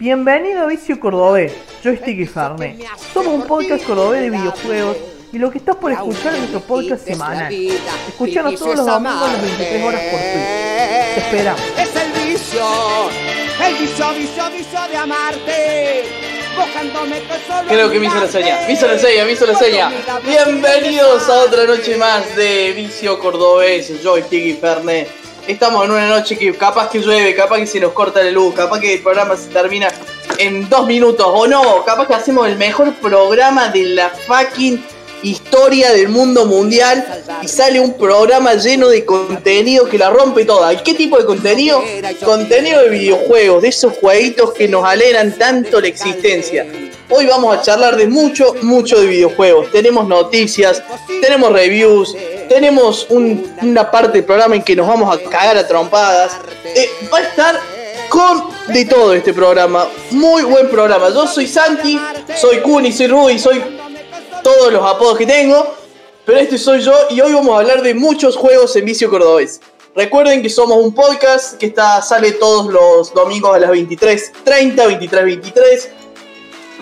Bienvenido a Vicio Cordobés, Joystick y Farne. Somos un podcast cordobés de videojuegos y lo que estás por escuchar es nuestro podcast semanal. Escuchanos todos los domingos a las 23 horas por Twitch. Te esperamos. Es el vicio, el vicio, vicio, vicio de amarte. Buscándome que solo Creo que me hizo la seña, me hizo la seña, me hizo la seña. Bienvenidos a otra noche más de Vicio Cordobés, Joystick y Fernet. Estamos en una noche que capaz que llueve, capaz que se nos corta la luz, capaz que el programa se termina en dos minutos, o no, capaz que hacemos el mejor programa de la fucking historia del mundo mundial y sale un programa lleno de contenido que la rompe toda. ¿Y qué tipo de contenido? Contenido de videojuegos, de esos jueguitos que nos alegran tanto la existencia. Hoy vamos a charlar de mucho, mucho de videojuegos. Tenemos noticias, tenemos reviews, tenemos un- una parte del programa en que nos vamos a cagar a trompadas. Eh, va a estar con de todo este programa. Muy buen programa. Yo soy Santi, soy Kuni, soy Rudy, soy todos los apodos que tengo. Pero este soy yo y hoy vamos a hablar de muchos juegos en vicio cordobés. Recuerden que somos un podcast que está, sale todos los domingos a las 23.30, 23.23.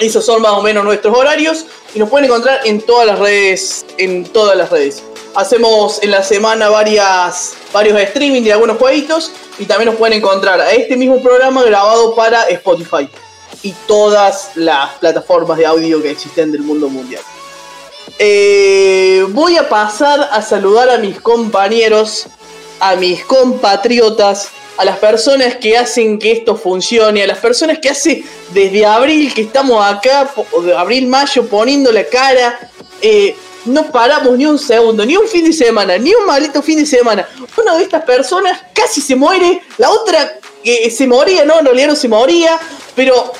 Esos son más o menos nuestros horarios y nos pueden encontrar en todas las redes, en todas las redes. Hacemos en la semana varias, varios streaming de algunos jueguitos y también nos pueden encontrar a este mismo programa grabado para Spotify y todas las plataformas de audio que existen del mundo mundial. Eh, voy a pasar a saludar a mis compañeros, a mis compatriotas, a las personas que hacen que esto funcione, a las personas que hace desde abril que estamos acá, abril, mayo, poniendo la cara. eh, no paramos ni un segundo, ni un fin de semana, ni un maldito fin de semana. Una de estas personas casi se muere, la otra que se moría, no, en realidad no se moría, pero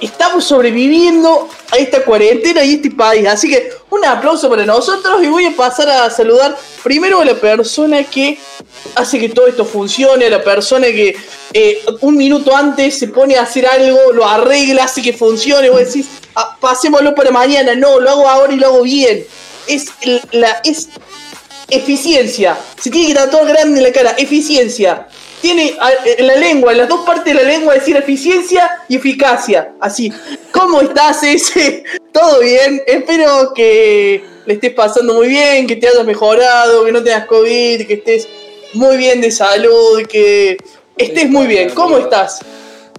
estamos sobreviviendo a esta cuarentena y este país. Así que un aplauso para nosotros y voy a pasar a saludar primero a la persona que hace que todo esto funcione, a la persona que eh, un minuto antes se pone a hacer algo, lo arregla, hace que funcione. Vos decís, "Ah, pasémoslo para mañana. No, lo hago ahora y lo hago bien. Es la es eficiencia. Se tiene que tatuar grande en la cara. Eficiencia. Tiene en la lengua, en las dos partes de la lengua, decir eficiencia y eficacia. Así. ¿Cómo estás, ese? ¿Todo bien? Espero que le estés pasando muy bien, que te hayas mejorado, que no tengas COVID, que estés muy bien de salud, que estés muy bien. ¿Cómo estás?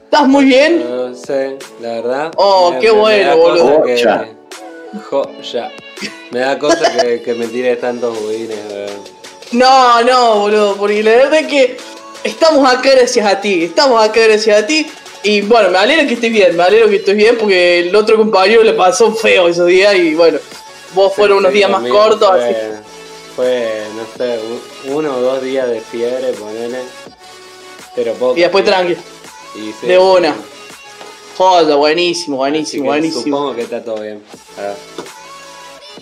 ¿Estás muy bien? No sé, la verdad. Oh, qué bueno, boludo. Joya. Me da cosa que, que me tires tantos weón. No, no, boludo, porque la verdad es que estamos acá gracias a ti, estamos acá gracias a ti. Y bueno, me alegro que estés bien, me alegro que estés bien porque el otro compañero le pasó feo esos días y bueno, vos fueron unos Sí, días más cortos, fue, así. Fue, no sé, un- uno o dos días de fiebre, ponele. Pero poco. Y después tranqui, Y sí, de una. Joder, buenísimo, buenísimo, buenísimo. Supongo que está todo bien. Ah,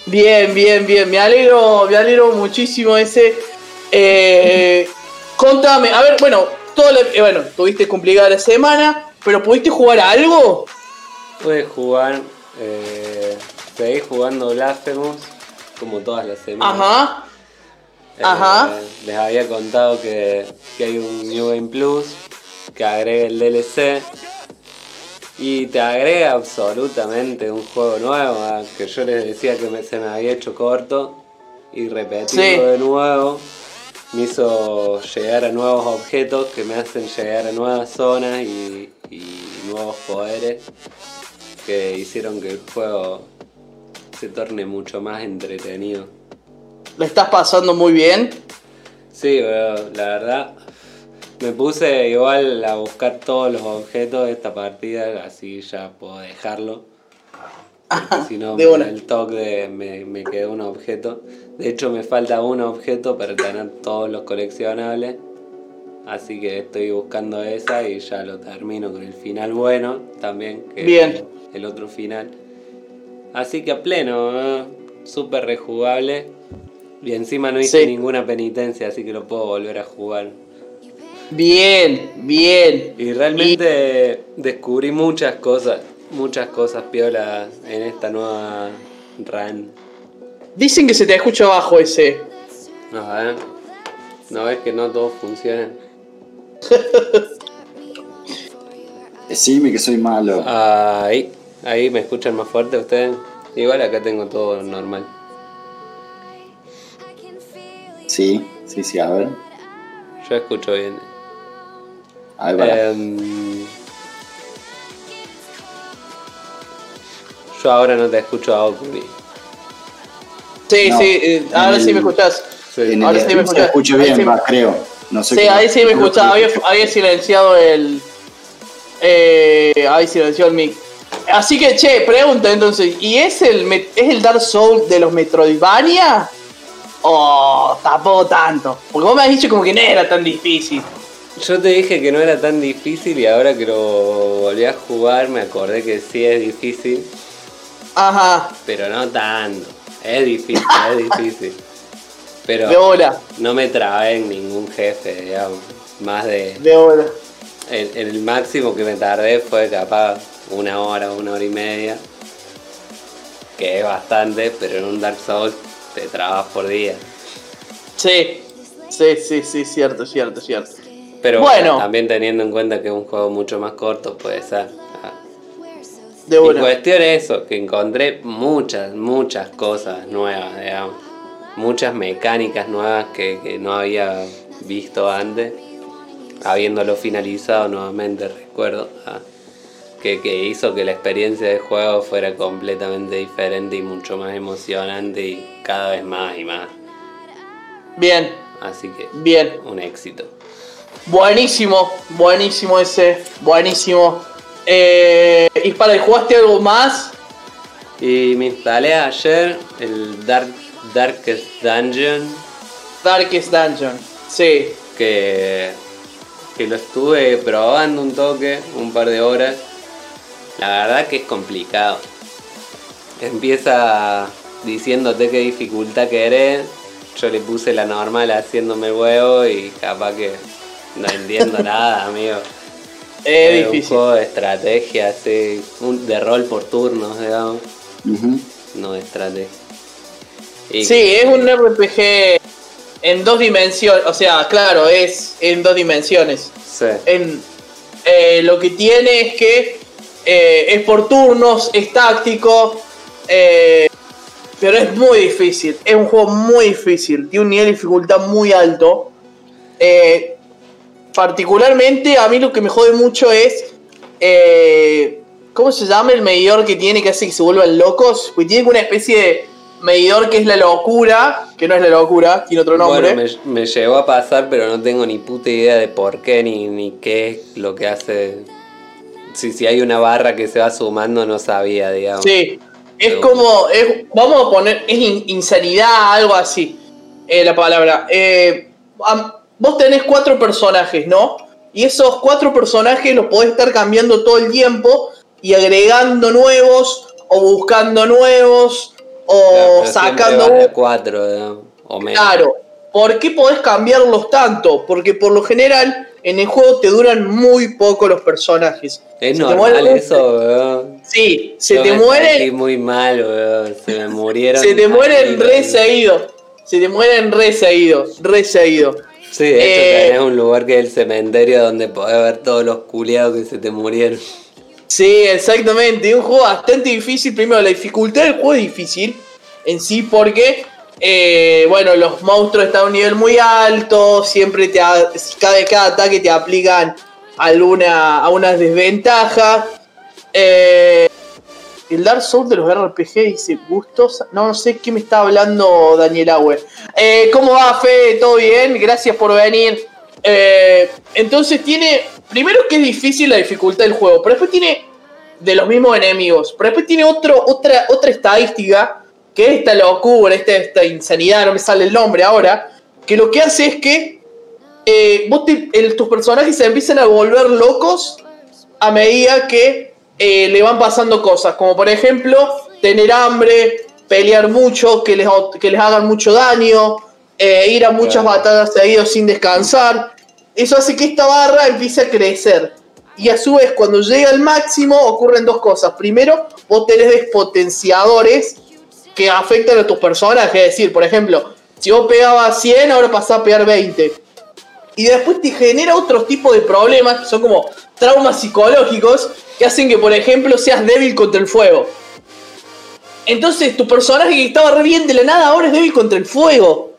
Bien, bien, bien. Me alegro, me alegro muchísimo ese. Eh, contame, a ver, bueno, todo la- eh, bueno, tuviste complicada la semana, pero ¿pudiste jugar a algo? Pude jugar, eh, seguí jugando Blasphemous, como todas las semanas. Ajá. Eh, Ajá. Les había contado que, que hay un New Game Plus que agrega el DLC y te agrega absolutamente un juego nuevo ah, que yo les decía que me- se me había hecho corto y repetirlo Sí. de nuevo me hizo llegar a nuevos objetos que me hacen llegar a nuevas zonas y, y nuevos poderes que hicieron que el juego se torne mucho más entretenido. ¿La estás pasando muy bien? Sí, la verdad. Me puse igual a buscar todos los objetos de esta partida, así ya puedo dejarlo. Porque si no, el toque de me, me quedó un objeto. De hecho, me falta un objeto para tener todos los coleccionables. Así que estoy buscando esa y ya lo termino con el final bueno también. Que Bien. El otro final. Así que a pleno, ¿no? súper rejugable. Y encima no hice Sí. ninguna penitencia, así que lo puedo volver a jugar. Bien, bien. Y realmente descubrí muchas cosas, muchas cosas piolas en esta nueva run. Dicen que se te escucha bajo ese. A ver, ¿no ves que no todos funcionan? Decime que soy malo. Ahí, ahí me escuchan más fuerte ustedes. Igual acá tengo todo normal. Sí, sí, sí, a ver. Yo escucho bien. A ver, para. Em, yo ahora no te escucho a Okuni. Sí, No, sí, eh, ahora sí me escuchás. Sí. ahora el sí me escuchás. escucho Ahí bien, sí me- va, creo. No sé Sí, cómo- ahí sí me que- había, había silenciado el. Eh, había silenciado el mic. Así que, che, pregunta entonces, ¿y es el, met- es el Dark Souls de los Metroidvania? ¿O tampoco tanto? Porque vos me has dicho como que no era tan difícil. Yo te dije que no era tan difícil y ahora que lo volví a jugar me acordé que sí es difícil, Ajá, pero no tanto. Es difícil, es difícil. Pero de hora, no me trabé en ningún jefe, digamos. Más de... de hora. El, el máximo que me tardé fue capaz una hora, una hora y media. Que es bastante, pero en un Dark Souls te trabas por día. Sí, sí, sí, sí, cierto, cierto, cierto. Pero Bueno. también teniendo en cuenta que es un juego mucho más corto, puede ser. Ah. De Y hora. cuestión es eso, que encontré muchas, muchas cosas nuevas, digamos. Muchas mecánicas nuevas que, que no había visto antes. Habiéndolo finalizado nuevamente, recuerdo. ah, que, que hizo que la experiencia de juego fuera completamente diferente y mucho más emocionante y cada vez más y más. Bien, Así que bien. un éxito. Buenísimo, buenísimo ese, buenísimo. Eh, ¿Y para jugaste algo más? Y me instalé ayer el Dark, Darkest Dungeon. Darkest Dungeon. Sí. que, que lo estuve probando un toque, un par de horas. La verdad que es complicado. Empieza diciéndote qué dificultad querés. Yo le puse la normal haciéndome huevo y capaz que no entiendo nada, amigo. Es un difícil. juego de estrategia, así, un, de rol por turnos, digamos, no de estrategia. Y- Sí, es un RPG en dos dimensiones. O sea, claro, es en dos dimensiones. Sí. En, eh, lo que tiene es que eh, es por turnos, es táctico. eh, pero es muy difícil. Es un juego muy difícil. Tiene un nivel de dificultad muy alto. Eh, particularmente a mí lo que me jode mucho es... eh, ¿Cómo se llama el medidor que tiene que hace que se vuelvan locos? Pues tiene una especie de medidor que es la locura, que no es la locura, tiene otro nombre. Bueno, me, me llegó a pasar, pero no tengo ni puta idea de por qué ni, ni qué es lo que hace. Si, si hay una barra que se va sumando, no sabía, digamos. Sí, es como, es- vamos a poner, es in- insanidad, algo así, eh, la palabra. Eh, vos tenés cuatro personajes, ¿no? Y esos cuatro personajes los podés estar cambiando todo el tiempo y agregando nuevos o buscando nuevos o pero sacando... van a cuatro, digamos, o menos. Claro, ¿por qué podés cambiarlos tanto? Porque por lo general en el juego te duran muy poco los personajes. Es Se te normal mueren- eso, weón. Sí, se Yo te me mueren muy mal, weón. Se me murieron. Se te mueren re seguido. Se te mueren re seguido. Re seguido. Sí, de hecho Eh, tenés un lugar que es el cementerio donde podés ver todos los culiados que se te murieron. Sí, exactamente. Un juego bastante difícil. Primero, la dificultad del juego es difícil en sí porque, eh, bueno, los monstruos están a un nivel muy alto. Siempre te cada, cada ataque te aplican alguna, a una desventaja. Eh, el Dark Souls de los RPG dice gustosa. No, no sé qué me está hablando Daniel Auer. Eh, ¿Cómo va, Fe? ¿Todo bien? Gracias por venir. Eh, entonces tiene. Primero que es difícil la dificultad del juego, pero después tiene de los mismos enemigos. Pero después tiene otro, otra, otra estadística, que es esta locura, esta, esta insanidad, no me sale el nombre ahora, que lo que hace es que eh, vos tus personajes se empiezan a volver locos a medida que eh, le van pasando cosas, como por ejemplo tener hambre, pelear mucho, que les, que les hagan mucho daño, eh, ir a muchas Claro. batallas seguidos sin descansar. Eso hace que esta barra empiece a crecer. Y a su vez, cuando llega al máximo, ocurren dos cosas. Primero, vos tenés despotenciadores que afectan a tus personajes. Es decir, por ejemplo, si vos pegabas 100, ahora pasás a pegar 20. Y después te genera otros tipos de problemas que son como traumas psicológicos que hacen que, por ejemplo, seas débil contra el fuego. Entonces, tu personaje que estaba re bien de la nada ahora es débil contra el fuego.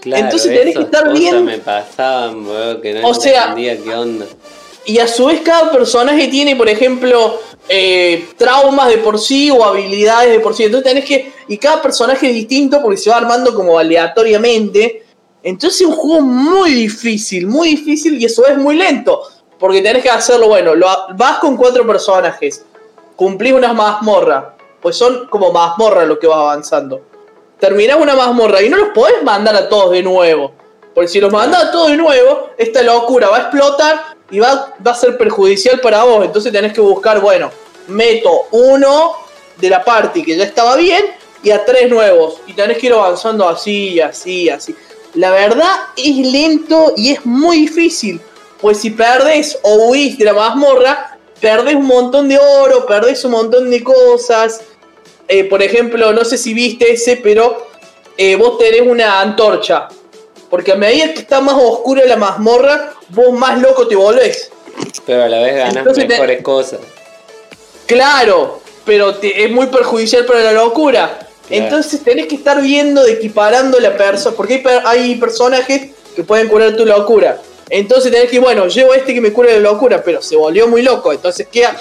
Claro, Entonces tenés que estar bien. me pasaban, que no O sea- qué onda. Y a su vez cada personaje tiene, por ejemplo, eh, traumas de por sí o habilidades de por sí. Entonces tenés que... Y cada personaje es distinto porque se va armando como aleatoriamente. Entonces es un juego muy difícil, muy difícil y eso es muy lento. Porque tenés que hacerlo, bueno, lo, vas con cuatro personajes. Cumplís unas mazmorras. Pues son como mazmorras lo que vas avanzando. Terminás una mazmorra y no los podés mandar a todos de nuevo. Porque si los mandás a todos de nuevo, esta locura va a explotar y va, va a ser perjudicial para vos. Entonces tenés que buscar, bueno, meto uno de la party que ya estaba bien y a tres nuevos. Y tenés que ir avanzando así, así, así. La verdad es lento y es muy difícil. Pues si perdés o huís de la mazmorra, perdés un montón de oro, perdés un montón de cosas. Eh, por ejemplo, no sé si viste ese, pero eh, vos tenés una antorcha. Porque a medida que está más oscura la mazmorra, vos más loco te volvés. Pero a la vez ganas Entonces te- mejores cosas. Claro, pero te- es muy perjudicial para la locura. Claro. Entonces tenés que estar viendo de equiparando la persona. Porque hay, per- hay personajes que pueden curar tu locura. Entonces tenés que, bueno, llevo este que me cura la locura, pero se volvió muy loco. Entonces queda.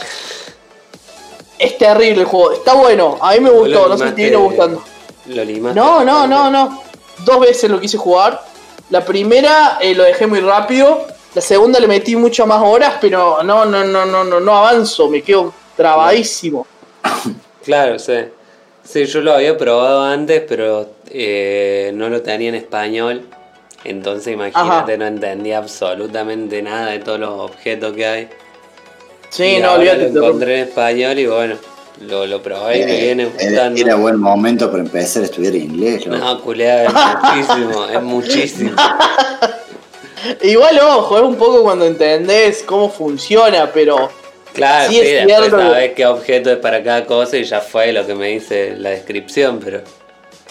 Es terrible el juego. Está bueno. A mí me gustó. No sé si te viene gustando. Lo limaste No, no, no, no. Dos veces lo quise jugar. La primera eh, lo dejé muy rápido. La segunda le metí muchas más horas, pero no, no, no, no, no, no avanzo. Me quedo trabadísimo. Claro, sí. Sí, yo lo había probado antes, pero eh, no lo tenía en español. Entonces imagínate, Ajá. no entendía absolutamente nada de todos los objetos que hay. Sí, Y no, ahora olvídate. Lo encontré en español y bueno, lo, lo probé y me Eh, viene era, gustando. era buen momento para empezar a estudiar inglés. ¿no? No, culeada, es muchísimo, es muchísimo. Igual, ojo, es un poco cuando entendés cómo funciona, pero Claro, Sí, sí, es después cierto sabés qué objeto es para cada cosa y ya fue lo que me dice la descripción, pero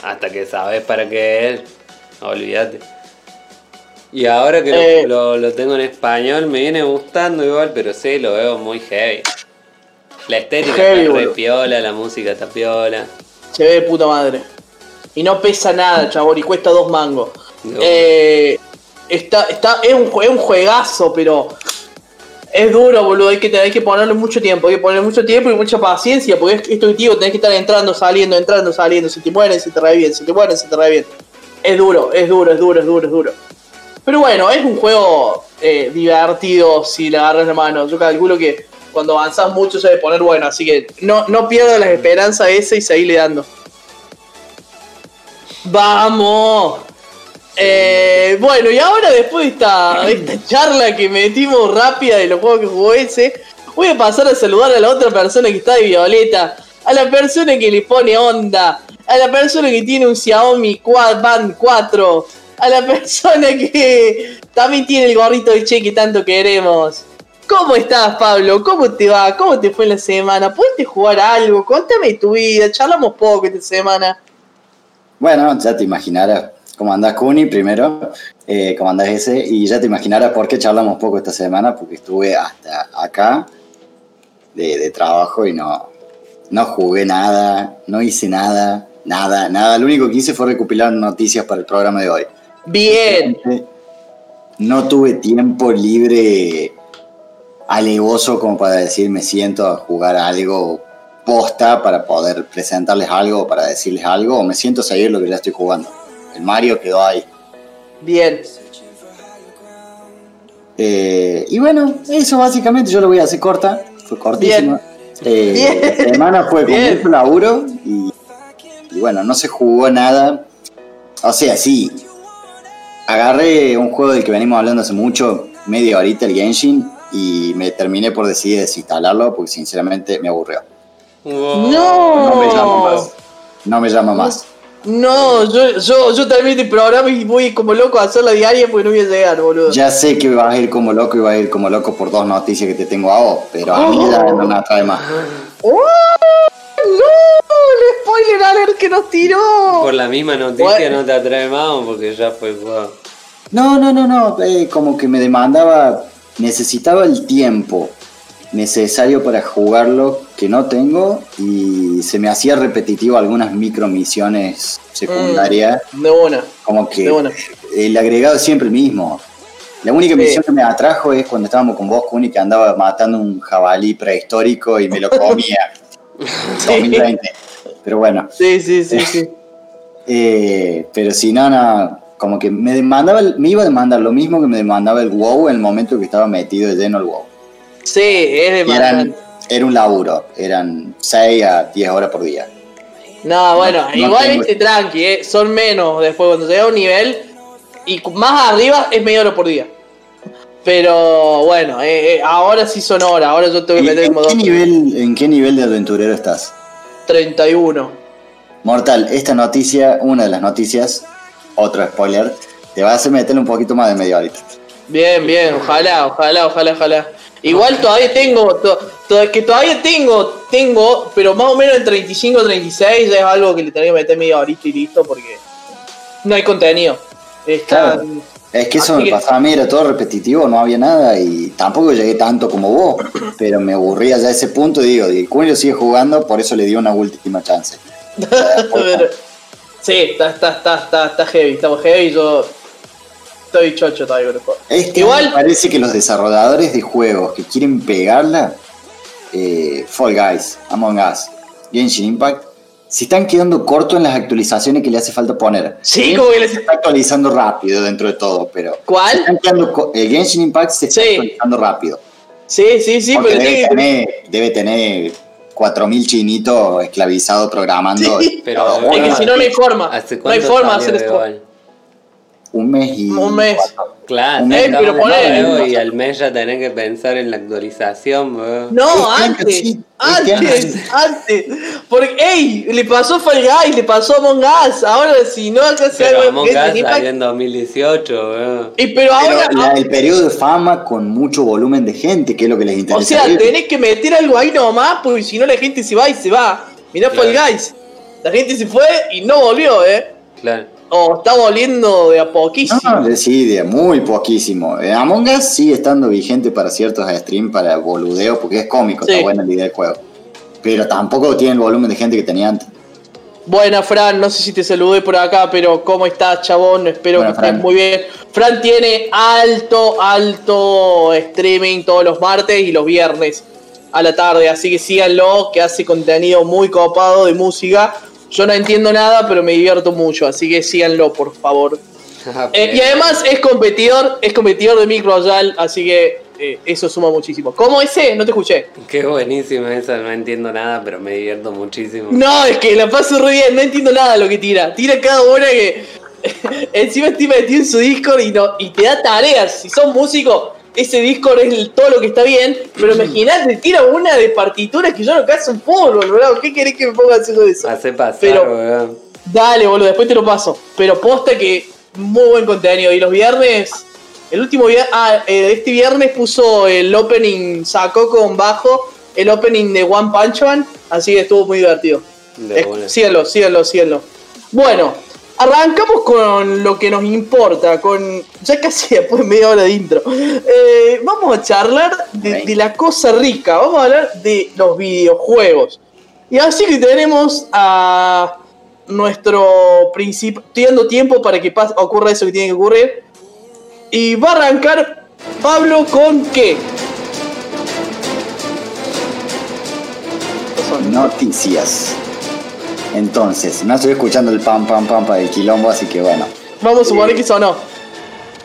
hasta que sabes para qué es, olvídate. Y ahora que lo- Eh. lo, lo tengo en español me viene gustando igual, pero sí, lo veo muy heavy. La estética Heavy, está re piola, la música está piola. se ve de puta madre. Y no pesa nada, chabón, y cuesta dos mangos. No. Eh, está, está, es, un, es un juegazo, pero es duro, boludo. Hay que, hay que ponerle mucho tiempo, hay que ponerle mucho tiempo y mucha paciencia, porque es esto tenés que estar entrando, saliendo, entrando, saliendo. Si te mueren, se te reviven, si te mueren, se te reviven. Es duro, es duro, es duro, es duro, es duro. Pero bueno, es un juego eh, divertido si le agarras la mano. Yo calculo que cuando avanzás mucho se debe poner bueno, así que no, no pierdas las esperanzas esa y seguirle dando. ¡Vamos! Eh, bueno, y ahora después de esta, de esta charla que metimos rápida de los juegos que jugó ese, voy a pasar a saludar a la otra persona que está de Violeta, a la persona que le pone onda, a la persona que tiene un Xiaomi Quad Band 4, a la persona que también tiene el gorrito de Che que tanto queremos. ¿Cómo estás, Pablo? ¿Cómo te va? ¿Cómo te fue la semana? ¿Pudiste jugar algo? Contame tu vida, charlamos poco esta semana. Bueno, ya te imaginarás cómo andás, Cuni, primero, eh, cómo andás ese, y ya te imaginarás por qué charlamos poco esta semana, porque estuve hasta acá de, de trabajo y no, no jugué nada, no hice nada, nada, nada. Lo único que hice fue recopilar noticias para el programa de hoy. Bien. No tuve tiempo libre alevoso como para decir me siento a jugar algo posta para poder presentarles algo, para decirles algo, o me siento a seguir lo que ya estoy jugando. El Mario quedó ahí. Bien. Eh, y bueno, eso básicamente yo lo voy a hacer corta, fue cortísima. Eh, Bien. La semana fue con mucho laburo y, y bueno, no se jugó nada. O sea, sí, agarré un juego del que venimos hablando hace mucho, media horita, el Genshin, y me terminé por decidir desinstalarlo porque sinceramente me aburrió. Wow. No. No me llama más. No me llama más. No, yo, yo, yo también el programa y voy como loco a hacer la diaria porque no voy a llegar, boludo. Ya sé que vas a ir como loco y vas a ir como loco por dos noticias que te tengo a vos, pero a mí ya no me atrae más. ¡Oh! ¡No! El spoiler alert que nos tiró. Por la misma noticia Bueno. no te atrae más porque ya fue wow. No, no, no, no, eh, como que me demandaba, necesitaba el tiempo necesario para jugarlo que no tengo y se me hacía repetitivo algunas micro misiones secundarias, De una. como que de una. el agregado es siempre el mismo. La única Sí. misión que me atrajo es cuando estábamos con vos, Kuni, que andaba matando un jabalí prehistórico y me lo comía. 2020. Pero bueno, Sí, sí, sí, sí. eh, pero si no, no, como que me demandaba, el- me iba a demandar lo mismo que me demandaba el WoW en el momento que estaba metido de lleno al WoW. Sí, es de Y eran, era un laburo, eran 6 a 10 horas por día. No, bueno, no igual tengo- este tranqui, eh, son menos después cuando llega a un nivel y más arriba es media hora por día. Pero bueno, eh, eh, ahora sí son horas, ahora yo tengo que ¿Y meter ¿En como dos. nivel, ¿En qué nivel de aventurero estás? 31. Mortal, esta noticia, una de las noticias, otro spoiler, te va a hacer meterle un poquito más de media horita. Bien, bien, ojalá, ojalá, ojalá, ojalá. Igual todavía tengo, to- to- que todavía tengo, tengo, pero más o menos en 35 36 ya es algo que le tenía que meter media horita y listo porque no hay contenido. Está, Claro. Es que eso Así me que- pasaba a mí, era todo repetitivo, no había nada y tampoco llegué tanto como vos, pero me aburría ya a ese punto y digo, el Cunio sigue jugando, por eso le di una última chance. Sí, está, está, está, está, está heavy, estamos heavy, yo estoy chocho todavía con el juego. Este Igual- parece que los desarrolladores de juegos que quieren pegarla, eh, Fall Guys, Among Us, Genshin Impact, se están quedando cortos en las actualizaciones que le hace falta poner. Sí, como que les- Se está actualizando rápido dentro de todo, pero... ¿Cuál? se están quedando co- el Genshin Impact se está Sí. actualizando rápido. Sí, sí, sí, porque pero debe, tiene que- tener, debe tener 4.000 chinitos esclavizados programando Sí. Pero Es que si no, no hay forma. ¿Hace No hay forma de hacer esto. Un mes y... Un mes. Claro, Un mes, estamos pero ponele. y al mes ya tenés que pensar en la actualización, weón. No, Este antes, sí, este antes, antes. Porque, ey, le pasó Fall Guys, le pasó Among Us. Ahora, si no acá se Pero algo Among que Us salió Impact- en 2018, weón. Y pero ahora, Pero la- el periodo de fama con mucho volumen de gente, que es lo que les interesa. o sea, tenés que meter algo ahí nomás, porque si no la gente se va y se va. Mirá Claro. Fall Guys. La gente se fue y no volvió, eh. Claro. O está volviendo de a poquísimo. No, de- sí, de muy poquísimo. Eh, Among Us sigue estando vigente para ciertos streams, para boludeo, porque es cómico, Sí. está buena la idea del juego. Pero tampoco tiene el volumen de gente que tenía antes. Buena, Fran, no sé si te saludé por acá, pero ¿cómo estás, chabón? Espero Buena, que estés Fran. muy bien. Fran tiene alto, alto streaming todos los martes y los viernes a la tarde, así que síganlo, que hace contenido muy copado de música. Yo no entiendo nada, pero me divierto mucho, así que síganlo, por favor. Eh, y además es competidor, es competidor de Micro Royale, así que eh, eso suma muchísimo. ¿Cómo ese? No te escuché. Qué buenísimo eso, no entiendo nada, pero me divierto muchísimo. No, es que la paso re bien, no entiendo nada de lo que tira. Tira cada hora que. Encima estoy metido en su Discord y, no, y te da tareas. Si sos músico, ese Discord es el- todo lo que está bien. Pero imagínate, tira una de partituras que yo no caso un fútbol, boludo. ¿Qué querés que me ponga de eso? Hace pasar, Pero-. Dale, boludo, después te lo paso. Pero posta que muy buen contenido. Y los viernes. El último viernes. Ah, eh, este viernes puso el opening, sacó con bajo el opening de One Punch Man. Así que estuvo muy divertido. Es- síganlo, síganlo, síganlo. Bueno, arrancamos con lo que nos importa, con ya casi después de media hora de intro. Eh, vamos a charlar de, la cosa rica, vamos a hablar de los videojuegos. Y así que tenemos a nuestro principio, estoy dando tiempo para que ocurra eso que tiene que ocurrir. Y va a arrancar Pablo con qué? Noticias. Entonces, no estoy escuchando el pam pam pam para el quilombo, así que bueno. Vamos a suponer que sonó.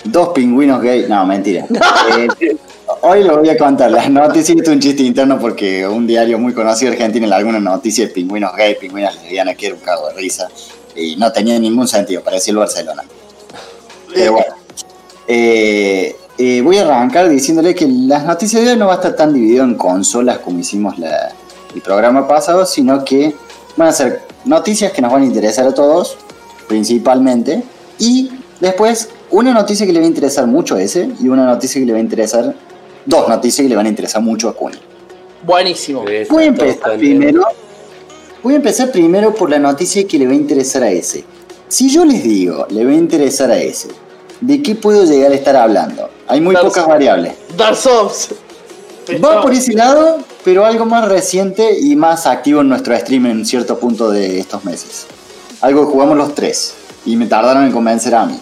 Dos pingüinos gay. No, mentira. Eh, hoy lo voy a contar. Las noticias, esto es un chiste interno porque un diario muy conocido de Argentina en alguna noticia de pingüinos gay, pingüinas lesbianas, que era un cago de risa. Y no tenía ningún sentido, parecía el Barcelona. Pero bueno. Eh, eh, voy a arrancar diciéndole que las noticias de hoy no va a estar tan dividido en consolas como hicimos la- el programa pasado, sino que van a ser noticias que nos van a interesar a todos, principalmente, y después una noticia que le va a interesar mucho a ese y una noticia que le va a interesar, dos noticias que le van a interesar mucho a Kuni. Buenísimo. Voy a empezar primero. Voy a empezar primero por la noticia que le va a interesar a ese. Si yo les digo, le va a interesar a ese, ¿de qué puedo llegar a estar hablando? Hay muy Dark pocas variables. Dark Souls. Va por ese lado, pero algo más reciente y más activo en nuestro stream en cierto punto de estos meses. Algo que jugamos los tres y me tardaron en convencer a mí.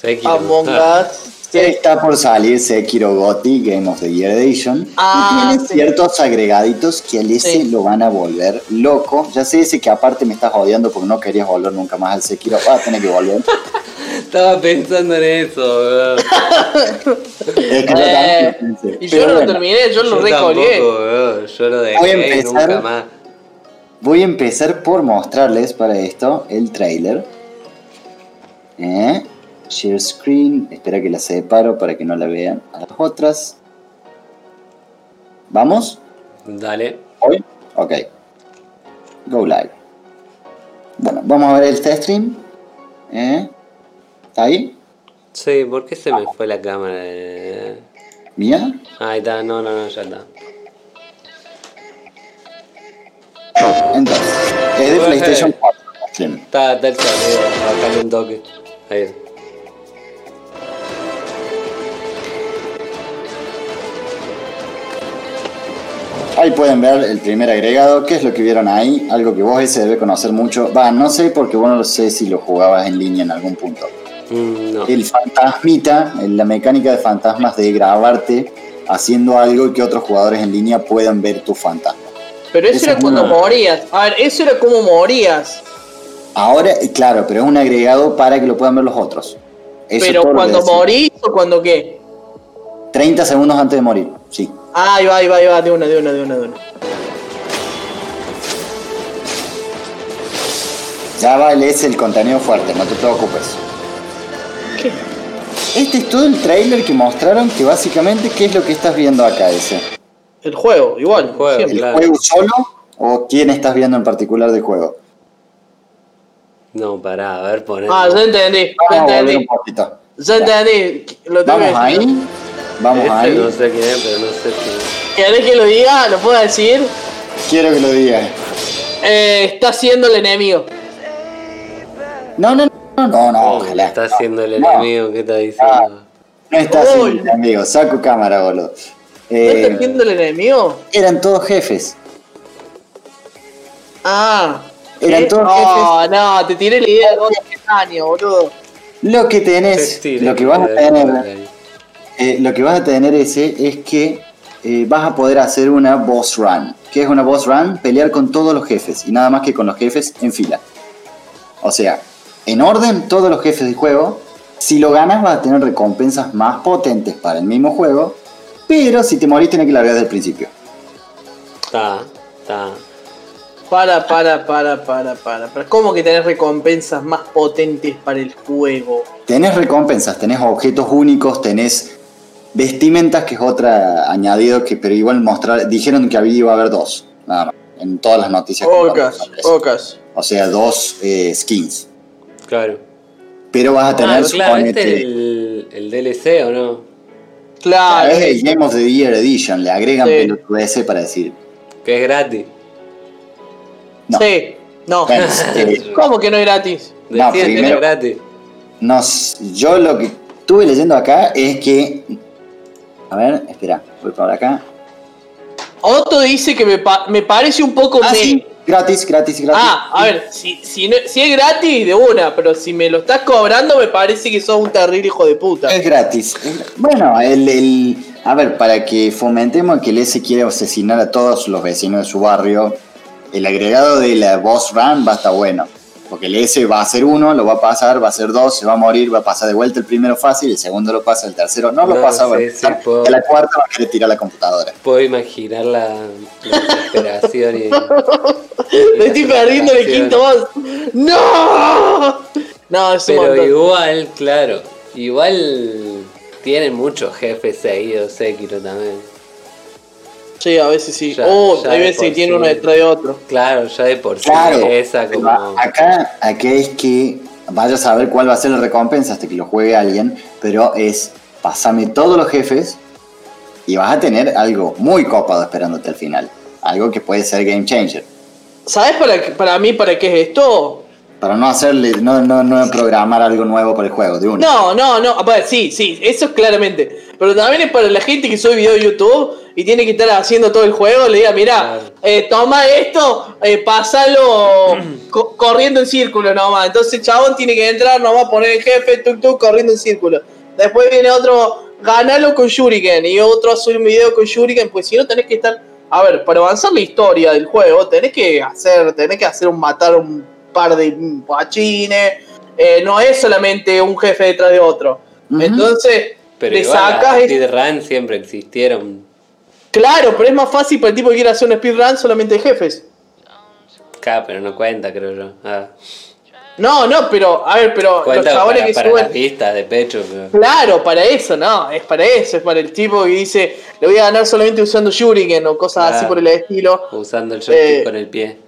Sekiro. Among Ah, Us. Está por salir Sekiro Gotti Game of the Year Edition. Ah, y tiene sí. ciertos agregaditos que al ese Sí. lo van a volver loco. Ya sé ese que aparte me estás odiando porque no querías volver nunca más al Sekiro. Vas a tener que volver. Estaba pensando en eso, weón. Es que Eh. Y yo Pero no lo terminé, yo lo recolgué. Yo lo Voy a empezar. nunca más. Voy a empezar por mostrarles para esto el trailer. ¿Eh? Share screen. Espera que la separo para que no la vean a las otras. ¿Vamos? Dale. ¿Hoy? Ok. Go live. Bueno, vamos a ver el test stream. ¿Eh? ¿Está ahí? Sí, ¿por qué se me fue la cámara? ¿Mía? Ahí está, no, no, no, ya está. Entonces, es de Bueno. PlayStation 4. stream. Está, está el sonido, un toque. Ahí. Ahí pueden ver el primer agregado. ¿Qué es lo que vieron ahí? Algo que vos ese debe conocer mucho. Va, no sé porque vos no lo sé si lo jugabas en línea en algún punto. Mm, no. El fantasmita, la mecánica de fantasmas de grabarte haciendo algo y que otros jugadores en línea puedan ver tu fantasma. Pero eso era es cuando una- morías. A ver, eso era como morías. Ahora, eh, claro, pero es un agregado para que lo puedan ver los otros. Eso pero cuando morís o cuando qué. 30 segundos antes de morir, sí. Ah, ahí va, ahí va, ahí va, de una, de una, de una, de una. Ya va, es el contenido fuerte, no te preocupes. ¿Qué? Este es todo el trailer que mostraron que básicamente, ¿qué es lo que estás viendo acá ese? El juego, igual. El juego, siempre. ¿El Claro. juego solo o quién estás viendo en particular del juego? No, pará, a ver, poner. Ah, ya entendí, ya entendí. un poquito. Ya entendí. Lo tengo Vamos ahí, decir. vamos Este ahí. no sé quién es, pero no sé si. ¿Querés que lo diga? ¿Lo puedo decir? Quiero que lo digas. Eh, está siendo el enemigo. No, no, no, no, no, Oh, ojalá. está haciendo el No, enemigo, ¿qué está diciendo? No está haciendo el amigo, saco cámara, boludo. ¿No Eh, está siendo el enemigo? eran todos jefes. Ah. Eran ¿qué? todos No, no, te tiré la idea de dos años, boludo. Lo que tenés, lo que vas a eh, tener, eh, lo que vas a tener ese es que eh, vas a poder hacer una boss run. ¿Qué es una boss run? Pelear con todos los jefes y nada más que con los jefes en fila. O sea, en orden todos los jefes del juego. Si lo ganas vas a tener recompensas más potentes para el mismo juego. Pero si te morís tenés que largar desde el principio. Está, está. Para, para, para, para, para, para. ¿Cómo que tenés recompensas más potentes para el juego? Tenés recompensas, tenés objetos únicos, tenés vestimentas, que es otra añadido que, pero igual mostrar, dijeron que había iba a haber dos, nada más, en todas las noticias. que Ocas, ocas. O sea, dos eh, skins. Claro. Pero vas a tener, Ah, claro, este es el, el DLC, ¿o no? Claro. es el Game of the Year Edition, le agregan Sí. pelotudez para decir. Que es gratis. No. Sí. No. Eh, ¿Cómo que no es gratis? No, Decían que era primero- gratis. nos, yo lo que estuve leyendo acá es que. A ver, espera, voy para acá. Otto dice que me, pa- me parece un poco Ah, me- sí, gratis, gratis, gratis. Ah, a ver, si, si, no- si es gratis, de una, pero si me lo estás cobrando, me parece que sos un terrible hijo de puta. Es gratis. Bueno, el, el- a ver, para que fomentemos que el S quiere asesinar a todos los vecinos de su barrio, el agregado de la boss run va a estar bueno. Porque el S va a ser uno, lo va a pasar, va a ser dos, se va a morir, va a pasar de vuelta el primero fácil, el segundo lo pasa, el tercero no lo pasa, va a sí, sí, puedo. la cuarta va a querer tirar la computadora. Puedo imaginar la, la desesperación y. Me estoy perdiendo el quinto boss. ¡No! No, es Pero igual, claro. Igual tienen muchos jefes seguidos, Sekiro también. Sí, a veces sí. Ya, oh, ya hay veces que tiene sí. uno detrás de otro. Claro, ya de por sí Claro, esa como. acá, acá es que vayas a ver cuál va a ser la recompensa hasta que lo juegue alguien, pero es pasame todos los jefes y vas a tener algo muy copado esperándote al final. Algo que puede ser game changer. ¿Sabes para, para mí para qué es esto? Para no hacerle, no, no, no programar algo nuevo para el juego, de uno. No, no, no. Bueno, sí, sí, eso es claramente. Pero también es para la gente que sube video de YouTube y tiene que estar haciendo todo el juego. Le diga, mira, eh, toma esto, eh, pásalo co- corriendo en círculo nomás. Entonces el chabón tiene que entrar nomás, poner el jefe, tuk tuk, corriendo en círculo. Después viene otro, ganalo con Shuriken. Y otro subir un video con Shuriken. Pues si no tenés que estar. A ver, para avanzar la historia del juego, tenés que hacer, tenés que hacer un matar un par de guachines. Eh, no es solamente un jefe detrás de otro. Entonces, Pero le igual sacas. las speedrun siempre existieron. Claro, pero es más fácil para el tipo que quiere hacer un speedrun solamente de jefes. Acá, pero no cuenta, creo yo. Ah, No, no, pero, a ver, pero los chabones para, que para las suben. pistas de pecho. pero- Claro, para eso, no, es para eso, es para el tipo que dice, le voy a ganar solamente usando Shuriken o cosas así Claro. por el estilo. Usando el joystick Eh, con el pie.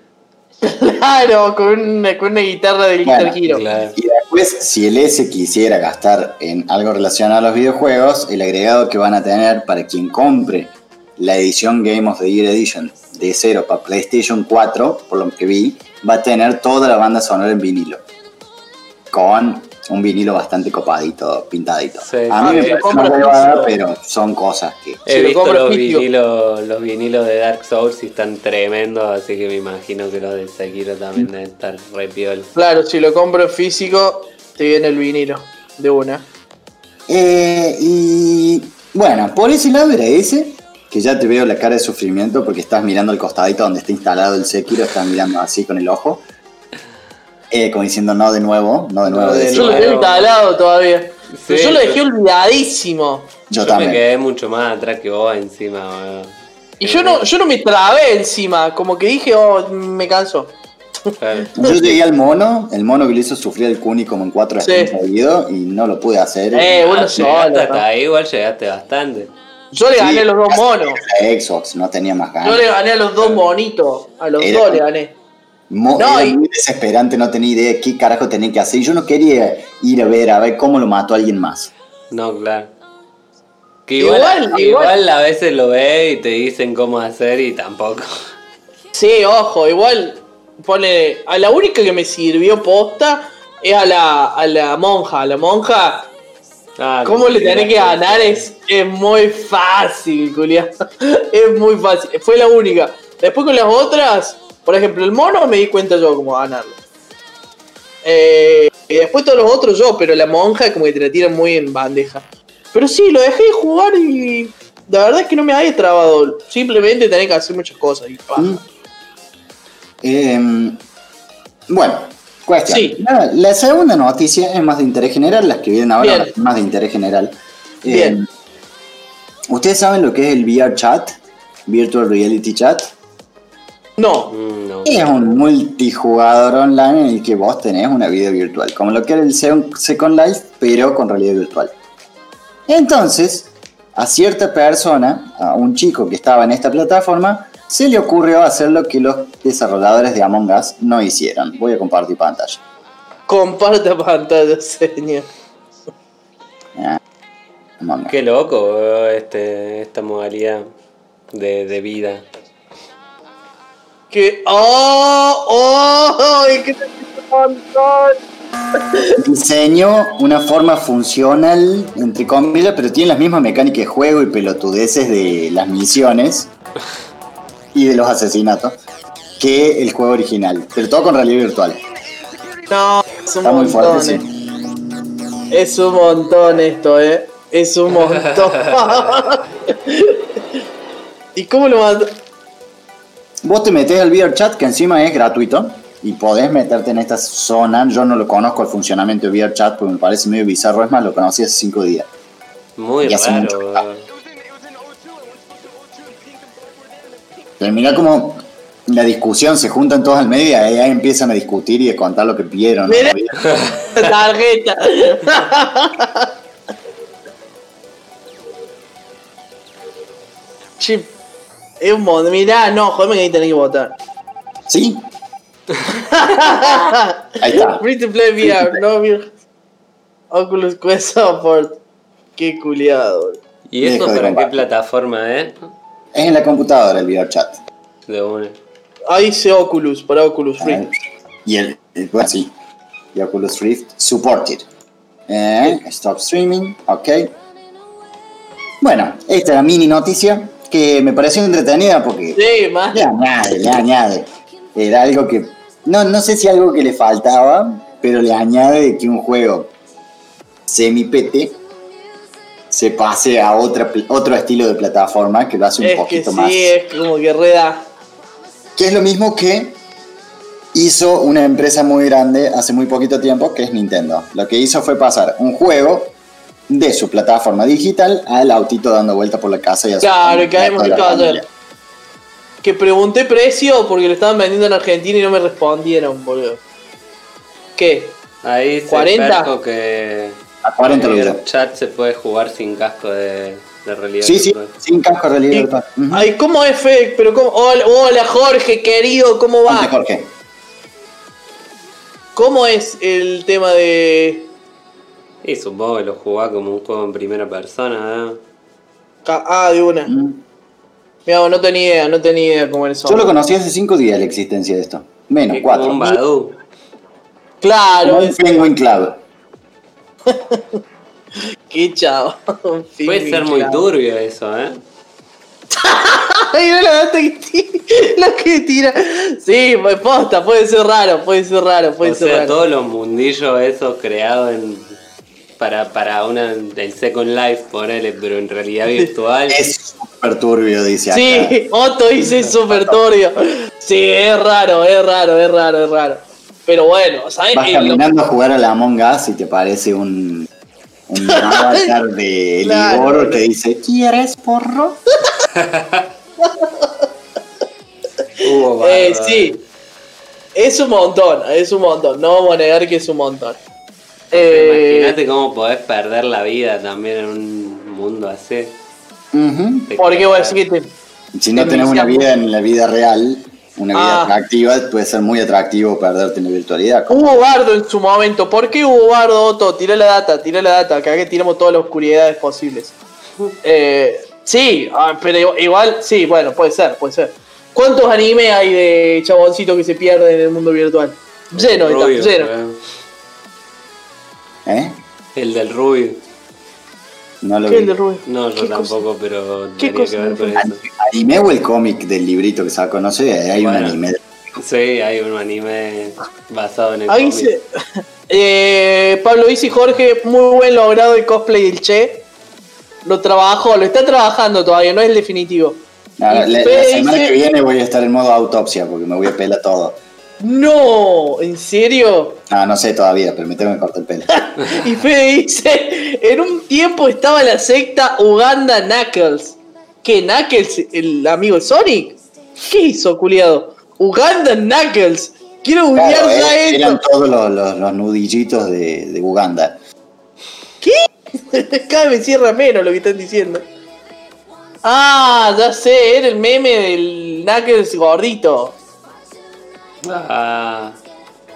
Claro, con una, con una guitarra del Bueno, Guitar Hero. Claro. Y después, si el S quisiera gastar en algo relacionado a los videojuegos, el agregado que van a tener para quien compre la edición Game of the Year Edition de cero para PlayStation 4, por lo que vi, va a tener toda la banda sonora en vinilo. Con un vinilo bastante copadito, pintadito. Sí, a mí sí, me una huevada, físico. pero son cosas que... He Si visto los vinilos, los vinilos de Dark Souls y están tremendos, así que me imagino que los de Sekiro también deben estar re piola. Claro, si lo compro físico, te viene el vinilo de una. Eh, y bueno, por ese lado era ese, que ya te veo la cara de sufrimiento porque estás mirando el costadito donde está instalado el Sekiro, estás mirando así con el ojo. Eh, como diciendo no de nuevo, no de nuevo. No de de Yo lo tengo instalado todavía. Pero Sí, yo lo dejé yo- olvidadísimo. Yo, Yo, también. me quedé mucho más atrás que vos encima, weón. Y yo no, yo no me trabé encima, como que dije, oh, me canso. Claro. Yo llegué al mono, el mono que le hizo sufrir al Kuni como en cuatro Sí. seguidos y no lo pude hacer. Eh, bueno, Ah, solo, hasta ahí, igual llegaste bastante. Yo le Sí, gané a los dos monos. Xbox no tenía más ganas. Yo le gané a los dos monitos. A los Era- dos le gané. Mo- No, era y- muy desesperante, no tenía idea de qué carajo tenía que hacer. Yo no quería ir a ver, a ver cómo lo mató alguien más. No, claro. Que igual, Igual, igual, igual. a veces lo ves y te dicen cómo hacer y tampoco. Sí, ojo, igual pone. A la única que me sirvió posta es a la, a la monja. A la monja, Ah, cómo le tenés que ganar es, es muy fácil, Julián. Es muy fácil. Fue la única. Después con las otras, por ejemplo, el mono me di cuenta yo cómo ganarlo. Eh, y después todos los otros yo, pero la monja como que te la tiran muy en bandeja. Pero sí, lo dejé de jugar y la verdad es que no me había trabado. Simplemente tenés que hacer muchas cosas. Y. Mm. Eh, bueno, cuestión. Sí. La, la segunda noticia es más de interés general, las que vienen ahora Bien. más de interés general. Eh, Bien. ¿Ustedes saben lo que es el VR Chat? Virtual Reality Chat. No. Mm, no. Es un multijugador online en el que vos tenés una vida virtual, como lo que era el Second Life, pero con realidad virtual. Entonces, a cierta persona, a un chico que estaba en esta plataforma, se le ocurrió hacer lo que los desarrolladores de Among Us no hicieron. Voy a compartir pantalla. Comparte pantalla, señor. Us. Qué loco este, esta modalidad de, de vida. Que. ¡Oh! ¡Oh! ¡Ay, qué! Diseño una forma funcional, entre comillas, pero tiene las mismas mecánicas de juego y pelotudeces de las misiones y de los asesinatos que el juego original, pero todo con realidad virtual. No, es un Está muy fuerte, eh. sí. Es un montón esto, eh. Es un montón. ¿Y cómo lo mando? Vos te metés al VR Chat, que encima es gratuito, y podés meterte en esta zona. Yo no lo conozco el funcionamiento de VR Chat porque me parece medio bizarro, es más, lo conocí hace 5 días. Muy Y hace raro. mucho. Pero mirá cómo la discusión se juntan todos al medio y ahí empiezan a discutir y a contar lo que vieron. ¿no? Mira. Tarjeta. Chip. Es un montón. Mirá, no, jodeme que ahí tenés que votar. ¿Sí? Ahí está. Free to play VR, no VR. Oculus Quest Support. Qué culiado. ¿Y eso para qué plataforma es? Es en la computadora el VR Chat. De una. Ahí dice Oculus, para Oculus ver. Y el, el- bueno, sí. y Oculus Rift supported. Eh, stop streaming, ok. Bueno, esta es la mini noticia que me pareció entretenida porque Sí, más. le añade, le añade. Era algo que, no, no sé si algo que le faltaba, pero le añade de que un juego semi-PT se pase a otra, otro estilo de plataforma que lo hace un Es que poquito sí, más. es como que reda. Que es lo mismo que hizo una empresa muy grande hace muy poquito tiempo, que es Nintendo. Lo que hizo fue pasar un juego de su plataforma digital al autito dando vuelta por la casa y así. Claro, que habíamos visto ayer. Que pregunté precio porque lo estaban vendiendo en Argentina y no me respondieron, boludo. ¿Qué? Ahí se 40. perco que A 40 lo en el chat se puede jugar sin casco de, de realidad. Sí, sí, sin casco de realidad. Ay, ¿cómo es, Fede? Pero cómo... Hola, hola, Jorge, querido, ¿cómo va? Jorge. ¿Cómo es el tema de... Y supongo que lo jugás como un juego en primera persona, ¿eh? Ah, de una. Mm. Mira, no tenía idea, no tenía idea cómo era eso. Yo lo conocí hace 5 días la existencia de esto. Menos, Que como un 4. Badu. Claro, Como un. Penguin Club. qué chavo. Puede ser muy turbio eso, ¿eh? Ay, no la data que tira. La que tira. Sí, pues posta, puede ser raro, puede ser raro, puede o ser sea, raro. todos los mundillos esos creados en, para, para una del Second Life, ponele, pero en realidad virtual. Es súper turbio, dice acá. Sí, Otto dice súper turbio. Sí, es raro, es raro, es raro, es raro. Pero bueno, ¿sabes? Vas caminando a jugar a la Among Us y te parece un, un avatar de Claro. Ligoro que dice, ¿quieres porro? Eh, sí. Es un montón, es un montón. No vamos a negar que es un montón. Eh, Imagínate cómo podés perder la vida también en un mundo así. Ujú. Te ¿Por qué quedas- voy a decir que te- Si no Te tenés una vida en la vida real, una vida Ah. atractiva, puede ser muy atractivo perderte en la virtualidad. Hubo bardo en su momento. ¿Por qué hubo bardo, Otto? Tira la data, tira la data. Que acá tiramos todas las oscuridades posibles. Eh, sí, ah, pero igual, sí, bueno, puede ser, puede ser. ¿Cuántos animes hay de chaboncitos que se pierden en el mundo virtual? Lleno, está, lleno. ¿eh? ¿Eh? El del Rubio. No lo ¿Qué es vi. el de Rubio? No, yo ¿Qué tampoco, pero ¿Qué tenía cosa que ver con eso. ¿Anime o el cómic del librito que sacó? No sé, hay un anime. Sí, hay un anime basado en el Ahí cómic. se- Eh, Pablo dice Jorge, muy buen logrado el cosplay del Che. Lo trabajó, lo está trabajando todavía, no es el definitivo. No, la, semana dice- que viene voy a estar en modo autopsia porque me voy a pelar todo. No, ¿en serio? Ah, no sé todavía, pero me tengo que cortar el pelo. Y Fede dice, en un tiempo estaba la secta Uganda Knuckles. ¿Qué, Knuckles, el amigo Sonic? ¿Qué hizo, culiado? Uganda Knuckles. Quiero googlear Claro, ya eh, eran esto. todos los, los- los nudillitos de, de Uganda. Cada vez me cierra menos lo que están diciendo. Ah, ya sé, era el meme del Knuckles gordito. Ah,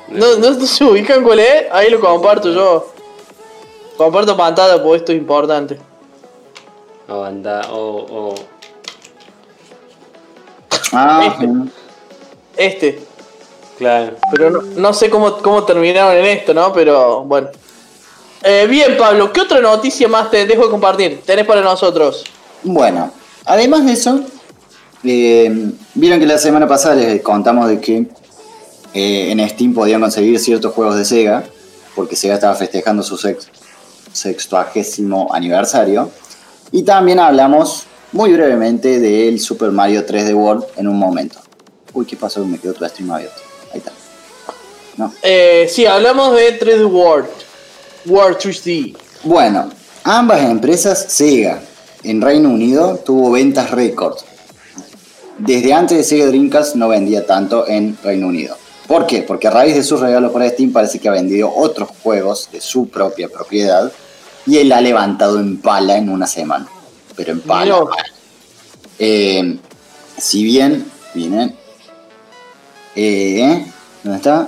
No, no, no se ubican cuál es, ahí lo comparto yo. Comparto pantalla porque esto es importante. o anda, o, o. Ah, Este. mm. Este. Claro. Pero no, no sé cómo, cómo terminaron en esto, ¿no? Pero bueno. Eh, bien, Pablo, ¿qué otra noticia más te dejo de compartir? Tenés para nosotros. Bueno, además de eso, eh, vieron que la semana pasada les contamos de que eh, en Steam podían conseguir ciertos juegos de Sega, porque Sega estaba festejando su sex- sextuagésimo aniversario. Y también hablamos muy brevemente del Super Mario 3D World en un momento. Uy, ¿qué pasó? Me quedó tu stream abierto. Ahí está. No. Eh, sí, hablamos de 3D World. World 3D. Bueno, ambas empresas, Sega en Reino Unido tuvo ventas récord. Desde antes de Sega Dreamcast no vendía tanto en Reino Unido. ¿Por qué? Porque a raíz de sus regalos para Steam parece que ha vendido otros juegos de su propia propiedad y él ha levantado en pala en una semana. Pero en pala. Eh, si bien, vienen. Eh, ¿Dónde está?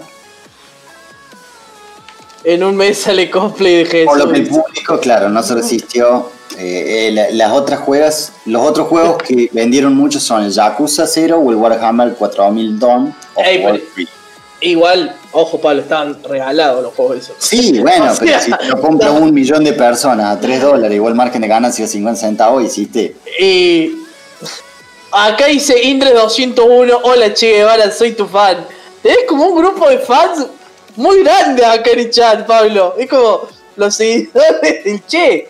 En un mes sale cosplay de Jesús. Por lo que el público, claro, no se resistió. Eh, eh, la- las otras juegas, los otros juegos que vendieron mucho son el Yakuza 0 o el Warhammer 4000 Dawn of Ey, War pero- 3. Igual, ojo, Pablo, estaban regalados los juegos esos. Sí, bueno, O pero sea, si te lo compra un millón de personas a 3 dólares, igual margen de ganancia de 50 centavos, hiciste. Y acá dice Indre 201, hola Che Guevara, soy tu fan. Es como un grupo de fans muy grande acá en el chat, Pablo. Es como los seguidores del Che.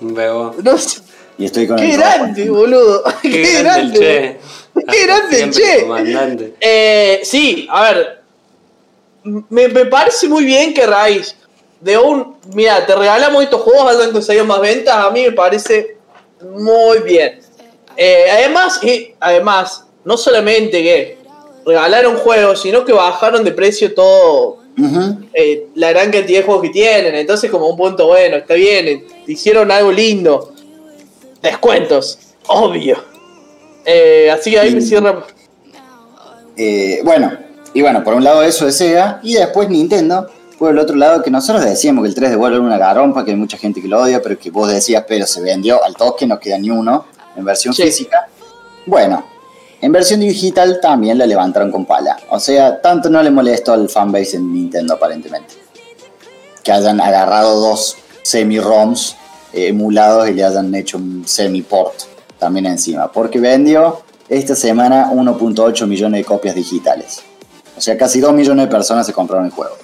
Un bebo. No sé, Y estoy con qué el grande, boludo. Qué, Qué, grande el che. Qué grande Che. comandante. Eh, sí, a ver. Me, me parece muy bien que Raíz de un. Mira, te regalamos estos juegos, hayan conseguido más ventas. A mí me parece muy bien. Eh, además, y además, no solamente que regalaron juegos, sino que bajaron de precio todo. Eh, la gran cantidad de juegos que tienen. Entonces, como un punto bueno, está bien. eh, Hicieron algo lindo. Descuentos, obvio. Eh, así que ahí me cierra. Eh, bueno, y bueno, por un lado eso de Sega, y después Nintendo, por el otro lado que nosotros decíamos que el 3 de World era una garompa, que hay mucha gente que lo odia, pero que vos decías, pero se vendió al toque, no queda ni uno en versión Sí. física. Bueno, en versión digital también la levantaron con pala. O sea, tanto no le molestó al fanbase en Nintendo aparentemente. Que hayan agarrado dos semi-ROMs emulados y le hayan hecho un semi-port también encima. Porque vendió esta semana 1.8 millones de copias digitales. O sea, casi 2 millones de personas se compraron el juego.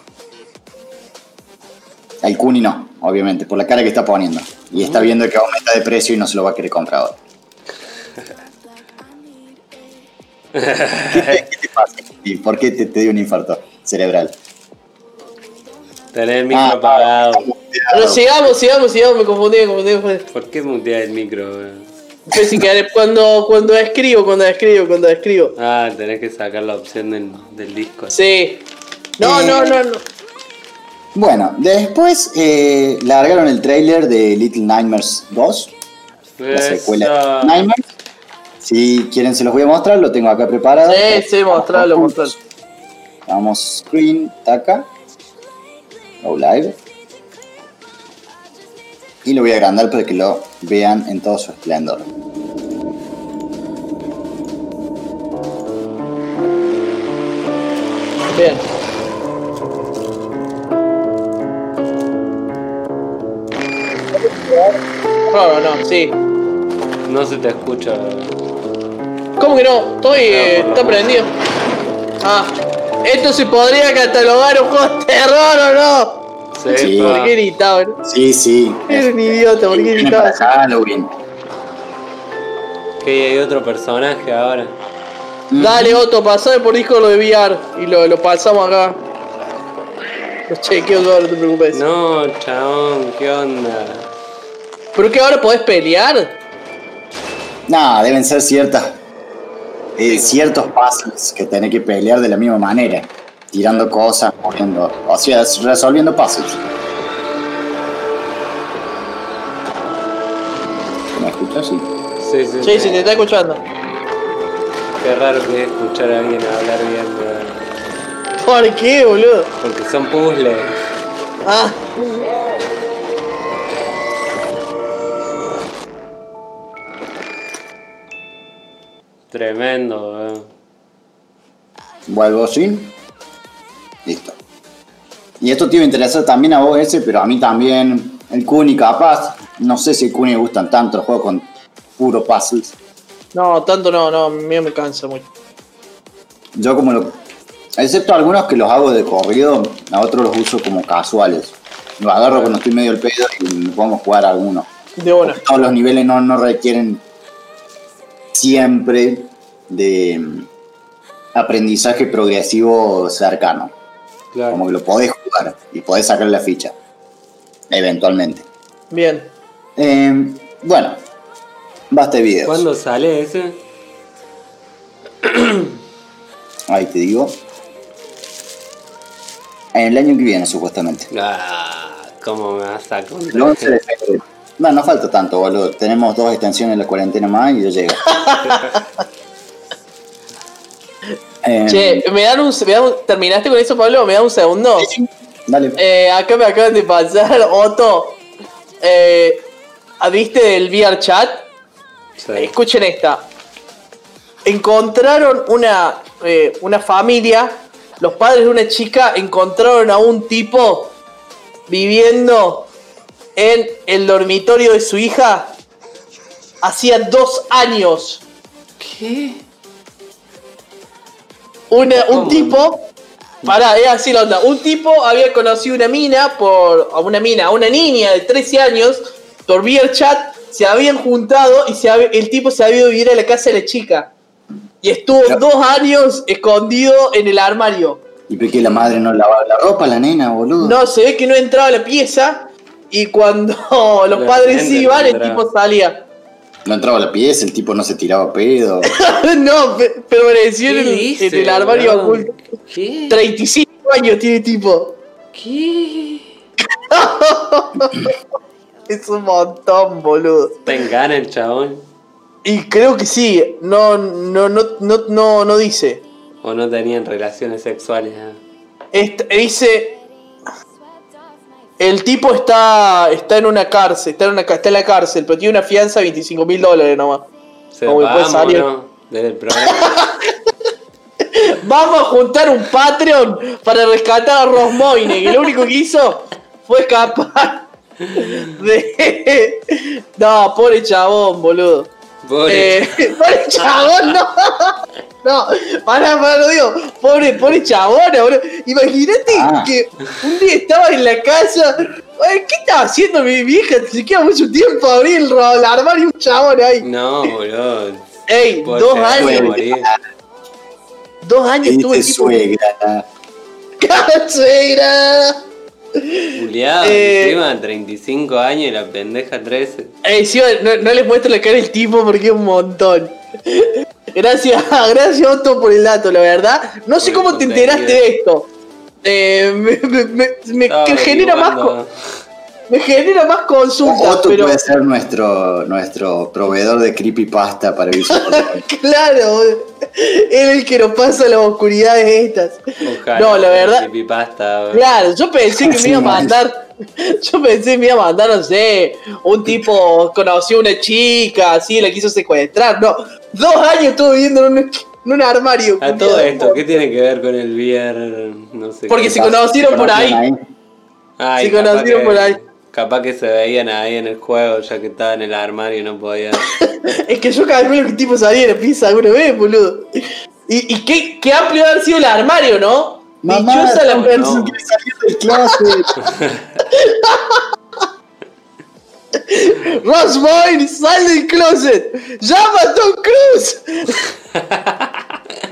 El Kuni no, obviamente, por la cara que está poniendo. Y está viendo que aumenta de precio y no se lo va a querer comprar ahora. ¿Qué te, qué te pasa? ¿Y por qué te, te dio un infarto cerebral? Tener el micro Ah, apagado. Pero sigamos, sigamos, sigamos, me confundí, me confundí. me confundí. ¿Por qué mutear el micro? weón? Pensé que cuando, cuando escribo, cuando escribo, cuando escribo. Ah, tenés que sacar la opción del, del disco. Sí. No, Eh. no, no, no. Bueno, después eh, largaron el trailer de Little Nightmares 2, la secuela de. Nightmares. Si quieren se los voy a mostrar, lo tengo acá preparado. Sí, sí, mostralo, mostralo. Vamos screen, taca. Go live. Y lo voy a agrandar para que lo vean en todo su esplendor. Bien. No, no, no, sí. No se te escucha. ¿Cómo que no? Estoy, eh, por la está prendido. Ah, esto se podría catalogar un juego de terror o no. Sí. ¿Por qué gritaba? Sí, sí. Eres un idiota, ¿por qué para Halloween. Que hay otro personaje ahora. Dale, Otto, pasame por disco lo de VR y lo, lo pasamos acá. Los chequeo todo, no te preocupes. No, chabón, ¿qué onda? ¿Pero que ahora podés pelear? No, deben ser ciertas. Eh, ciertos puzzles que tenés que pelear de la misma manera. Tirando cosas, moviendo. O sea, resolviendo puzzles. ¿Me escuchas? Sí. Sí, sí, Sí, sí, te está escuchando. Qué raro que es escuchar a alguien hablar bien, weón. ¿Por qué, boludo? Porque son puzzles. Ah, Tremendo, weón. Vuelvo sin. Listo. Y esto te iba a interesar también a vos ese, pero a mí también. El Kuni capaz. No sé si el Kuni me gustan tanto los juegos con puro puzzles. no, tanto no, no, a mí me cansa mucho. Yo como lo... Excepto algunos que los hago de corrido, a otros los uso como casuales. Los agarro cuando estoy medio el pedo y me pongo a jugar a alguno. De una. Todos los niveles no, no requieren siempre de mm, aprendizaje progresivo cercano. Claro. Como que lo podés jugar y podés sacar la ficha. Eventualmente. Bien. Eh, bueno, basta de videos. ¿Cuándo sale ese? Ahí te digo. En el año que viene, supuestamente. Ah, ¿cómo me vas a El 11 contar? de febrero. No, no falta tanto, boludo. Tenemos dos extensiones de la cuarentena más y ya llega. Eh, Che, ¿me dan, un, me dan un- ¿Terminaste con eso, Pablo? ¿Me da un segundo? Dale. Eh, acá me acaban de pasar, Otto. Eh, ¿Viste el VR chat? Sí. Escuchen esta. Encontraron una, eh, una familia los padres de una chica encontraron a un tipo viviendo en el dormitorio de su hija hacía dos años. ¿Qué? Una- un ¿Cómo? tipo, pará, es así la onda. Un tipo había conocido una mina por. A una mina, a una niña de 13 años, por vía el chat, se habían juntado y se había- el tipo se había ido a vivir a la casa de la chica. Y estuvo dos años escondido en el armario. ¿Y por qué la madre no lavaba la ropa, la nena, boludo? No, se ve que no entraba a la pieza. Y cuando los La padres gente iban, el tipo salía. No entraba a la pieza, el tipo no se tiraba pedo. no, pe- permaneció en ¿Qué el, dice, en el armario oculto. ¿Qué? 35 años tiene el tipo. ¿Qué? Es un montón, boludo. ¿Está en gana el chabón? Y creo que sí, no, no, no, no, no, no dice. ¿O no tenían relaciones sexuales? ah? Dice. El tipo está, está en una cárcel, está en, una, está en la cárcel, pero tiene una fianza de 25 mil dólares nomás. ¿Se Como puede vamos salir. no? Desde el programa. Vamos a juntar un Patreon para rescatar a Ross Moine, que lo único que hizo fue escapar de... No, pobre chabón, boludo. Pobre. Eh, pobre chabón, no. No, pará, pará, lo digo. Pobre, pobre chabón, boludo. Imagínate Ah. que un día estaba en la casa. ¿Qué estaba haciendo mi vieja? Se queda mucho tiempo a abrir el, el armario y un chabón ahí. No, boludo. Ey, Pobre dos años. Dos años ¿Qué estuvo el dice tipo. suegra? Julián, Eh. encima 35 años y la pendeja 13. Ey, sí, no, no les muestro la cara del tipo porque es un montón. Gracias, gracias Otto por el dato, la verdad. No sé Por cómo te enteraste de esto. Eh, me, me- me- genera más, me genera más consultas, Otto pero puede ser nuestro, nuestro proveedor de creepypasta para Visual claro, es el que nos pasa las oscuridades estas. Ojalá. No, la verdad, Creepypasta. Claro, yo pensé que me iba a man. mandar. Yo pensé que me iba a mandar, no sé, un tipo conoció a una chica, así, la quiso secuestrar. No, dos años estuve viviendo en un, en un armario. A todo esto, ¿qué tiene que ver con el VR? No sé. Porque se pasa? conocieron por ahí. Ay, se conocieron que- por ahí. Capaz que se veían ahí en el juego, ya que estaba en el armario y no podía. Es que yo calculo que el tipo salía de la pizza alguna vez, boludo. Y, y qué, qué amplio haber sido el armario, ¿no? Mamá, Dichosa la no, persona. no. del closet. Ross Boyne, sal del closet. ¡Llama a Tom Cruise!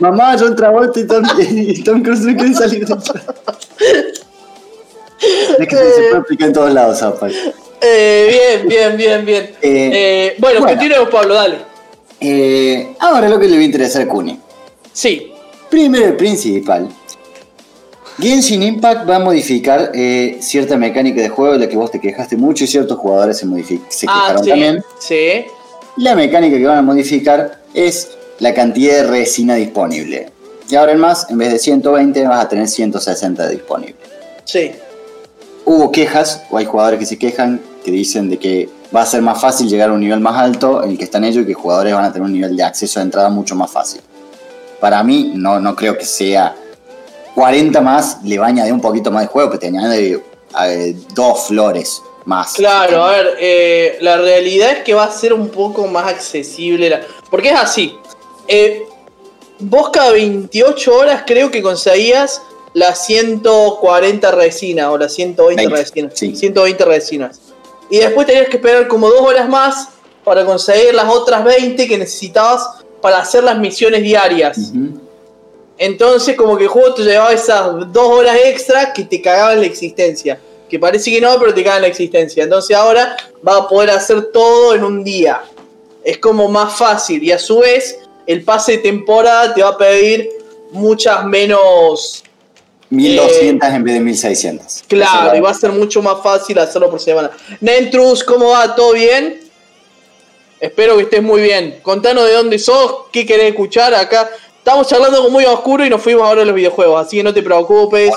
Mamá, John Travolta y Tom, y Tom Cruise no quieren salir del closet. Es que se puede aplicar en todos lados, Apa. Eh, bien, bien, bien, bien. Eh, Eh, bueno, bueno. continuemos, Pablo, dale. Eh, ahora lo que le va a interesar a Kuni. Sí, Primero y principal. Genshin Impact va a modificar eh, cierta mecánica de juego de la que vos te quejaste mucho y ciertos jugadores se, se ah, quejaron sí, también. sí. La mecánica que van a modificar es la cantidad de resina disponible. Y ahora en más, en vez de 120 vas a tener 160 disponible. Sí. Hubo quejas, o hay jugadores que se quejan, que dicen de que va a ser más fácil llegar a un nivel más alto en el que están ellos y que jugadores van a tener un nivel de acceso de entrada mucho más fácil. Para mí, no, no creo que sea 40 más, le va a añadir un poquito más de juego, pero te añade eh, dos flores más. Claro, a ver, eh, la realidad es que va a ser un poco más accesible. la- Porque es así. eh, vos cada 28 horas creo que conseguías las 140 resinas o las 120 Veinte, resinas. sí. 120 resinas. Y después tenías que esperar como dos horas más para conseguir las otras 20 que necesitabas para hacer las misiones diarias. Entonces, como que el juego te llevaba esas dos horas extra que te cagaban la existencia. Que parece que no, pero te cagan la existencia. Entonces ahora va a poder hacer todo en un día. Es como más fácil. Y a su vez, el pase de temporada te va a pedir muchas menos. 1200 en vez de 1600. Claro, y va a ser mucho más fácil hacerlo por semana. Nentrus, ¿cómo va? ¿Todo bien? Espero que estés muy bien. Contanos de dónde sos, qué querés escuchar acá. Estamos charlando con muy oscuro y nos fuimos ahora a los videojuegos, así que no te preocupes.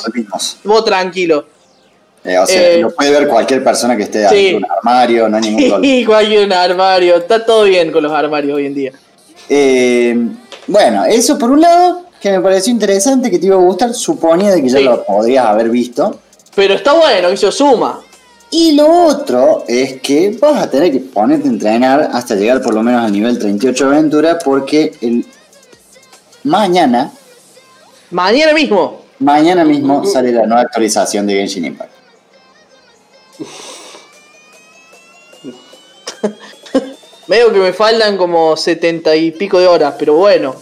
Vos tranquilo. Eh, o sea, Eh, lo puede ver cualquier persona que esté sí. un armario, no hay ningún problema. Y cualquier armario. Está todo bien con los armarios hoy en día. Eh, bueno, eso por un lado. Que me pareció interesante, que te iba a gustar, suponía de que ya Sí. lo podrías haber visto. Pero está bueno que se suma. Y lo otro es que vas a tener que ponerte a entrenar hasta llegar por lo menos al nivel 38 de aventura, porque el mañana, Mañana mismo. mañana mismo sale la nueva actualización de Genshin Impact. Veo que me faltan como setenta y pico de horas, pero bueno.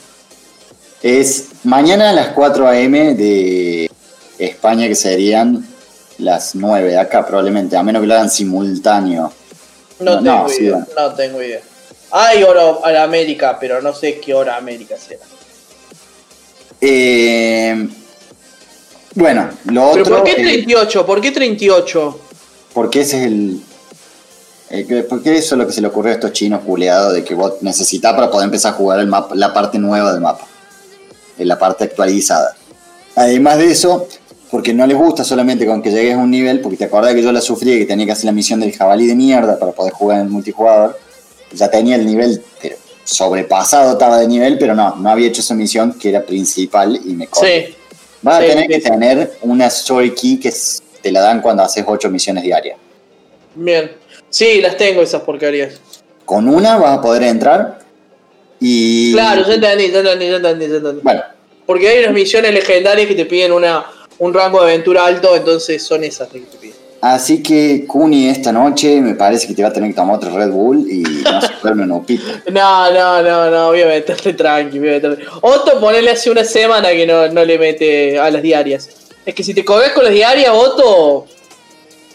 Es mañana a las 4 am de España, que serían las 9 de acá probablemente, a menos que lo hagan simultáneo. No, No, tengo no, idea. No tengo idea. Hay hora a la América, pero no sé qué hora América será. Eh, bueno, lo ¿Pero otro. por qué eh, 38? ¿Por qué 38? porque ese es el. eh, que- porque eso es lo que se le ocurrió a estos chinos culeados de que vos necesitas para poder empezar a jugar el mapa, la parte nueva del mapa. En la parte actualizada. Además de eso, porque no les gusta solamente con que llegues a un nivel, porque te acordás que yo la sufrí que tenía que hacer la misión del jabalí de mierda para poder jugar en el multijugador. Ya tenía el nivel pero sobrepasado, estaba de nivel, pero no, no había hecho esa misión que era principal y me corté. Sí. Vas a Sí, tener sí, que tener una story key que te la dan cuando haces 8 misiones diarias. Bien. Sí, las tengo esas porquerías. Con una vas a poder entrar y... Claro, ya entendí, ya entendí, ya entendí, ya entendí. Bueno, Porque hay unas misiones legendarias que te piden una, un rango de aventura alto, entonces son esas las que te piden. así que Kuni esta noche me parece que te va a tener que tomar otro Red Bull y no un upito. No, no, no, no, voy a meterle tranqui, voy a meterle. Otto, ponele hace una semana que no, no le mete a las diarias. Es que si te colgas con las diarias, Otto,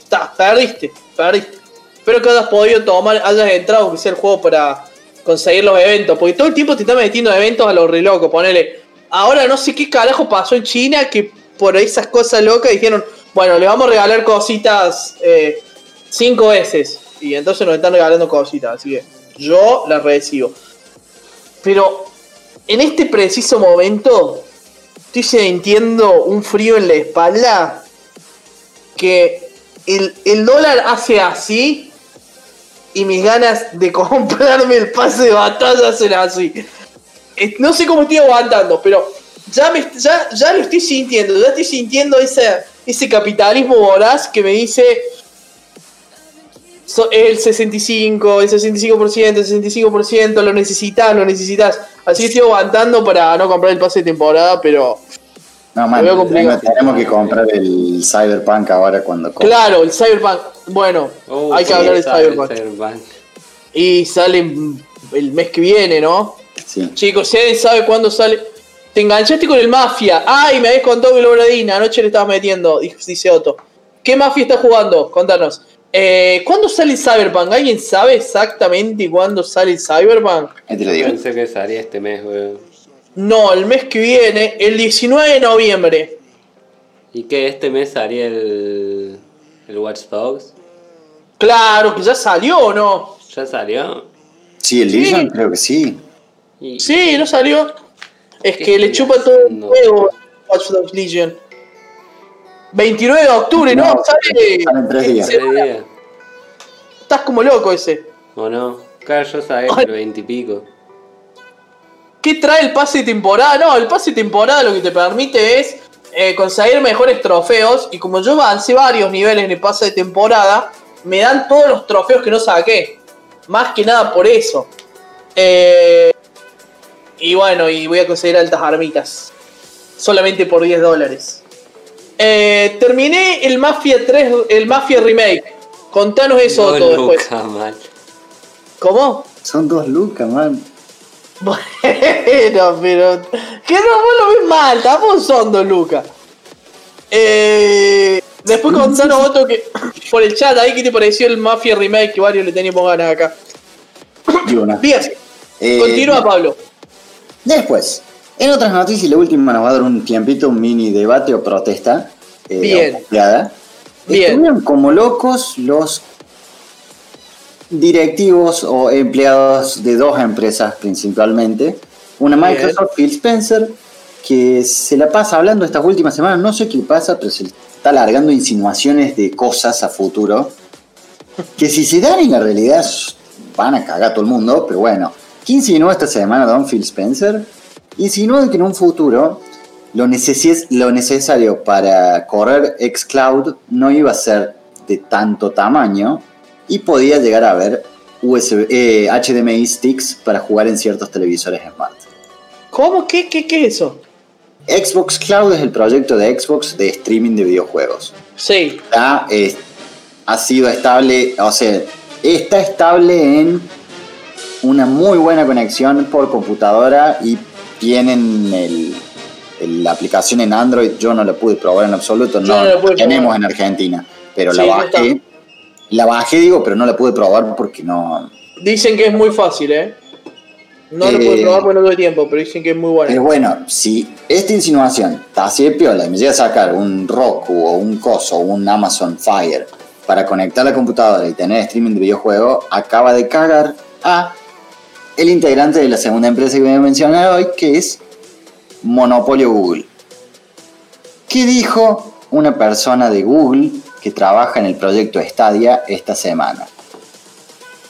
está, perdiste, perdiste. Espero que hayas podido tomar, hayas entrado, que sea el juego para conseguir los eventos, porque todo el tiempo te está metiendo eventos a los re locos, ponele. Ahora no sé qué carajo pasó en China que por esas cosas locas dijeron, bueno, le vamos a regalar cositas eh, cinco veces. Y entonces nos están regalando cositas, así que yo las recibo. Pero en este preciso momento estoy sintiendo un frío en la espalda que el, el dólar hace así y mis ganas de comprarme el pase de batalla hacen así. No sé cómo estoy aguantando, pero ya, me, ya, ya lo estoy sintiendo, ya estoy sintiendo ese, ese capitalismo voraz que me dice so- el 65, el 65%, el 65%, lo necesitas, lo necesitas. Así que estoy aguantando para no comprar el pase de temporada, pero No, man, complicado. tenemos, que comprar el Cyberpunk ahora cuando... compre. claro, el Cyberpunk, bueno, Uh, hay que sí, hablar del Cyberpunk. Cyberpunk. Y sale el mes que viene, ¿no? Sí. Chicos, si alguien sabe cuándo sale. Te enganchaste con el Mafia. Ay, me habéis contado que lo Bradina. Anoche le estabas metiendo, dice Otto. ¿Qué Mafia está jugando? Contanos. Eh, ¿Cuándo sale el Cyberpunk? ¿Alguien sabe exactamente cuándo sale el Cyberpunk? Te lo digo. Pensé que salía este mes, weón. No, el mes que viene, el 19 de noviembre. ¿Y que este mes salía el. el Watch Dogs? Claro, que ya salió o no. ¿Ya salió? Sí, el Legion creo que sí. Y- Sí, no salió. Es ¿Qué que le chupa todo el juego Watch Dogs Legion. 29 de octubre, ¿no? No, Sale. salen tres días. Estás como loco ese. ¿O no? Claro, yo sabía que el 20 y pico. ¿Qué trae el pase de temporada? No, el pase de temporada lo que te permite es eh, conseguir mejores trofeos. Y como yo avancé varios niveles en el pase de temporada, me dan todos los trofeos que no saqué. Más que nada por eso. Eh, y bueno, y voy a conseguir altas armitas. Solamente por 10 dólares. Eh, terminé el Mafia 3, el Mafia Remake. Contanos eso No, todo después. Luca, mal. ¿Cómo? Son dos lucas, man. Bueno, pero. Que no, vos lo ves mal, tampoco son dos lucas. Eh, después contanos otro que. Por el chat ahí, ¿qué te pareció el Mafia Remake? Que varios le teníamos ganas acá. Y una. Bien, Eh, continúa Pablo. Después, en otras noticias, la última nos va a dar un tiempito, un mini debate o protesta. eh, Bien. Bien. Estuvieron como locos los directivos o empleados de dos empresas principalmente. Una. Microsoft, Phil Spencer, que se la pasa hablando estas últimas semanas, no sé qué pasa, pero se está alargando insinuaciones de cosas a futuro. Que si se dan en la realidad van a cagar a todo el mundo, pero bueno. ¿Quién insinuó esta semana Don Phil Spencer? insinúan que en un futuro lo, neces- lo necesario para correr xCloud no iba a ser de tanto tamaño y podía llegar a haber USB, eh, HDMI sticks para jugar en ciertos televisores smart. ¿Cómo? ¿Qué, qué, qué es eso? Xbox Cloud es el proyecto de Xbox de streaming de videojuegos. Sí. Está, eh, ha sido estable, o sea, está estable en una muy buena conexión por computadora y tienen el, el- la aplicación en Android. Yo no la pude probar en absoluto, no, no la tenemos probar. en Argentina, pero Sí, la no bajé. La bajé, digo, pero no la pude probar porque no. Dicen que es muy fácil, ¿eh? No lo Eh, puedo probar porque no doy tiempo, pero dicen que es muy Pero bueno. bueno, si esta insinuación está así de piola y me llega a sacar un Roku o un Coso o un Amazon Fire para conectar la computadora y tener streaming de videojuegos, acaba de cagar a el integrante de la segunda empresa que voy a mencionar hoy, que es Monopolio Google. ¿Qué dijo una persona de Google que trabaja en el proyecto Stadia esta semana?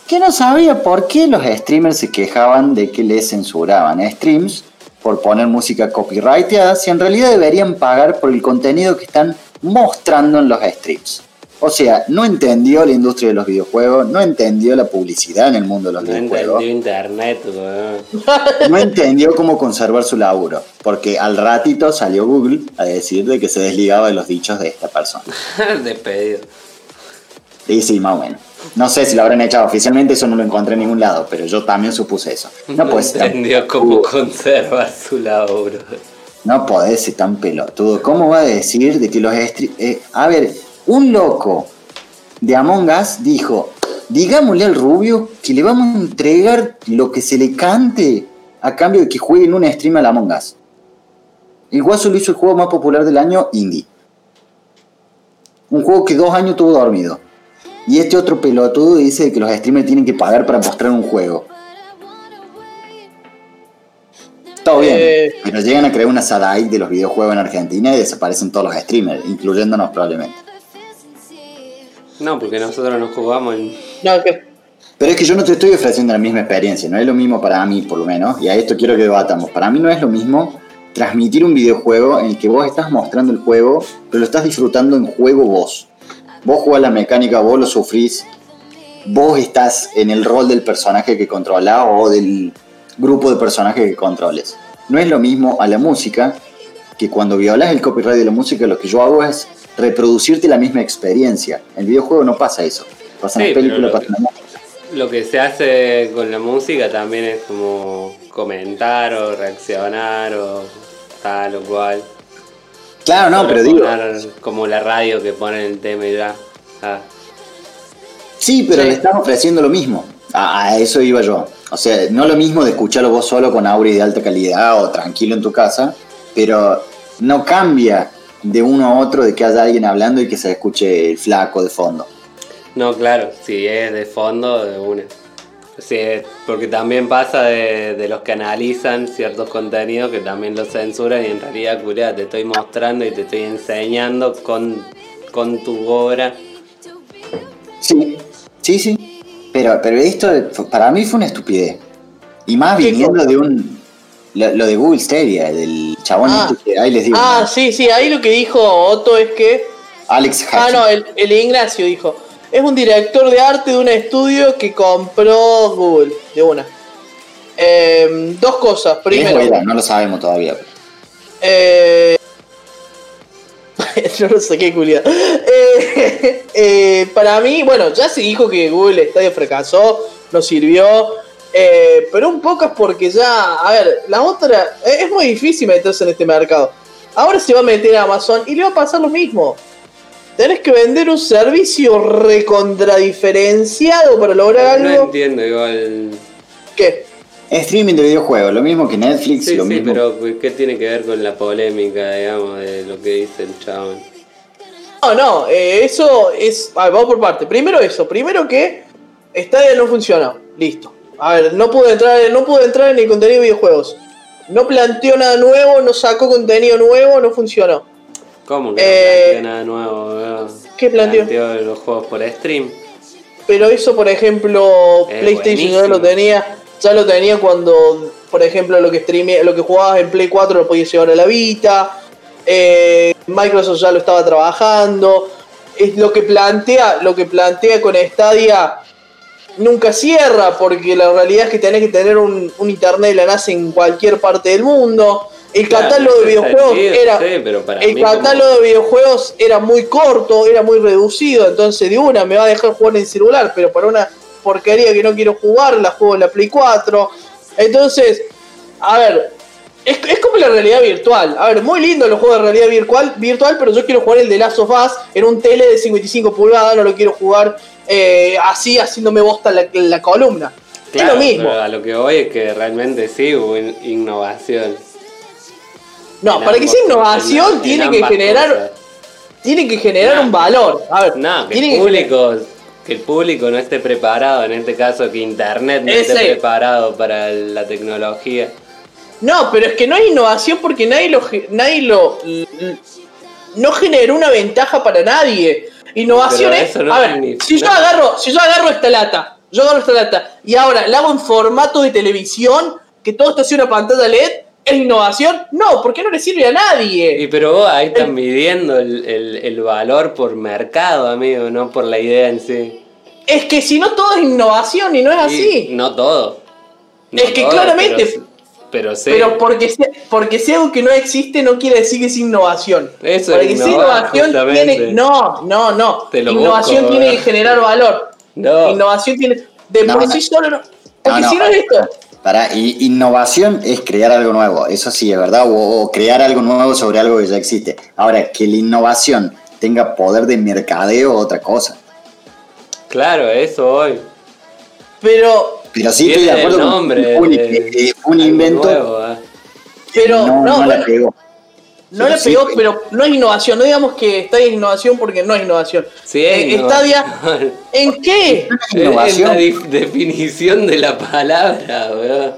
que no sabía por qué los streamers se quejaban de que les censuraban streams por poner música copyrighteada si en realidad deberían pagar por el contenido que están mostrando en los streams. O sea, no entendió la industria de los videojuegos, no entendió la publicidad en el mundo de los No videojuegos, entendió internet, weón. no entendió cómo conservar su laburo, porque al ratito salió Google a decir de que se desligaba de los dichos de esta persona. Despedido. Y sí, más o menos. No sé si lo habrán echado oficialmente, eso no lo encontré en ningún lado, pero yo también supuse eso. No puede ser tan entendió cómo conservar su laburo. No podés ser tan pelotudo. ¿Cómo va a decir de que los eh, a ver, un loco de Among Us dijo, digámosle al rubio que le vamos a entregar lo que se le cante a cambio de que juegue en un stream al Among Us. El Guaso lo hizo el juego más popular del año, Indie. Un juego que dos años tuvo dormido. Y este otro pelotudo dice que los streamers tienen que pagar para mostrar un juego. Todo bien, Eh. pero llegan a crear una Sadai de los videojuegos en Argentina y desaparecen todos los streamers, incluyéndonos probablemente. No, porque nosotros no jugamos en. No, que Pero es que yo no te estoy ofreciendo la misma experiencia, no es lo mismo para mí por lo menos, y a esto quiero que debatamos. Para mí no es lo mismo transmitir un videojuego en el que vos estás mostrando el juego, pero lo estás disfrutando en juego vos. Vos jugás la mecánica, vos lo sufrís, vos estás en el rol del personaje que controlás o del grupo de personajes que controles. No es lo mismo a la música, que cuando violas el copyright de la música, lo que yo hago es reproducirte la misma experiencia. En el videojuego no pasa eso. Pasa en Sí, las películas, pasa en la música. Lo que se hace con la música también es como comentar o reaccionar o tal o cual. Claro, no, pero digo. Como la radio que pone el tema y ya. Ah. Sí, pero Sí. le están ofreciendo lo mismo. A, a eso iba yo. O sea, no lo mismo de escucharlo vos solo con audio de alta calidad o tranquilo en tu casa, pero no cambia de uno a otro de que haya alguien hablando y que se escuche el flaco de fondo. No, claro, si es de fondo, de una. Sí, porque también pasa de, de los que analizan ciertos contenidos que también los censuran y en realidad, curá, te estoy mostrando y te estoy enseñando con, con tu obra. Sí, sí, sí. Pero, pero esto para mí fue una estupidez. Y más ¿Qué viniendo de un. Lo, lo de Google Stadia, del chabón Ah. este que ahí les digo. Ah, ¿no? sí, sí, ahí lo que dijo Otto es que. Alex Ah, Hutchins. no, el, el Ignacio dijo. Es un director de arte de un estudio que compró Google, de una. Em, dos cosas. Es Primero, buena, no lo sabemos todavía. eh, yo no sé qué culiado. Eh, eh, para mí, bueno, ya se dijo que Google Stadia fracasó, no sirvió. Eh, pero un poco es porque ya, a ver, la otra, eh, es muy difícil meterse en este mercado. Ahora se va a meter a Amazon y le va a pasar lo mismo. Tenés que vender un servicio recontradiferenciado para lograr No algo. entiendo igual. ¿Qué? Streaming de videojuegos, lo mismo que Netflix, Sí, lo sí, mismo. pero ¿qué tiene que ver con la polémica, digamos, de lo que dice el chabón? No, no, eh, eso es. A ver, vamos por parte. Primero eso, primero que Stadia no funcionó. Listo. A ver, no pudo entrar, no pudo entrar en el contenido de videojuegos. No planteó nada nuevo, no sacó contenido nuevo, no funcionó. ¿Cómo que Eh, no planteó nada nuevo? weón? ¿Qué planteó? los juegos por stream. Pero eso, por ejemplo, Es PlayStation ya buenísimo. lo tenía. Ya lo tenía cuando. por ejemplo, lo que streame, lo que jugabas en Play 4 lo podías llevar a la Vita. Eh, Microsoft ya lo estaba trabajando. Es lo que plantea, lo que plantea con Stadia nunca cierra, porque la realidad es que tenés que tener un, un internet de la NASA en cualquier parte del mundo. El Claro, catálogo de videojuegos sentido, era. sí, pero para el como- catálogo de videojuegos era muy corto, era muy reducido, entonces de una me va a dejar jugar en celular, pero para una porquería que no quiero jugar, la juego en la Play 4. Entonces, a ver, es, es como la realidad virtual. A ver, muy lindo los juegos de realidad virtual, virtual, pero yo quiero jugar el de Last of Us en un tele de 55 pulgadas, no lo quiero jugar eh, así, haciéndome bosta la, la columna. Claro, es lo mismo. pero a lo que voy es que realmente sí hubo in- innovación. No, En para que sea innovación en- tiene en que generar, tiene que generar un valor. A ver, No, que el público, que el público no esté preparado, en este caso que internet no esté preparado para la tecnología. No, pero es que no hay innovación porque nadie lo nadie lo no generó una ventaja para nadie. Innovación Pero es, eso no a ver, si yo agarro, si yo agarro esta lata, yo agarro esta lata y ahora la hago en formato de televisión, que todo esto sea una pantalla LED, ¿es innovación? No, porque no le sirve a Y nadie. pero vos ahí están midiendo el, el- el valor por mercado, amigo, no por la idea en sí. Es que si no todo es innovación y no es Y así. no todo. No Es que todo, claramente- Pero, porque sea, porque sea algo que no existe no quiere decir que es innovación. Eso Para es que sea innovar, innovación justamente. tiene. No, no, no. Te lo Innovación busco, tiene eh. que generar valor. No. Innovación tiene. De No, por no. sí solo no. Porque No, no, si no es esto. Para, y innovación es crear algo nuevo, eso sí es verdad, o, o crear algo nuevo sobre algo que ya existe. Ahora, que la innovación tenga poder de mercadeo, otra cosa. Claro, eso hoy. Pero. Pero sí estoy de acuerdo con nombre que fue un, de- eh, un invento, nuevo, ¿eh? Pero. no, No, no la pegó. no Pero le sí, pegó, güey. pero no es innovación. No digamos que Stadia es innovación porque no es innovación. Sí, es Eh, innovación. Stadia. ¿En qué? Es Innovación. la dif- definición de la palabra, weón.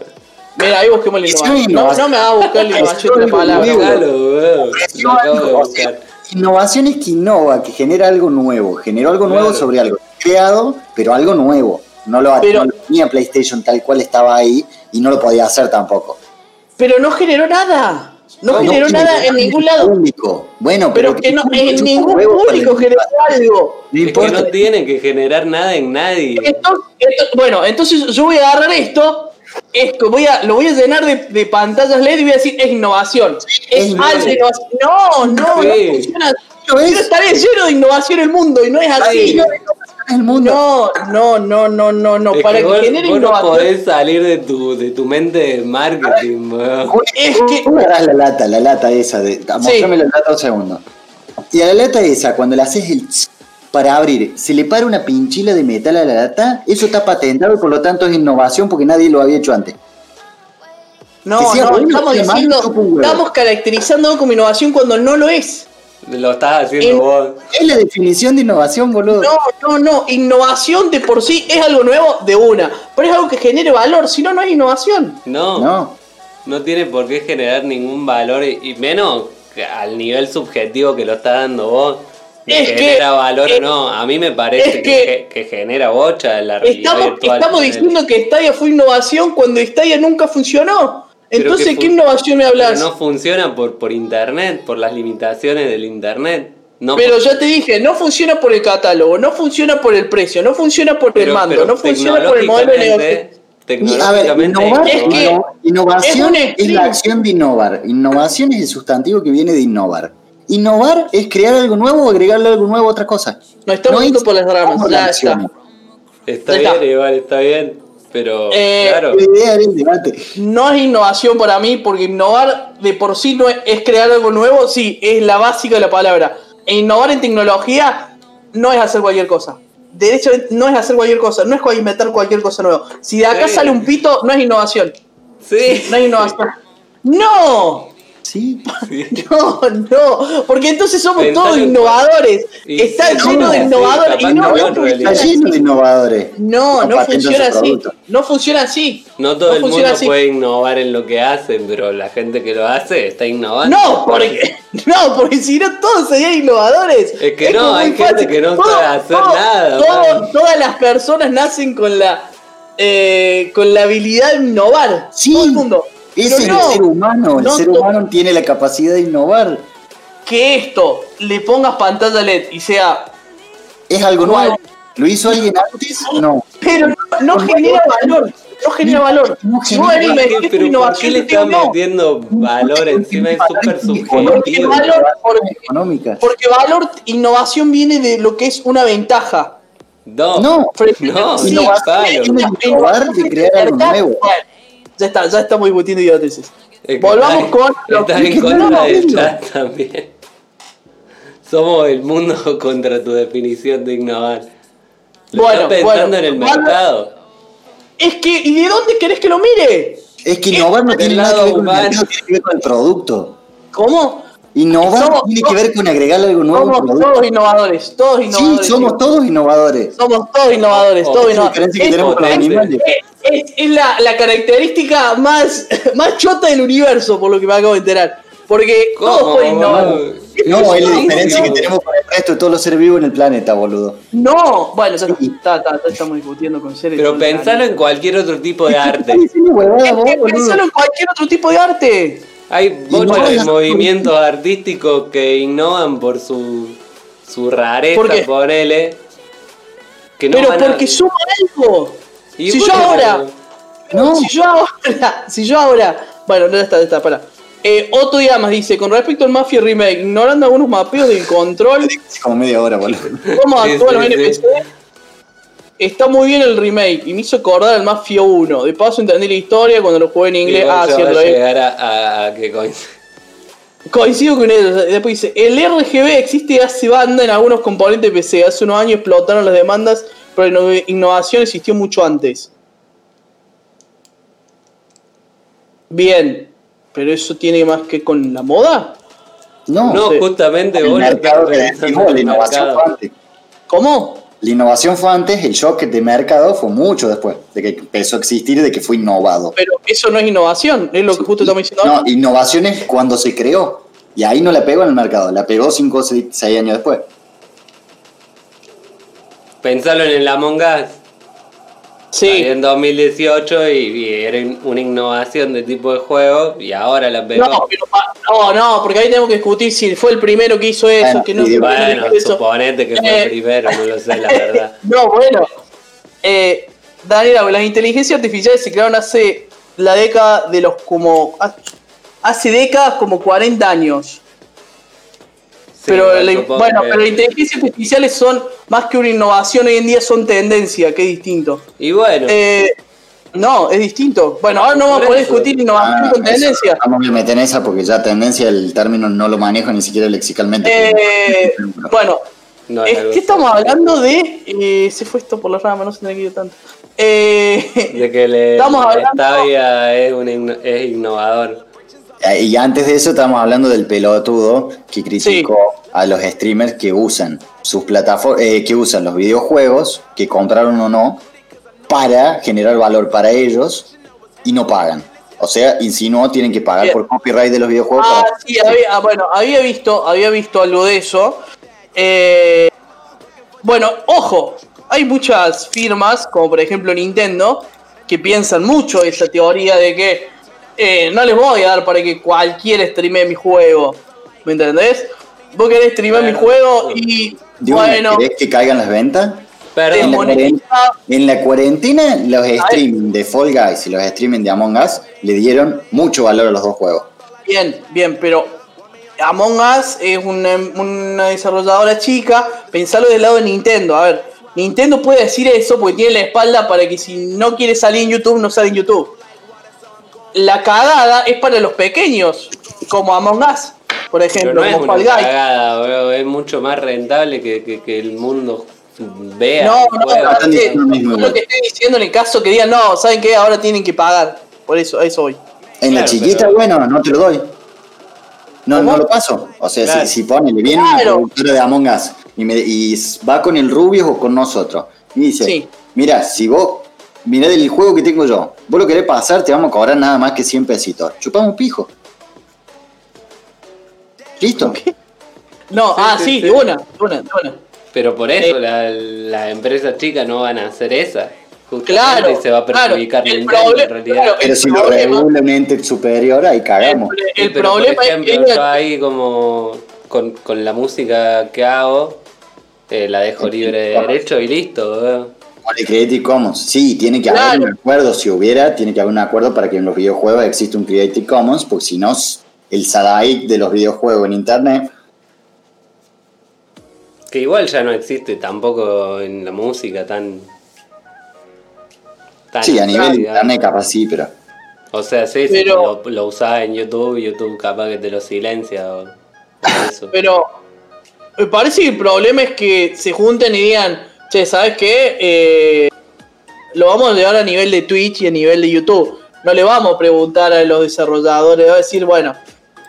Mira, ahí busquemos la Es innovación. No, innovación. no me hagas buscar la innovación de la es palabra. digo. Buscalo, weón. Lo acabo de O sea, buscar. Innovación es que innova, que genera algo nuevo, generó algo nuevo Claro. sobre algo creado, pero algo nuevo. No lo, Pero- no lo tenía PlayStation tal cual estaba ahí y no lo podía hacer tampoco. Pero no generó nada. No, No, generó no nada en ningún lado. Público. Bueno, Pero que no, en ningún público generó algo. No Es que no tiene que generar nada en nadie. Bueno, entonces yo voy a agarrar esto, esto voy a, lo voy a llenar de, de pantallas LED y voy a decir es innovación. Es Es alta innovación. No, no, no funciona así. Lo es. Pero estaría lleno de innovación el mundo y no es así. Sí. El mundo. No, no, no, no, no, no. Es Para que que, vos, genere vos no podés salir de tu, de tu mente de marketing. Es que- agarrás la lata, la lata esa de. Mostrame la lata un segundo. Y a la lata esa, cuando le haces el tss para abrir, se le para una pinchila de metal a la lata, eso está patentado y por lo tanto es innovación porque nadie lo había hecho antes. No, no, bueno, estamos diciendo, huevo. estamos caracterizando como innovación cuando no lo es. Lo estás haciendo En- vos. Es la definición de innovación, boludo. No, no, no. Innovación de por sí es algo nuevo de una. Pero es algo que genere valor, si no, no es innovación. No, no, No. tiene por qué generar ningún valor y, y menos que al nivel subjetivo que lo está dando vos. Es que- genera valor es- o no. A mí me parece es que, que- que genera bocha la realidad Estamos, virtual. estamos diciendo que Stadia fue innovación cuando Stadia nunca funcionó. Pero Entonces, ¿qué innovación me Pero hablas? no funciona por, por internet, por las limitaciones del internet. No Pero ya te dije, no funciona por el catálogo, no funciona por el precio, no funciona por el pero- mando, pero no funciona por el modelo de negocio. tecnológicamente- ver, innovar, Es que- inno- innovación es la acción de innovar. Innovación es el sustantivo que viene de innovar. Innovar es crear algo nuevo o agregarle algo nuevo a otra cosa. No estamos No yendo es- por las ramas, la está. Está Ya bien, está. igual, está bien. Pero, Eh, claro. La idea era el debate. No es innovación para mí, porque innovar de por sí no es, es crear algo nuevo, sí, es la básica de la palabra. E innovar en tecnología no es hacer cualquier cosa. De hecho, no es hacer cualquier cosa, no es inventar cualquier cosa nueva. Si de acá Sí. sale un pito, no es innovación. Sí. No es innovación. ¡No! Sí. No, no, porque entonces somos todos innovadores. Y Está sí, lleno no, de sí, innovadores. y no, no, Está lleno de innovadores. No, no funciona así. No funciona así. No todo el mundo así. puede innovar en lo que hace, pero la gente que lo hace está innovando. No, porque, no, porque si no todos serían innovadores. Es que no, hay gente fácil. que no sabe hacer nada, todo- todas las personas nacen con la eh, con la habilidad de innovar. Sí. Todo el mundo. Es no, el ser humano. El no ser humano tiene la capacidad de innovar. Que esto le pongas pantalla LED y sea. Es algo nuevo. ¿Lo hizo alguien antes? No. Pero no, no genera valor. No genera valor. No genera que Pero ¿por qué le yo te digo está no. metiendo valor encima? Es súper Porque subjetivo. valor, porque, Económica. porque valor, innovación viene de lo que es una ventaja. No, No. no, Sí, es innovar de crear algo nuevo. Ya está, ya estamos discutiendo idioteces. Es que Volvamos está- con lo Estás que en contra no, del chat también. Somos el mundo contra tu definición de innovar. Lo Bueno, estás pensando bueno, en el bueno. mercado. Es que, ¿y de dónde querés que lo mire? Es que innovar no tiene nada que ver con el producto. ¿Cómo? Innovar Somos- tiene que ver con agregarle algo nuevo Somos producto. todos innovadores, todos Sí, innovadores. somos chicos. todos innovadores. Somos todos innovadores, Oh, todos es innovadores. diferencia que Es- tenemos con los animales. Es, es- es la, la característica más, más chota del universo, por lo que me acabo de enterar. Porque todos ¿Cómo, pueden innovar. No, es la Sí, diferencia sí, que sí. tenemos con el resto de todos los seres vivos en el planeta, boludo. No, bueno, ya Sí. está, está, está, estamos discutiendo con seres. Pero pensalo en cualquier otro tipo de arte. Es pensalo en cualquier otro tipo de arte. Hay de las- movimientos artísticos que innovan por su, su rareza, ¿Por qué? ponele. Que no Pero van a- porque suma algo. Y si yo ahora, No, si yo ahora, si yo ahora, bueno, no está, ya está, para. Eh, Otto Llamas dice, con respecto al Mafia Remake, ignorando algunos mapeos del control, como media hora, boludo. cómo Sí, actúan los sí, NPC, está muy bien el remake y me hizo acordar al Mafia 1. De paso entendí la historia cuando lo jugué en inglés. Ah, cierto, a llegar a, a- a que. Coincido con ellos. Después dice, el RGB existe hace banda en algunos componentes de PC. Hace unos años explotaron las demandas, pero la inno- innovación existió mucho antes. Bien, pero eso tiene más que con la moda. No, No, sé. justamente el vos mercado que la innovación mercado. fue antes. ¿Cómo? La innovación fue antes, el shock de mercado fue mucho después de que empezó a existir y de que fue innovado. Pero eso no es innovación, es lo que justo estamos diciendo. No, innovación es cuando se creó. Y ahí no la pegó en el mercado, la pegó 5 o 6 años después. Pensalo en el Among Us. Sí, en 2018 y, y era una innovación de tipo de juego y ahora la pegó. no, pero pa- no, no, porque ahí tenemos que discutir si fue el primero que hizo eso, Bueno, que no sí, Bueno, que hizo eso. suponete que fue Eh, el primero, no lo sé, la verdad. No, bueno. Eh, Daniela, las inteligencias artificiales se crearon hace la década de los como. Hace décadas como 40 años. Sí, pero la- bueno, pero las inteligencias artificiales son más que una innovación hoy en día, son tendencia, que es distinto. Y bueno, Eh, no, es distinto. Bueno, ahora no vamos a poder discutir innovación Ah, con eso, tendencia. Vamos a meter en esa porque ya tendencia el término no lo manejo ni siquiera lexicalmente. Eh, bueno, no es que estamos hablando de. eh, se fue esto por la rama, no se tiene que ir tanto. Eh, De que le, Estamos la hablando- Stavia es, un es innovador. Eh, Y antes de eso estábamos hablando del pelotudo que criticó a los streamers que usan sus plataformas, que usan los videojuegos, que compraron o no, para generar valor para ellos y no pagan. O sea, insinuó tienen que pagar Bien. por copyright de los videojuegos. Ah, para- sí, había, ah, bueno, había visto, había visto algo de eso. Eh, bueno, ojo, hay muchas firmas, como por ejemplo Nintendo, que piensan mucho esa teoría de que eh, no les voy a dar para que cualquiera streamee mi juego. ¿Me entendés? Vos querés streamear mi juego y Digo, bueno, ¿querés que caigan las ventas? Perdón, En la, en la cuarentena, los streaming de Fall Guys y los streaming de Among Us le dieron mucho valor a los dos juegos. Bien, bien, pero Among Us es una, una desarrolladora chica. Pensalo del lado de Nintendo. A ver, Nintendo puede decir eso porque tiene la espalda para que si no quiere salir en YouTube, no sale en YouTube. La cagada es para los pequeños, como Among Us, por pero ejemplo, no es como una Fall Guys. cagada, bro, es mucho más rentable que, que- que el mundo vea. No, no, no, es diciendo lo que estoy diciendo en el caso que digan, no, ¿saben qué? Ahora tienen que pagar. Por eso, a eso voy. En la chiquita, pero- bueno, no te lo doy. No, ¿Cómo? no lo paso. O sea, Claro. si, si pone, le viene Claro. una productora de Among Us y, me- y s- va con el Rubio o con nosotros. Y dice, Sí. mira, si vos, mirá del juego que tengo yo, vos lo querés pasar, te vamos a cobrar nada más que 100 pesitos. Chupamos un pijo. ¿Listo? No, Sí, ah, sí, sí, sí. de una, de una, de una. Pero por eso Eh. la- las empresas chicas no van a hacer esa. justamente, Claro, y se va a claro. perjudicar El Nintendo proble- en realidad. claro, Pero el si lo problema- regula un ente superior, ahí cagamos. El, el pero, problema por ejemplo, es que yo ahí como con, con la música que hago, eh, la dejo libre de derecho y listo, weón. Creative Commons, sí, tiene que haber un acuerdo. Si hubiera, tiene que haber un acuerdo para que en los videojuegos exista un Creative Commons, porque si no, el Sadaic de los videojuegos en internet. Que igual ya no existe tampoco en la música tan. tan Sí, a nivel digamos. internet capaz sí, pero. O sea, sí, si lo, lo usás en YouTube, YouTube capaz que te lo silencia o, o eso. Pero me parece que el problema es que se junten y digan, che, ¿sabes qué? Eh, lo vamos a llevar a nivel de Twitch y a nivel de YouTube. No le vamos a preguntar a los desarrolladores, va a decir, bueno,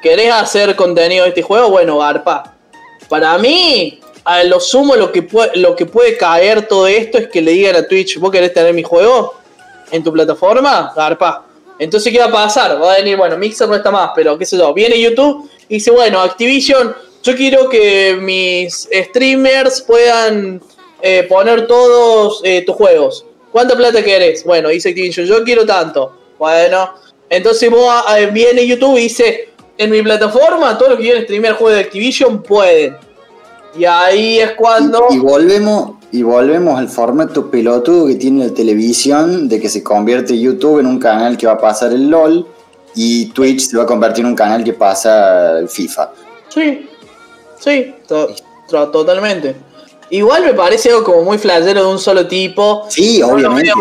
¿querés hacer contenido de este juego? Bueno, garpa. Para mí, a lo sumo lo que, puede, lo que puede caer todo esto es que le digan a Twitch, ¿vos querés tener mi juego en tu plataforma? Garpa. Entonces, ¿qué va a pasar? Va a venir, bueno, Mixer no está más, pero qué sé yo, viene YouTube y dice, bueno, Activision, yo quiero que mis streamers puedan eh, poner todos eh, tus juegos. ¿Cuánta plata querés? Bueno, dice Activision, yo quiero tanto. Bueno, entonces vos, eh, viene YouTube y dice, en mi plataforma, todos los que quieren streamear juegos de Activision pueden. Y ahí es cuando... Y, y volvemos y volvemos al formato pelotudo que tiene la televisión de que se convierte YouTube en un canal que va a pasar el LOL y Twitch se va a convertir en un canal que pasa el FIFA. Sí, sí, to- totalmente. Igual me parece algo como muy flashero de un solo tipo. Sí, obviamente.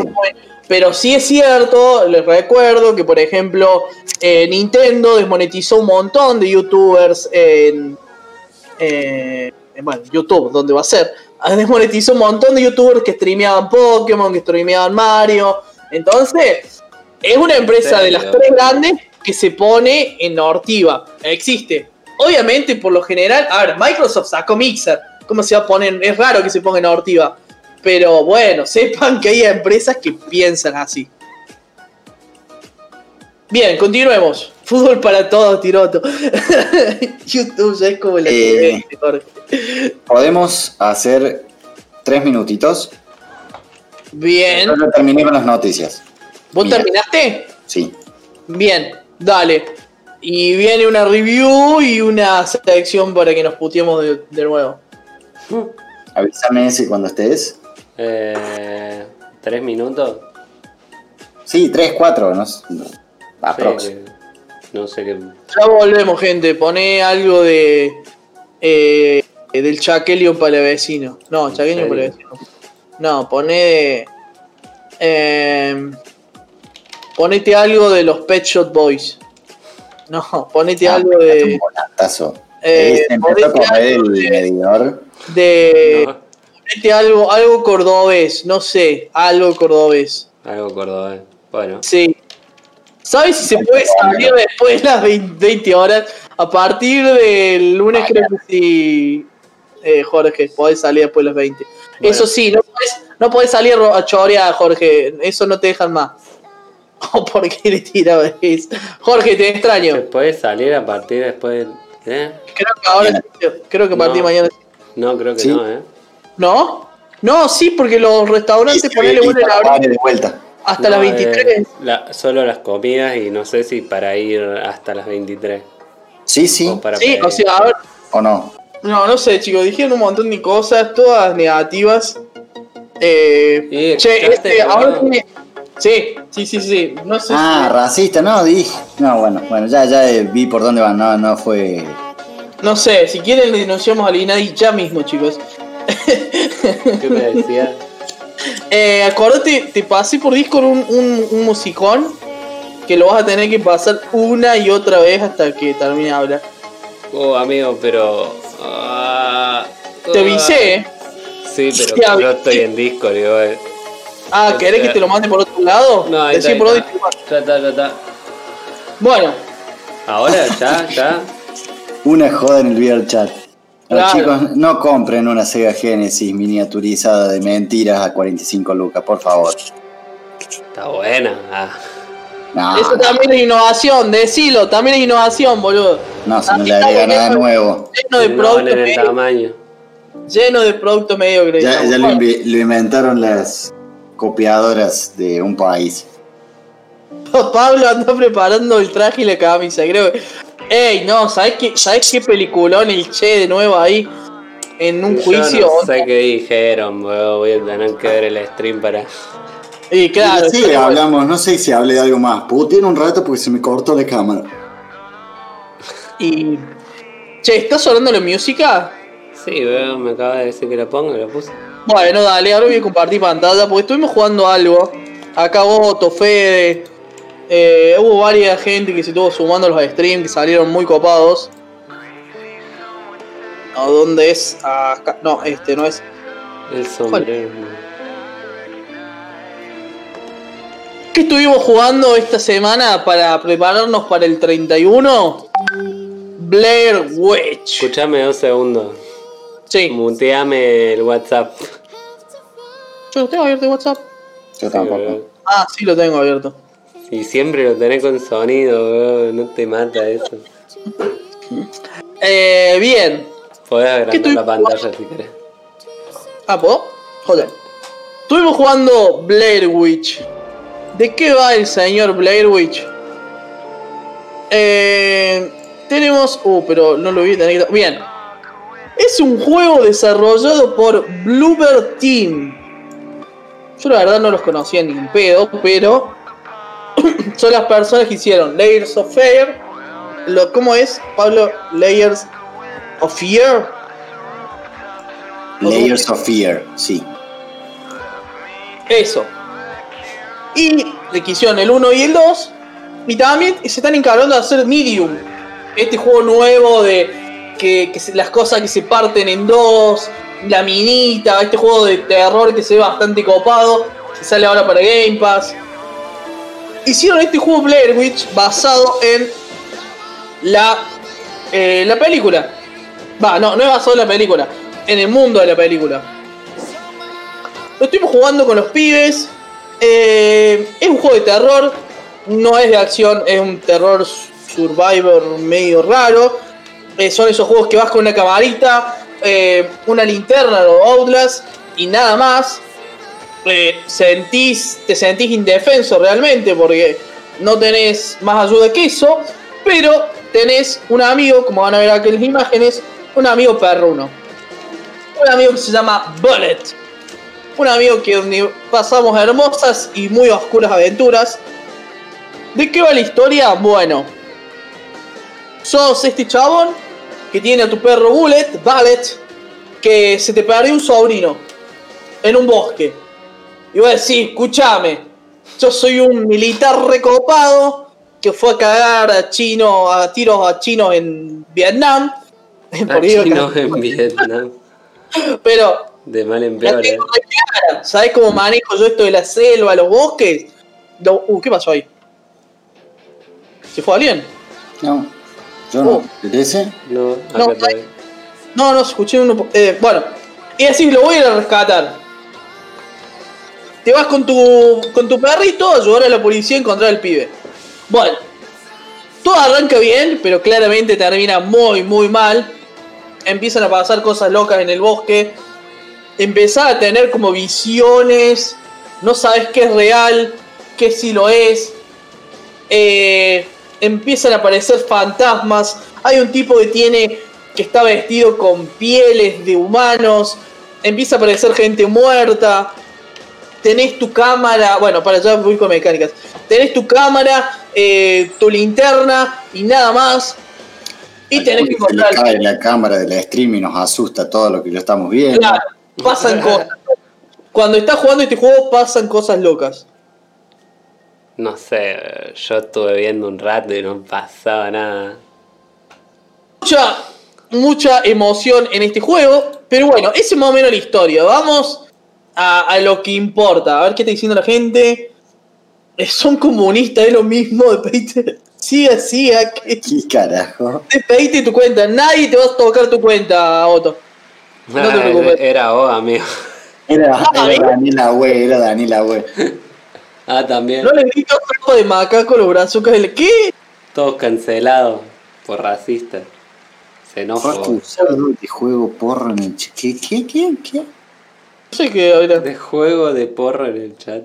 Pero sí es cierto, les recuerdo que por ejemplo eh, Nintendo desmonetizó un montón de youtubers en, eh, en, bueno, YouTube, donde va a ser. Desmonetizó un montón de youtubers que streameaban Pokémon, que streameaban Mario. Entonces, es una empresa de las tres grandes que se pone en Ortiva. Existe. Obviamente, por lo general, a ver, Microsoft sacó Mixer. ¿Cómo se va a poner? Es raro que se ponga en Ortiva. Pero bueno, sepan que hay empresas que piensan así. Bien, continuemos. Fútbol para todos, Tiroto. YouTube ya es como la Eh. TV, Jorge. Podemos hacer tres minutitos. Bien. Yo terminé con las noticias. ¿Vos terminaste? Sí. Bien, dale. Y viene una review y una sección para que nos puteemos de, de nuevo. Avísame ese cuando estés. Eh, ¿Tres minutos? Sí, tres, cuatro, no sé. Aprox. Sí, no sé qué. Ya volvemos, gente. Poné algo de. Eh, del chaquelio para vecino. No, chaqueño serio? para vecino. No, poné. Eh, ponete algo de los Pet Shop Boys. No, ponete Ah, algo un de. volantazo. Eh, Eh, ponete algo el de- medidor. De No, algo, algo cordobés. No sé, algo cordobés. algo cordobés. Bueno, Sí. ¿Sabes si se puede salir después de las 20, 20 horas? A partir del lunes creo que sí, eh, Jorge, podés salir después de las 20. Bueno. Eso sí, no podés, no podés salir a chorear, Jorge. Eso no te dejan más. ¿O por qué le tira eso? Jorge, te ¿se extraño. puede salir a partir después del. ¿Eh? Creo que ahora creo que a partir de mañana. No, creo que Sí. no, ¿eh? ¿No? No, sí, porque los restaurantes ponele vuelven a abrir de vuelta. hasta No, las eh, 23. la- solo las comidas y no sé si para ir hasta las 23. Sí, sí. O para Sí, pedir. o sea, a ver, ¿O no? No, no sé, chicos, dijeron un montón de cosas, todas negativas. Eh, che, este, ahora tiene- Sí, sí, sí, sí. No sé Ah, racista, no, dije. No, bueno, bueno, ya, ya eh, vi por dónde van, no, no fue. No sé, si quieren le denunciamos al INADI ya mismo, chicos. ¿Qué me decía? Eh, acordate, te pasé por Discord un, un, un musicón que lo vas a tener que pasar una y otra vez hasta que termine de hablar. Oh, amigo, pero. ah, Te avisé, ¿eh? Sí, pero yo avisé. estoy en Discord igual. Ah, O ¿querés sea- que te lo mande por otro lado? No, ahí está, ahí por está. te lo mando. Ya está, ya está. Bueno, Ahora, ya, ya. Una joda en el video chat. Los Claro. chicos, no compren una Sega Genesis miniaturizada de mentiras a 45 lucas, por favor. Está buena. Ah, No, eso también es innovación, decilo, también es innovación, boludo. no, si no le agrega nada nuevo. Lleno de no productos el mediocres. tamaño. Lleno de productos mediocres. Ya, ya lo, lo inventaron las, copiadoras de un país. Pablo anda preparando el traje y la camisa, creo que. Ey, no, ¿sabes qué, ¿sabes qué peliculón el Che de nuevo ahí? En un Yo juicio. no sé qué dijeron, bro. Voy a tener que ver el stream para. Y claro, sí, sí, hablamos, no sé si hablé de algo más. Tener un rato porque se me cortó la cámara. y. Che, ¿estás sonando la música? Sí, bro, me acaba de decir que la ponga, la puse. Bueno, dale, ahora voy a compartir pantalla porque estuvimos jugando algo. Acá Otto, Fede. Eh, hubo varias gente que se estuvo sumando a los streams que salieron muy copados. ¿A dónde es? Acá. No, este no es. El sombrero. ¿Qué estuvimos jugando esta semana para prepararnos para el 31? Blair Witch. Escuchame dos segundos. Sí, Muteame el WhatsApp. yo lo tengo abierto en WhatsApp. Yo tampoco. Ah, sí lo tengo abierto. Y siempre lo tenés con sonido, bro. No te mata eso. Eh, bien. Podés agrandar la pantalla si querés. Ah, ¿puedo? Joder. Estuvimos jugando Blair Witch. ¿De qué va el señor Blair Witch? Eh, tenemos... Uh, pero no lo vi. que- Bien. Es un juego desarrollado por Bluebird Team. Yo la verdad no los conocía ni un pedo, pero... son las personas que hicieron Layers of Fear. Lo, ¿Cómo es, Pablo? Layers of Fear. Layers of Fear, sí. Eso. Y le quisieron el 1 y el 2. Y también se están encargando de hacer Medium. Este juego nuevo de que, que se- las cosas que se parten en dos. La minita. Este juego de terror que se ve bastante copado. Que sale ahora para Game Pass. Hicieron este juego Blair Witch basado en la, eh, la película. Va, no, no es basado en la película. En el mundo de la película. Lo estuvimos jugando con los pibes. Eh, es un juego de terror. No es de acción, es un terror survivor medio raro. Eh, son esos juegos que vas con una camarita, una linterna o Outlast y nada más. Sentís, te sentís indefenso realmente porque no tenés más ayuda que eso. Pero tenés un amigo, como van a ver aquí en las imágenes, un amigo perruno. Un amigo que se llama Bullet un amigo que pasamos hermosas y muy oscuras aventuras. ¿De qué va la historia? Bueno, sos este chabón que tiene a tu perro Bullet, Bullet, que se te perdió un sobrino en un bosque. Y vos decís, escúchame, yo soy un militar recopado que fue a cagar a chino, a tiros a chinos en Vietnam. Por ahí, Chinos en Vietnam. Pero De mal en peor, eh. tengo re clara. ¿Sabés cómo manejo yo esto de la selva, los bosques? Lo- uh, ¿qué pasó ahí? ¿Se fue alguien? No, yo no. ¿Ese? No, acá No. No, no, escuché uno. Eh, bueno, y así lo voy a ir a rescatar. Te vas con tu, con tu perrito a ayudar a la policía a encontrar al pibe. Bueno, todo arranca bien, pero claramente termina muy, muy mal. Empiezan a pasar cosas locas en el bosque. Empezás a tener como visiones. No sabes qué es real, qué sí lo es. Eh, empiezan a aparecer fantasmas. Hay un tipo que tiene que está vestido con pieles de humanos. Empieza a aparecer gente muerta. Tenés tu cámara, bueno, para allá voy con mecánicas. Tenés tu cámara, eh, tu linterna y nada más. Y tenés que Se le encontrar. cae la cámara de la stream y nos asusta todo lo que lo estamos viendo. Claro, pasan cosas. Cuando estás jugando este juego pasan cosas locas. No sé, yo estuve viendo un rato y no pasaba nada. mucha, mucha emoción en este juego. Pero bueno, esa es más o menos la historia. Vamos a, a lo que importa. A ver qué está diciendo la gente. Eh, Son comunistas, es lo mismo. Despedite. Siga, siga. que- ¿Qué carajo? Despedite tu cuenta. Nadie te va a tocar tu cuenta, Otto. No te Ah, preocupes. Era vos, amigo. Era, Ah, era Daniela Güey, era Daniela Güey. Ah, también. No le grito ojo de macaco los brazos. ¿Qué? Todos cancelados por racistas. Se Fue enoja. de juego porro en el ch- ¿Qué, qué, qué, qué? No sé qué hablar. De juego de porro en el chat.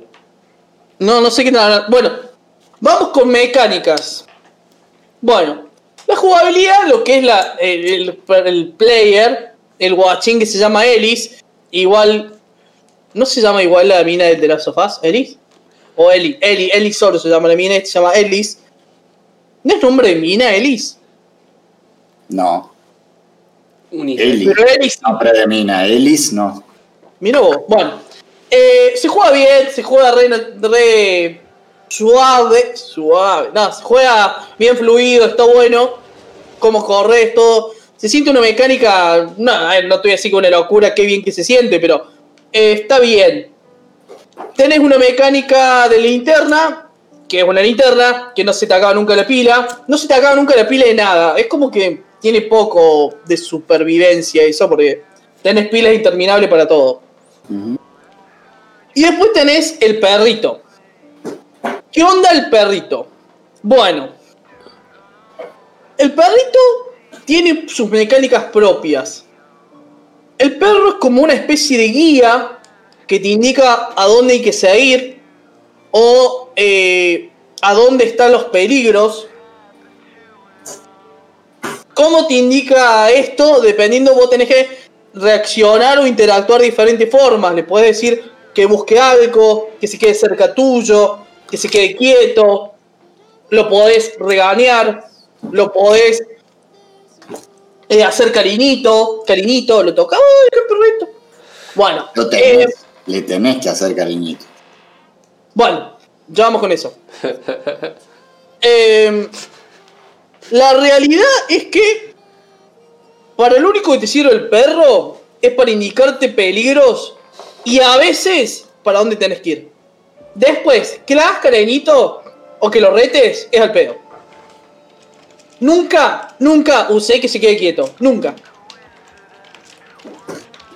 No, no sé qué tal. Bueno, vamos con mecánicas. Bueno, la jugabilidad, lo que es la, el, el- el player, el guachín que se llama Ellis, igual. ¿No se llama igual la mina del de las sofás? ¿Ellis? O Eli, Eli, Eli solo se llama la mina, este se llama Ellis. ¿No es nombre de mina, Ellis? No. Un hijo. Eli. Pero Ellis Nombre de mina. Elis, no. Mira vos, bueno. eh, se juega bien, se juega re, re suave, suave. No, se juega bien fluido, está bueno. Cómo corres, todo. Se siente una mecánica. No, a ver, no estoy así con una locura, qué bien que se siente, pero eh, está bien. Tenés una mecánica de linterna, que es una linterna, que no se te acaba nunca la pila. No se te acaba nunca la pila de nada. Es como que tiene poco de supervivencia eso, porque tenés pilas interminables para todo. Y después tenés el perrito. ¿Qué onda el perrito? Bueno, el perrito tiene sus mecánicas propias. El perro es como una especie de guía que te indica a dónde hay que seguir o eh, a dónde están los peligros. ¿Cómo te indica esto? Dependiendo, vos tenés que reaccionar o interactuar de diferentes formas. Le puedes decir que busque algo, que se quede cerca tuyo, que se quede quieto. Lo podés regañar, lo podés eh, hacer cariñito, cariñito, lo toca, ¡ay, qué perrito! Bueno, Lo eh, tenés, le tenés que hacer cariñito. bueno, ya vamos con eso. Em, la realidad es que para lo único que te sirve el perro es para indicarte peligros y a veces para dónde tenés que ir. Después, que la hagas cariñito o que lo retes es al pedo. Nunca, nunca usé que se quede quieto. Nunca.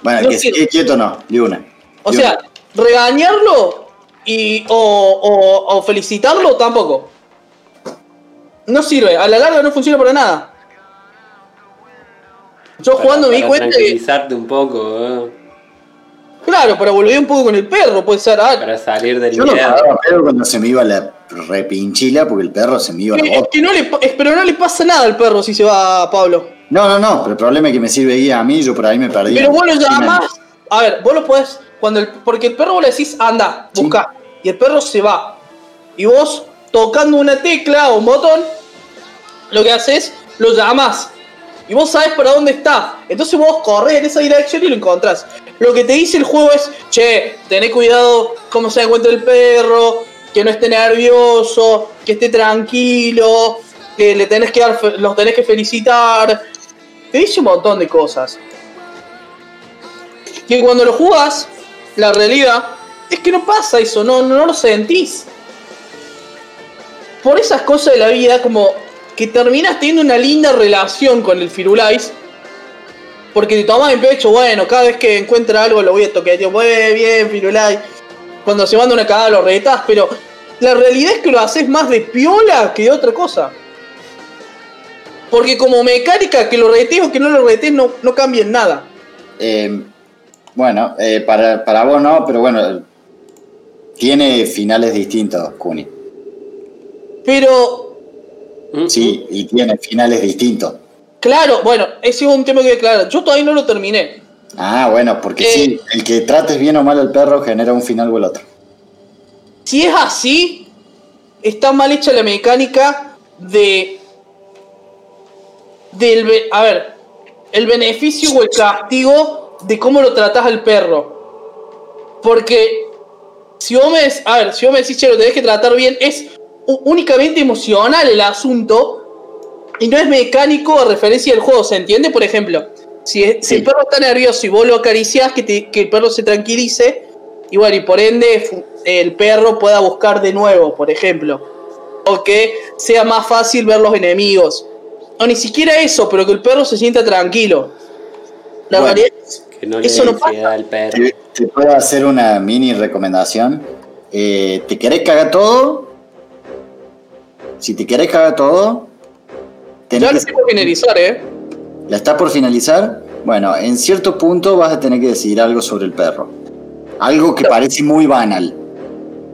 Bueno, No que se quede quieto no, de una. O sea, regañarlo y, o, o- o felicitarlo tampoco. No sirve, a la larga no funciona para nada. Yo Para- jugando me di para cuenta que, tranquilizarte un poco, ¿eh? claro, para volver un poco con el perro, puede ser. ah, para salir del Yo lo miedo. cagaba pedo cuando se me iba la repinchila porque el perro se me iba a la que- es boca. que no le, es- pero no le pasa nada al perro si se va Pablo. No, no, no, pero el problema es que me sirve guía a mí, yo por ahí me perdí. Pero vos lo llamás. A ver, vos lo podés. Cuando el, porque el perro vos le decís, anda, Sí. busca. Y el perro se va. Y vos, tocando una tecla o un botón, lo que haces, lo llamás. Y vos sabés para dónde está. Entonces vos corres en esa dirección y lo encontrás. Lo que te dice el juego es, che, tené cuidado cómo se encuentra el perro, que no esté nervioso, que esté tranquilo, que le tenés que dar, los tenés que felicitar. Te dice un montón de cosas. Que cuando lo jugás, la realidad es que no pasa eso, no, no lo sentís. Por esas cosas de la vida, como que terminas teniendo una linda relación con el Firulais. Porque te tomas en pecho, bueno, cada vez que encuentra algo lo voy a tocar, tío, muy bien, Firulais. Cuando se manda una cagada lo retas, pero la realidad es que lo haces más de piola que de otra cosa. Porque como mecánica, que lo retes o que no lo retes no, no cambia en nada. Eh, bueno, eh, para, para vos no, pero bueno, tiene finales distintos, Kuni. Pero Mm, Sí, y tiene finales distintos. Claro, bueno, ese es un tema que claro. Yo todavía no lo terminé. Ah, bueno, porque Eh. sí, el que trates bien o mal al perro genera un final o el otro. Si es así, está mal hecha la mecánica de. Del. A ver, el beneficio o el castigo de cómo lo tratás al perro. Porque. Si vos me, a ver, si vos me decís, che, lo tenés que tratar bien, es únicamente emocional el asunto. Y no es mecánico a referencia del juego, ¿se entiende? Por ejemplo, si, es- si Sí. el perro está nervioso y vos lo acariciás, que, te- que el perro se tranquilice, y bueno, y por ende el perro pueda buscar de nuevo, por ejemplo. O que sea más fácil ver los enemigos. O ni siquiera eso, pero que el perro se sienta tranquilo. La Bueno, realidad es Que no le Eso no pasa. al perro. Te, te puedo hacer una mini recomendación. Eh, ¿Te querés cagar todo? Si te querés cagar todo, tenés Ya lo tengo que finalizar, ¿eh? ¿La está por finalizar? Bueno, en cierto punto vas a tener que decidir algo sobre el perro. algo que parece muy banal.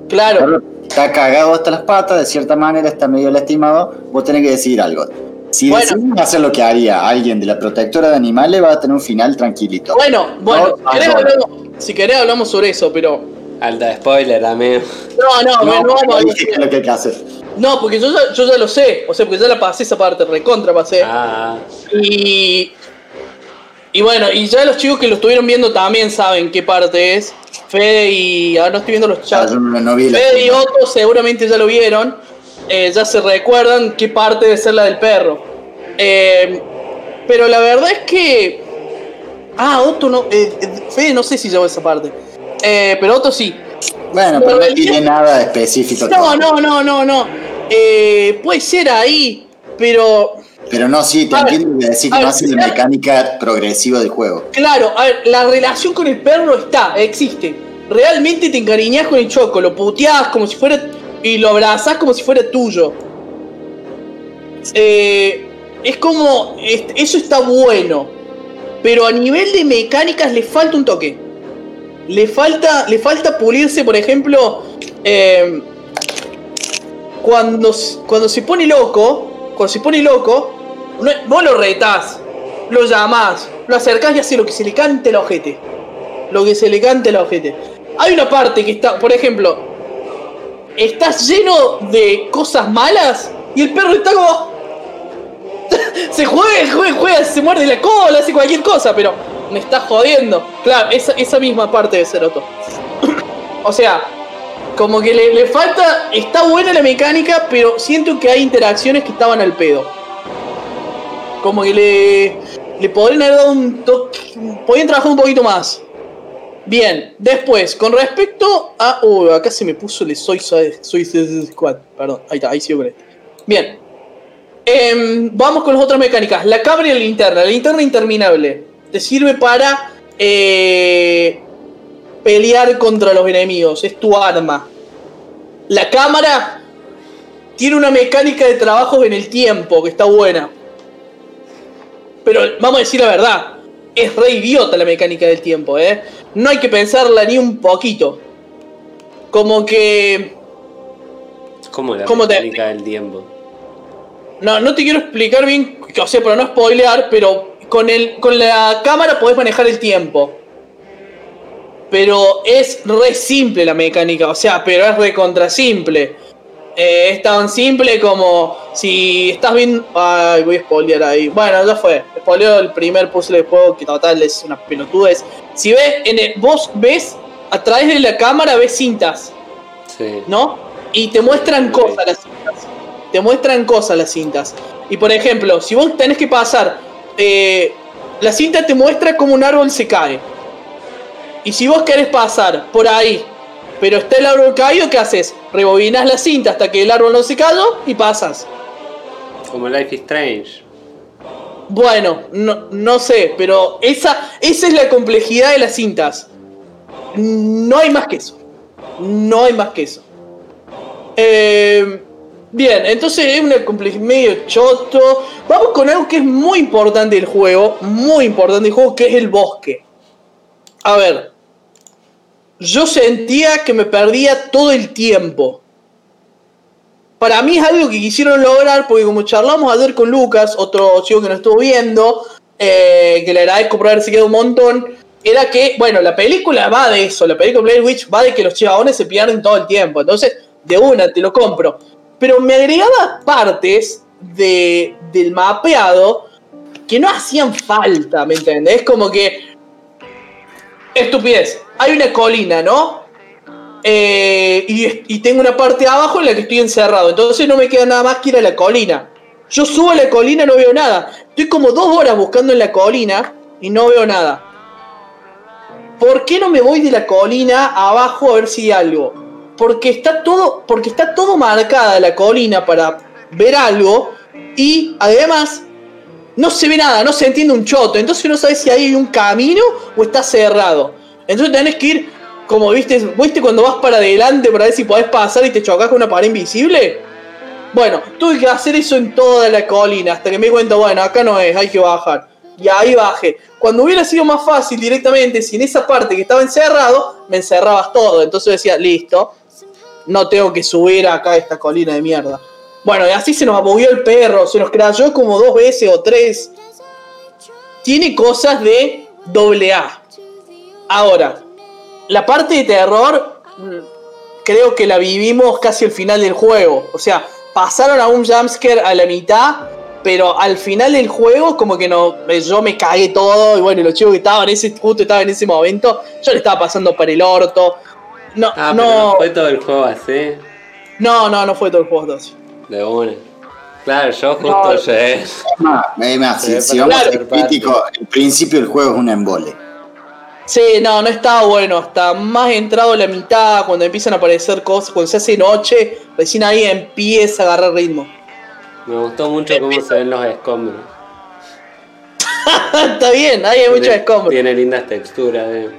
Claro. Está cagado hasta las patas, de cierta manera está medio lastimado, vos tenés que decir algo. Si Bueno. decidimos hacer lo que haría alguien de la protectora de animales, va a tener un final tranquilito. Bueno, bueno, No, si querés no. hablamos, si querés hablamos sobre eso, pero. Alta spoiler, amigo. No, no, No, no, no, no no, dije que no, porque yo ya, yo ya lo sé. O sea, porque ya la pasé esa parte, recontra pasé. Ah, Y. Y bueno, y ya los chicos que lo estuvieron viendo también saben qué parte es. Fede y. Ahora no estoy viendo los Ah, chats. yo no, no vi Fede y Otto seguramente ya lo vieron. eh, ya se recuerdan qué parte debe ser la del perro. Eh, pero la verdad es que. Ah, Otto no. eh, eh, Fede no sé si llegó a esa parte. Eh, pero Otto sí. Bueno, pero no tiene nada específico. No, no, no, no, no. Eh, puede ser ahí, pero. Pero no, sí, te entiendo que decir que no hace la mecánica progresiva del juego. Claro, a ver, la relación con el perro está, existe. Realmente te encariñás con el choco, lo puteás como si fuera. y lo abrazás como si fuera tuyo. Eh, es como. es- eso está bueno. Pero a nivel de mecánicas le falta un toque. Le falta. Le falta pulirse, por ejemplo. eh, cuando, cuando se pone loco. Cuando se pone loco. no- lo retás. Lo llamás. Lo acercás y hace lo que se le cante el ojete. Lo que se le cante el ojete. Hay una parte que está. Por ejemplo. Estás lleno de cosas malas. Y el perro está como. se juega, juega, juega, se muerde la cola, hace cualquier cosa, pero me está jodiendo. Claro, esa, esa misma parte de Ceroto. o sea, como que le, le falta. Está buena la mecánica, pero siento que hay interacciones que estaban al pedo. Como que le. Le podrían haber dado un. Podrían trabajar un poquito más. Bien, después, con respecto a. Uy, acá se me puso el Soy Soy Squad. Perdón, ahí está, ahí sí con este. Bien. Em, vamos con las otras mecánicas. La cámara y la linterna. La linterna interminable. Te sirve para eh, pelear contra los enemigos. Es tu arma. La cámara tiene una mecánica de trabajo en el tiempo que está buena. Pero vamos a decir la verdad. Es re idiota la mecánica del tiempo, ¿eh? No hay que pensarla ni un poquito. Como que... la ¿Cómo te- mecánica del tiempo. No, no te quiero explicar bien, o sea, para no spoilear, pero con, el, con la cámara podés manejar el tiempo. Pero es re simple la mecánica, o sea, pero es re contra simple. Eh, es tan simple como si estás viendo... Ay, voy a spoilear ahí. Bueno, ya fue. Spoileo el primer puzzle del juego que total es una pelotudez. Si ves, en el- vos ves, a través de la cámara ves cintas. Sí. ¿no? Y te muestran cosas las cintas. Te muestran cosas las cintas. Y por ejemplo, si vos tenés que pasar, eh, la cinta te muestra cómo un árbol se cae. Y si vos querés pasar por ahí, pero está el árbol caído, ¿qué haces? Rebobinas la cinta hasta que el árbol no se cayó y pasas. Como Life is Strange. Bueno, no, no sé, pero esa, esa es la complejidad de las cintas. No hay más que eso. No hay más que eso. Eh, bien, entonces es una complejidad medio choto. Vamos con algo que es muy importante del juego. Muy importante del juego, que es el bosque. A ver. Yo sentía que me perdía todo el tiempo. Para mí es algo que quisieron lograr, porque como charlamos ayer con Lucas, otro chico que nos estuvo viendo, eh, que le agradezco por haberse quedado un montón, era que, bueno, la película va de eso, la película Blair Witch va de que los chabones se pierden todo el tiempo, entonces, de una, te lo compro. Pero me agregaba partes de, del mapeado que no hacían falta, ¿me entendés? Como que... Estupidez. Hay una colina, ¿no? Eh, y, tengo una parte abajo en la que estoy encerrado. Entonces no me queda nada más que ir a la colina. Yo subo a la colina no veo nada. Estoy como dos horas buscando en la colina y no veo nada. ¿Por qué no me voy de la colina abajo a ver si hay algo? Porque está todo, porque está todo marcada la colina para ver algo y además no se ve nada, no se entiende un choto. Entonces no sabes si hay un camino o está cerrado. Entonces tenés que ir, como viste, ¿viste cuando vas para adelante para ver si podés pasar y te chocas con una pared invisible? Bueno, tuve que hacer eso en toda la colina hasta que me di cuenta, bueno, acá no es, hay que bajar. y ahí bajé. Cuando hubiera sido más fácil directamente, si en esa parte que estaba encerrado, me encerrabas todo. Entonces decía, listo, no tengo que subir acá a esta colina de mierda. Bueno, y así se nos movió el perro, se nos crayó como dos veces o tres. Tiene cosas de doble A. Ahora, la parte de terror, mm, creo que la vivimos casi al final del juego. O sea, pasaron a un jumpscare a la mitad, pero al final del juego, como que no, eh, yo me cagué todo. Y bueno, los chicos que estaban en ese, justo estaban en ese momento, yo le estaba pasando para el orto. No, Ah, no, no fue todo el juego así. no, no, no fue todo el juego así. De una. Claro, yo justo No. llegué. Si, si vamos a claro, ser críticos, el principio del juego es un embole. Sí, no, no estaba bueno. Hasta más entrado la mitad, cuando empiezan a aparecer cosas, cuando se hace noche, recién ahí empieza a agarrar ritmo. Me gustó mucho cómo se ven los escombros. Está bien, ahí hay mucho Tiene- escombro. Tiene lindas texturas. eh.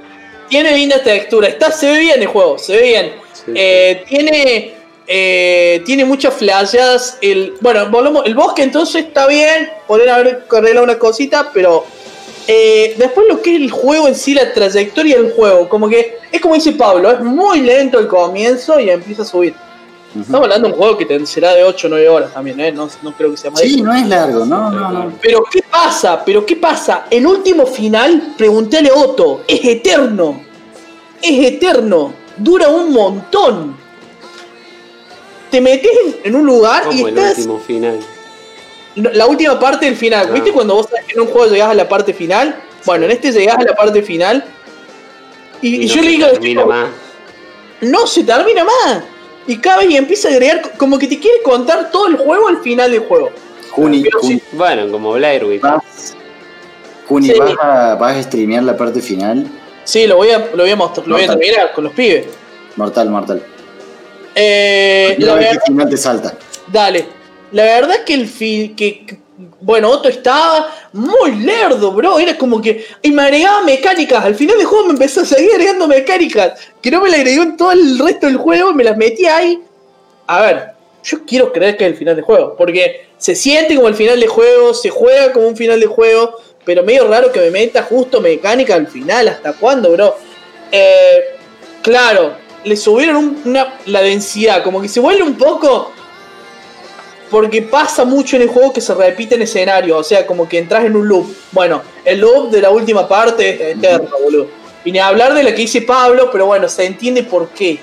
Tiene linda textura, está, se ve bien el juego, se ve bien. Sí, Eh, tiene eh, tiene muchas flasheadas. El, bueno, volvemos, el bosque entonces está bien, poder haber arreglado una cosita, pero eh, después lo que es el juego en sí, la trayectoria del juego, como que es como dice Pablo, es muy lento el comienzo y empieza a subir. Estamos hablando de un juego que será de 8 o 9 horas también, ¿eh? no, no creo que sea más. Sí, no es largo, no, no, no. Pero ¿qué pasa? ¿Pero qué pasa? El último final, preguntéle a Otto, es eterno. Es eterno. Dura un montón. Te metes en- un lugar y Como el estás. último final. La última parte del final. ¿Viste cuando vos sabés que en un juego llegás a la parte final? Bueno, en este llegás a la parte final. Y, y no yo le se digo, termina más. no se termina más. Y cada vez y empieza a agregar, como que te quiere contar todo el juego al final del juego. Juni. Bueno, como Blair Witch. vas, Juni, Sí. ¿vas, a, ¿vas a streamear la parte final? Sí, lo voy a, lo voy a mostrar, lo voy a terminar con los pibes. Mortal, mortal. Eh, la ver verdad, qué final te salta. dale. La verdad que el fin que, que- bueno, Otto estaba muy lerdo, bro. Era como que. Y me agregaba mecánicas. Al final del juego me empezó a seguir agregando mecánicas. Que no me la agregó en todo el resto del juego. Me las metí ahí. A ver, yo quiero creer que es el final del juego. Porque se siente como el final del juego. Se juega como un final de juego. Pero medio raro que me meta justo mecánica al final. ¿Hasta cuándo, bro? Eh, claro, le subieron un- una, la densidad. Como que se vuelve un poco. Porque pasa mucho en el juego que se repite en escenario. O sea, como que entras en un loop. Bueno, el loop de la última parte es eterno, boludo. Y ni hablar de la que dice Pablo, pero bueno, se entiende por qué.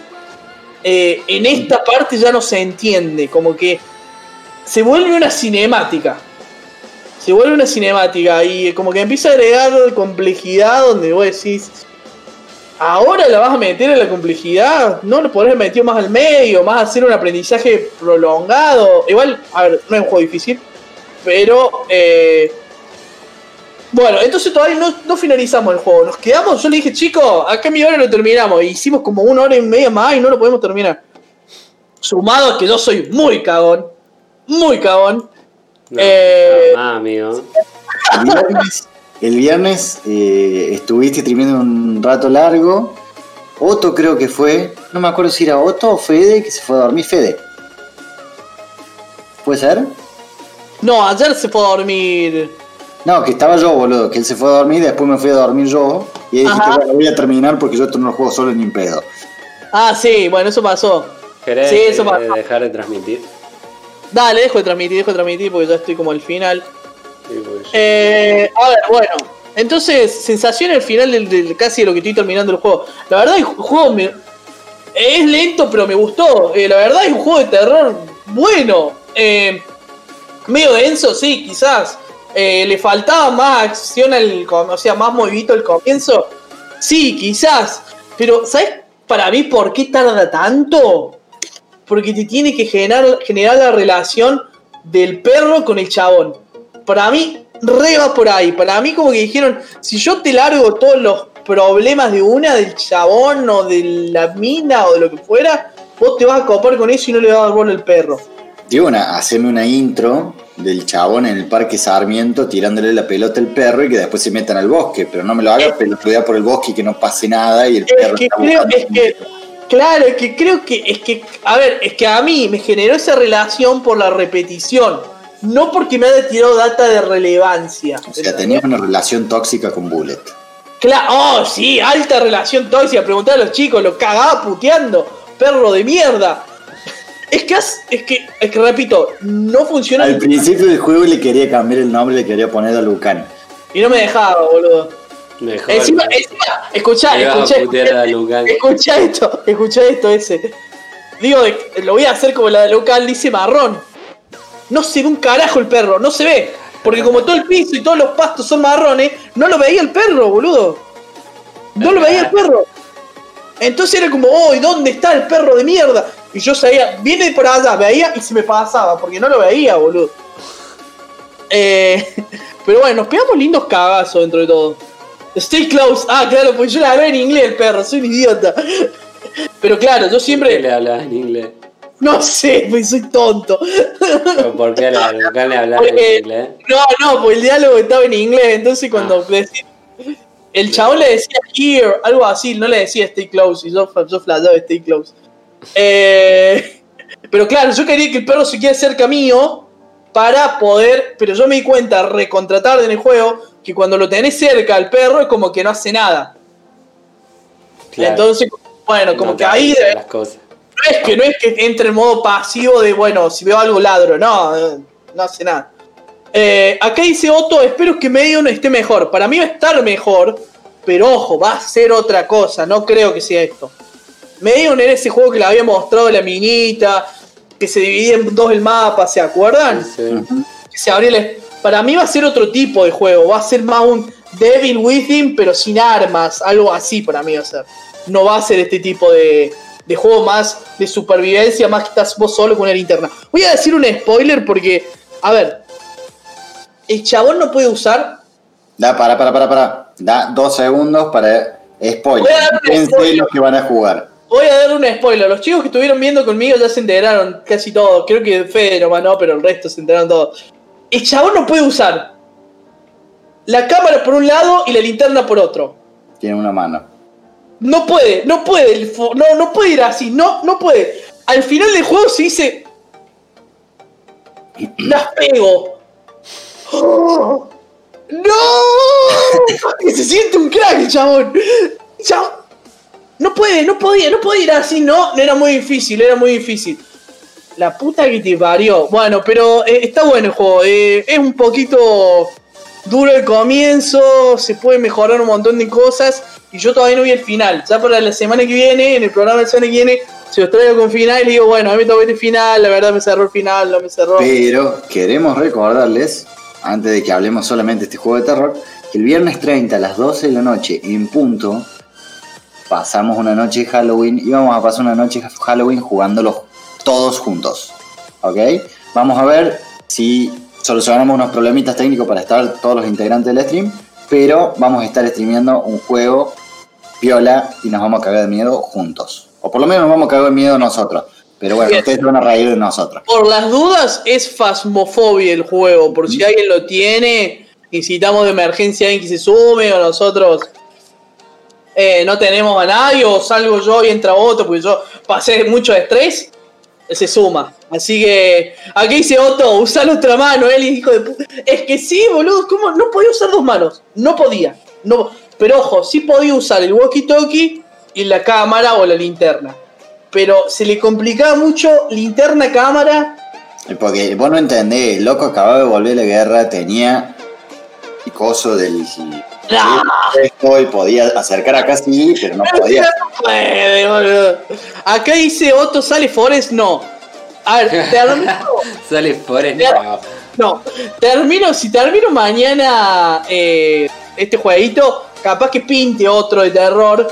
Eh, en esta parte ya no se entiende. Como que se vuelve una cinemática. Se vuelve una cinemática y como que empieza a agregar complejidad donde vos decís, ahora la vas a meter en la complejidad, no lo podés metido más al medio, más hacer un aprendizaje prolongado. Igual, a ver, no es un juego difícil, pero eh, bueno, entonces todavía no, no finalizamos el juego. Nos quedamos, yo le dije, chicos, acá mi hora lo terminamos. Y hicimos como una hora y media más y no lo podemos terminar. Sumado a que yo soy muy cagón, muy cagón. No, Eh, amigo. El viernes, eh, estuviste streameando un rato largo. Otto creo que fue. No me acuerdo si era Otto o Fede que se fue a dormir. Fede. ¿Puede ser? No, ayer se fue a dormir. No, que estaba yo, boludo. Que él se fue a dormir, después me fui a dormir yo. Y ahí dijiste, bueno, voy a terminar porque yo esto no lo juego solo ni en pedo. Ah, sí, bueno, eso pasó. ¿Querés Sí, eso eh, pasa. dejar de transmitir? Dale, dejo de transmitir, dejo de transmitir porque ya estoy como al final. Eh, a ver, bueno. Entonces, sensación al final del, casi de lo que estoy terminando el juego. La verdad, el juego es lento, pero me gustó. Eh, la verdad, es un juego de terror bueno. Eh, medio denso, sí, quizás. Eh, le faltaba más acción al o sea, más movimiento al comienzo. Sí, quizás. Pero, ¿sabes para mí por qué tarda tanto? Porque te tiene que generar, generar la relación del perro con el chabón. Para mí, re va por ahí. Para mí, como que dijeron, si yo te largo todos los problemas de una, del chabón o de la mina o de lo que fuera, vos te vas a copar con eso y no le vas a dar bola al perro. Digo, una, haceme una intro del chabón en el parque Sarmiento tirándole la pelota al perro y que después se metan al bosque, pero no me lo hagas pelotudear por el bosque y que no pase nada y el Es perro que está creo, es que, claro, es que creo que, es que, a ver, es que a mí me generó esa relación por la repetición. No porque me haya tirado data de relevancia. O sea, tenías una relación tóxica con Bullet. Claro, oh, sí, alta relación tóxica. Preguntar a los chicos, lo cagaba puteando. Perro de mierda. Es que, has- es que, es que repito, no funciona. Al principio del juego le quería cambiar el nombre, le quería poner a Lucan. Y no me dejaba, boludo. Mejor. Encima, encima, escuchá, escuchá, Lucan. escuchá esto, escuchá esto ese. Digo, lo voy a hacer como la de local, dice marrón. No se ve un carajo el perro, no se ve. Porque como todo el piso y todos los pastos son marrones, no lo veía el perro, boludo. No lo veía el perro. Entonces era como, oh, ¿y dónde está el perro de mierda? Y yo sabía, viene por allá, veía y se me pasaba, porque no lo veía, boludo. Eh, pero bueno, nos pegamos lindos cagazos dentro de todo. Stay close. Ah, claro, pues yo la hablé en inglés el perro, soy un idiota. Pero claro, yo ¿Por qué siempre. le hablabas en inglés? No sé, pues soy tonto. ¿O ¿Por qué le Porque- en inglés? No, no, pues el diálogo estaba en inglés, entonces cuando Ah. decía- el chabón le decía here, algo así, no le decía stay close, y yo, yo flasheaba stay close. Eh, pero claro, yo quería que el perro se quede cerca mío para poder, pero yo me di cuenta, recontratar en el juego, que cuando lo tenés cerca al perro es como que no hace nada. Claro, Entonces, bueno, como no que ahí las cosas. Es que no es que entre en modo pasivo de bueno, si veo algo ladro, no, eh, no hace nada. Eh, acá dice Otto, espero que Medium esté mejor. Para mí va a estar mejor, pero ojo, va a ser otra cosa, no creo que sea esto. Medium era ese juego que le había mostrado la minita, que se dividía en dos el mapa, ¿se acuerdan? Sí. Que se abría el- Para mí va a ser otro tipo de juego, va a ser más un Devil Within, pero sin armas, algo así para mí va a ser. No va a ser este tipo de, de juego más de supervivencia, más que estás vos solo con una linterna. Voy a decir un spoiler porque, a ver, el chabón no puede usar. Da, para, para, para, para. Da dos segundos para spoiler. Voy a dar un Fíjense spoiler. los que van a jugar. Voy a dar un spoiler. Los chicos que estuvieron viendo conmigo ya se enteraron casi todos. Creo que Fede nomás no, pero el resto se enteraron todos. El chabón no puede usar la cámara por un lado y la linterna por otro. Tiene una mano. No puede, no puede, no, no puede ir así, no, no puede. Al final del juego se dice. Las pego. ¡Oh! ¡No! Se siente un crack, chabón. Chabón. No puede, no podía, no podía ir así, no, no era muy difícil, era muy difícil. La puta que te parió. Bueno, pero eh, está bueno el juego. eh, es un poquito duro el comienzo, se puede mejorar un montón de cosas. Y yo todavía no vi el final. Ya para la semana que viene, en el programa de la semana que viene, se los traigo con final y digo, bueno, a mí me tocó el final, la verdad me cerró el final, no me cerró. Pero queremos recordarles, antes de que hablemos solamente de este juego de terror, que el viernes 30 a las 12 de la noche, en punto, pasamos una noche de Halloween y vamos a pasar una noche de Halloween jugándolos todos juntos. ¿Ok? Vamos a ver si solucionamos unos problemitas técnicos para estar todos los integrantes del stream, pero vamos a estar streameando un juego piola y nos vamos a cagar de miedo juntos. O por lo menos nos vamos a cagar de miedo nosotros. Pero bueno, Bien. ustedes van a reír de nosotros. Por las dudas, es Fasmofobia el juego. Por si alguien lo tiene, necesitamos de emergencia alguien que se sume o nosotros eh, no tenemos a nadie o salgo yo y entra otro porque yo pasé mucho estrés, se suma. Así que aquí dice Otto, usa la otra mano, él hijo de puta. Es que sí, boludo, ¿cómo? No podía usar dos manos. No podía. No, pero ojo, sí podía usar el walkie-talkie y la cámara o la linterna. Pero se le complicaba mucho linterna, cámara. Porque vos no entendés, el loco acababa de volver la guerra, tenía el coso del ¡Ah! y podía acercar acá sí, pero no podía. Acá dice Otto sale Forest, no. A ver, termino. Sale por el Ya. No, termino, si termino mañana eh, este jueguito, capaz que pinte otro de terror,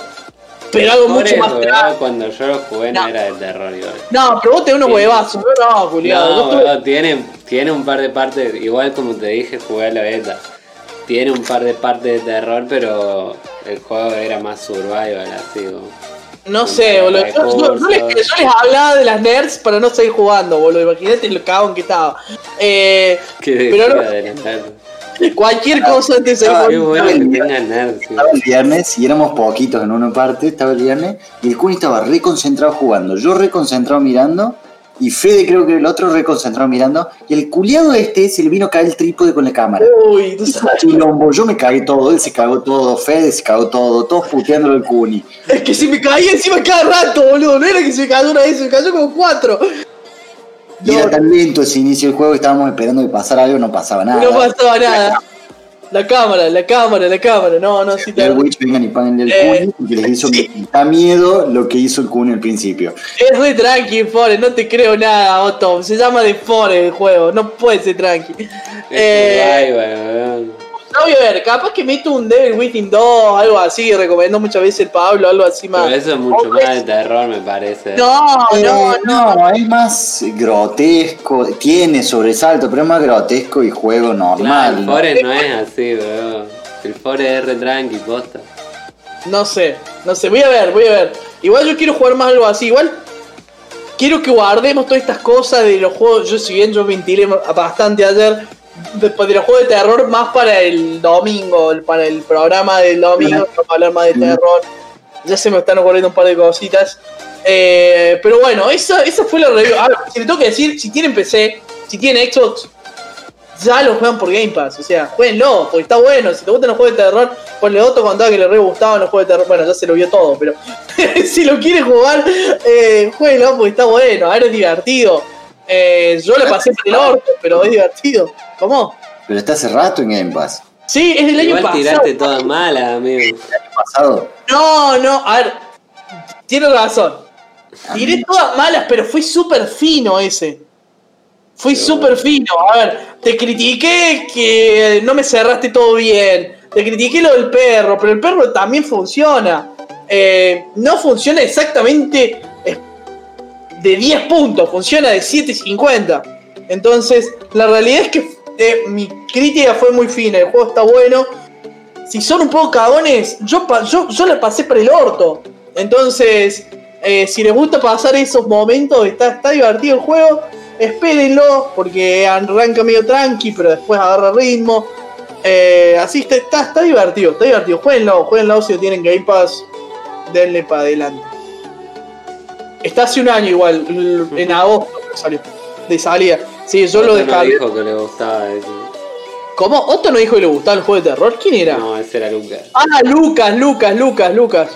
pero algo mucho más. Cuando yo lo jugué no, No. era de terror igual. No, pero vos tenés unos huevazos, no, Julián. No, boludo, tiene, tiene un par de partes, igual como te dije, jugué a la beta. Tiene un par de partes de terror, pero el juego era más survival, así como. No sé, boludo. Yo, yo- yo les, yo les hablaba de las nerds para no seguir jugando, boludo. Imagínate lo cagón que estaba. Eh, Que Pero no- de cualquier cosa antes de Ah, Qué seguir nerds. Estaba el viernes y éramos poquitos en una parte, estaba el viernes, y el Kuni estaba re concentrado jugando, yo re concentrado mirando, y Fede creo que el otro reconcentrado mirando, y el culiado este se le vino a caer el trípode con la cámara. Uy, tú sabes. Chilombo, yo me cagué todo, él se cagó todo, Fede se cagó todo, todos puteándolo el cuni. Es que se me caía encima cada rato, boludo. No era que se me cayó una vez, se me cayó como cuatro. Y era tan lento ese inicio del juego, estábamos esperando que pasara algo, no pasaba nada. No pasaba nada. La cámara, la cámara, la cámara. No, no, sí te El Witch vengan y paguen el Eh, porque les hizo sí. da miedo lo que hizo el cuni al principio. Es re tranqui, Forest, no te creo nada, Otto. Se llama de Forest el juego, no puede ser tranqui. Es Eh. No voy a ver, capaz que meto un Devil Within 2, algo así, recomendó muchas veces el Pablo, algo así más. Pero eso es mucho más de terror, me parece. No, no, no. es más grotesco, tiene sobresalto, pero es más grotesco y juego Claro, normal. el ¿no? Forest no es así, weón. El Forest es re tranqui, posta. No sé, no sé, voy a ver, voy a ver. Igual yo quiero jugar más algo así, igual quiero que guardemos todas estas cosas de los juegos. Yo, si bien yo ventilé bastante ayer, después de los juegos de terror, más para el domingo, para el programa del domingo, vamos a hablar más de terror. Ya se me están ocurriendo un par de cositas. Eh, pero bueno, esa, esa fue la review. Ahora, si le tengo que decir, si tienen PC, si tienen Xbox, ya lo juegan por Game Pass. O sea, jueguenlo, porque está bueno. Si te gustan los juegos de terror, ponle otro contaba que le re gustaban los juegos de terror. Bueno, ya se lo vio todo, pero si lo quiere jugar, eh, jueguenlo porque está bueno. Ahora es divertido. Eh, yo le pasé por el orto, pero es divertido. ¿Cómo? Pero está hace rato en Game Pass. Sí, es del año Igual pasado. tiraste todas malas, amigo. Pasado. No, no, a ver, tiene razón. Tiré todas malas, pero fui súper fino ese. Fui súper fino. A ver, te critiqué que no me cerraste todo bien. Te critiqué lo del perro, pero el perro también funciona. Eh, no funciona exactamente eh, de 10 puntos, funciona de 7.50. Entonces, la realidad es que eh, mi crítica fue muy fina. El juego está bueno si son un poco cagones, yo, yo, yo la pasé por el orto. Entonces, eh, si les gusta pasar esos momentos, está, está divertido el juego, espérenlo, porque arranca medio tranqui, pero después agarra ritmo. Eh, así está, está, está divertido, está divertido. Jueguenlo, jueguenlo si tienen Game Pass, denle para adelante. Está hace un año igual, en agosto salió, de salida. Sí, yo lo Otto no descargué. dijo que le gustaba eso. ¿Cómo? ¿Otto no dijo que le gustaba el juego de terror? ¿Quién era? No, ese era Lucas. Ah, Lucas, Lucas, Lucas, Lucas.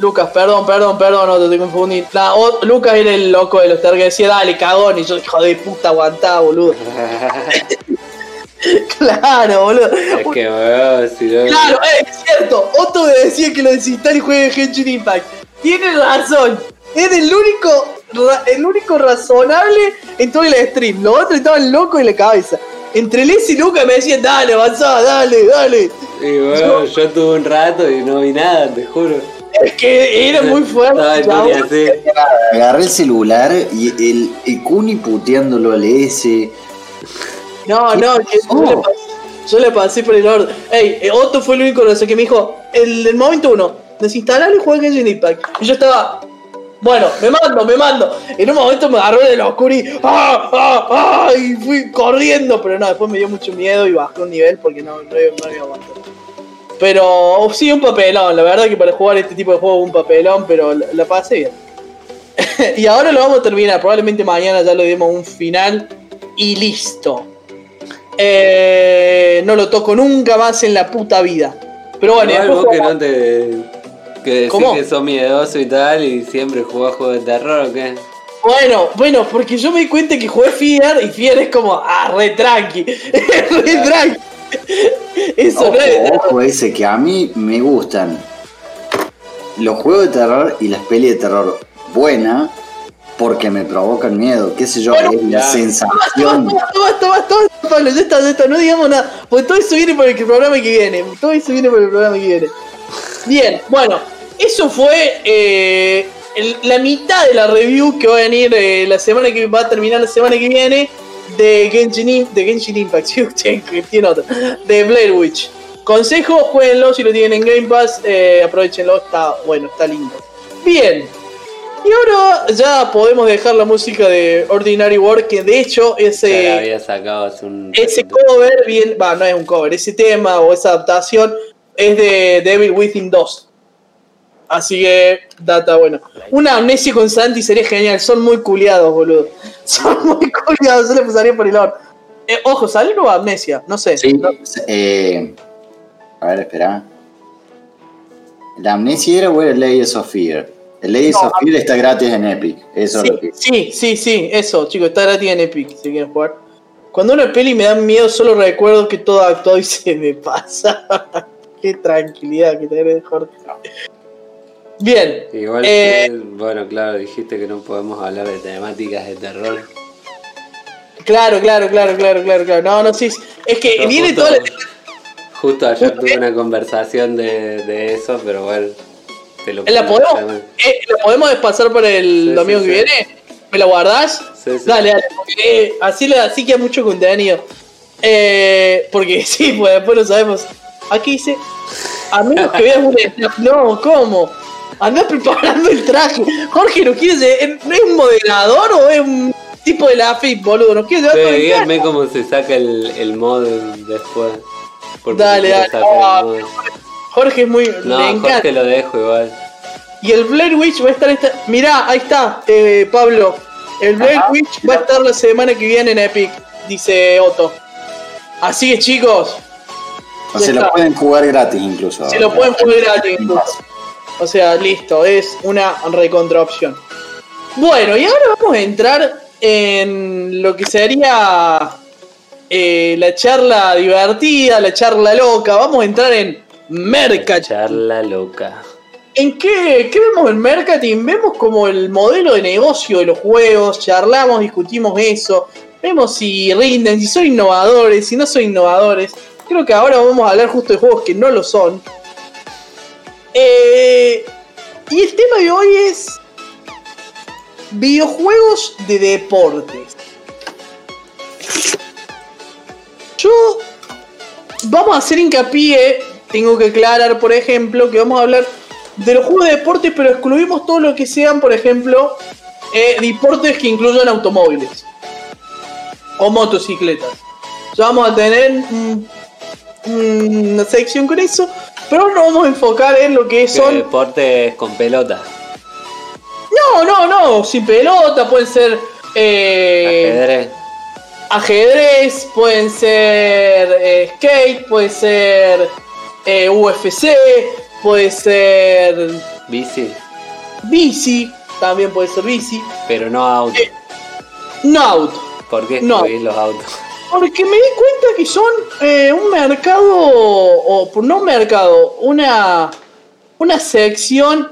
Lucas, perdón, perdón, perdón, no te confundí. Nah, o- Lucas era el loco de los terror que decía, dale, cagón, y yo, hijo de puta, aguantá, boludo. claro, boludo. es que, weón, si no. Claro, eh, es cierto. Otto me decía que lo desinstale y juegue Genshin Impact. Tiene razón. Es el único, ra- el único razonable en todo el stream. Los otros estaban locos en la cabeza. Entre Les y Lucas me decían, dale, avanzá, dale, dale. Y weón, yo tuve un rato y no vi nada, te juro. Es que era muy fuerte. El así. Agarré el celular y el, el Kuni puteándolo al S. No, no, que yo, le pasé, yo le pasé por el orden. Ey, eh, Otto fue el único que me dijo, el, el momento uno, desinstalar y jugar Genshin Impact. Y yo estaba, bueno, me mando, me mando. En un momento me agarró de la oscura y, ¡ah, ah, ah! y fui corriendo, pero no, después me dio mucho miedo y bajé un nivel porque no, no, no iba a aguantar. Pero oh, sí, un papelón, la verdad que para jugar este tipo de juego un papelón, pero la, la pasé bien. y ahora lo vamos a terminar, probablemente mañana ya le demos un final y listo. Eh, no lo toco nunca más en la puta vida. Pero bueno, vos que no te. Que decís ¿Cómo? que sos miedoso y tal y siempre jugás juegos de terror o qué. Bueno, bueno, porque yo me di cuenta que jugué Fear y Fear es como, ah, re tranqui. re tranqui. Eso Ojo, no es. ojo ese que a mí me gustan los juegos de terror y las pelis de terror buena porque me provocan miedo, qué sé yo, Bueno, es la sensación. Basta, basta, basta, Pablo, ya está, ya está, no digamos nada. Porque todo eso viene por el programa que viene. Todo eso viene por el programa que viene. Bien, bueno, eso fue eh, el- la mitad de la review que va a venir eh, la semana que va a terminar la semana que viene de Genshin, de Genshin Impact, de Blair Witch. Consejo, jueguenlo si lo tienen en Game Pass, eh, aprovechenlo, está bueno, está lindo. Bien, y ahora ya podemos dejar la música de Ordinary World, que de hecho ese, había sacado un. ese cover, bien, va, no es un cover, ese tema o esa adaptación es de Devil Within 2. Así que, data, bueno. Una amnesia con Santi sería genial. Son muy culiados, boludo. Son muy culiados. Yo le pasaría por el oro. Eh, ojo, ¿sale nueva amnesia? No sé. Sí, No- eh, a ver, espera. ¿La amnesia era o era Layers of Fear? El Layers No, of Fear está gratis en Epic. Eso es lo que. sí, sí, sí, eso, chicos, está gratis en Epic si quieren jugar. Cuando una peli me da miedo, solo recuerdo que todo actuado y se me pasa. Qué tranquilidad que te Jorge. Bien, Igual Eh, que, bueno, claro, dijiste que no podemos hablar de temáticas de terror. claro, claro, claro, claro, claro, claro. No, no, sí, es que viene justo, toda la... justo ayer tuve una conversación de, de eso, pero bueno, te lo ¿La podemos, eh, ¿La podemos pasar por el Sí, domingo sí, que sí. viene? ¿Me la guardás? Sí, sí. Dale, dale, porque eh, así, así queda mucho contenido. Eh, porque sí, pues después lo sabemos. Aquí dice, a menos que veas un snap. No, ¿cómo? Andás preparando el traje. Jorge, ¿no quieres ser- ¿no es un moderador o es un tipo de la FIP, boludo? ¿Nos quieres llevar traje? díganme cómo se saca el, el mod después. Dale, dale. mod. Jorge es muy... No, le encanta. Jorge lo dejo igual. Y el Blair Witch va a estar esta. Mirá, ahí está, eh, Pablo. El Blair Ajá. Witch va a estar la semana que viene en Epic, dice Otto. Así que chicos, O se lo pueden jugar gratis incluso. se lo pueden poner gratis. incluso. O sea, listo, es una recontra opción. Bueno, y ahora vamos a entrar en lo que sería eh, la charla divertida, la charla loca. Vamos a entrar en Mercach. Charla loca. ¿En qué, qué vemos en marketing? Vemos como el modelo de negocio de los juegos, charlamos, discutimos eso, vemos si rinden, si son innovadores, si no son innovadores. Creo que ahora vamos a hablar justo de juegos que no lo son. Eh, y el tema de hoy es videojuegos de deportes. Yo vamos a hacer hincapié, tengo que aclarar, por ejemplo, que vamos a hablar de los juegos de deportes, pero excluimos todo lo que sean, por ejemplo, eh, deportes que incluyan automóviles o motocicletas. Ya vamos a tener mm, una sección con eso, pero nos vamos a enfocar en lo que son deportes con pelota. No, no, no, sin pelota, pueden ser eh, Ajedrez. ajedrez, pueden ser eh, skate, puede ser eh, UFC, puede ser Bici. bici, también puede ser bici. Pero no auto. Eh, No auto, ¿Por qué no. los autos? porque me di cuenta que son eh, un mercado, o no un mercado, una, una sección...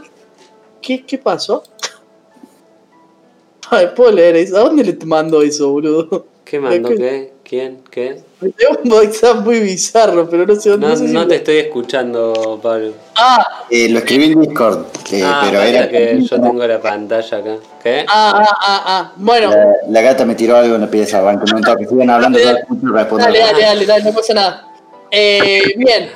¿Qué, qué pasó? Ay, puedo leer eso. ¿A dónde le mando eso, boludo? ¿Qué mandó qué? ¿Quién? ¿Qué? Un WhatsApp muy bizarro, pero no sé dónde. No, sé si- no te estoy escuchando, Pablo. Ah, Eh, lo escribí en Discord, eh, ah, pero era. que yo tengo la pantalla acá. ¿Qué? ah, ah, ah, ah. Bueno, La, la gata me tiró algo en la pieza, van un toque, siguen hablando, yo escucho y respondo. dale, dale, dale, dale, no pasa nada. Eh, bien.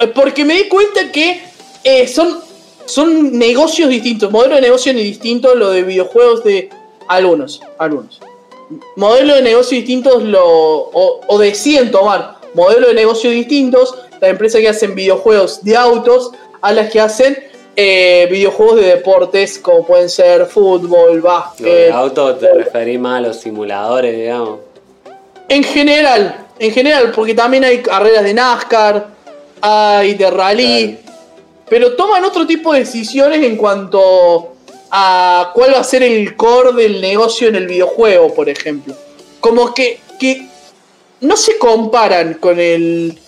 Eh, Porque me di cuenta que eh, son, son negocios distintos, modelos de negocio distintos lo de videojuegos de algunos, algunos. Modelos de negocio distintos lo, o, o deciden tomar modelos de negocio distintos las empresas que hacen videojuegos de autos a las que hacen eh, videojuegos de deportes como pueden ser fútbol, básquet, auto te referí más a los simuladores, digamos. En general, en general, porque también hay carreras de NASCAR, hay de rally, pero toman otro tipo de decisiones en cuanto a cuál va a ser el core del negocio en el videojuego, por ejemplo. Como que, que no se comparan con el...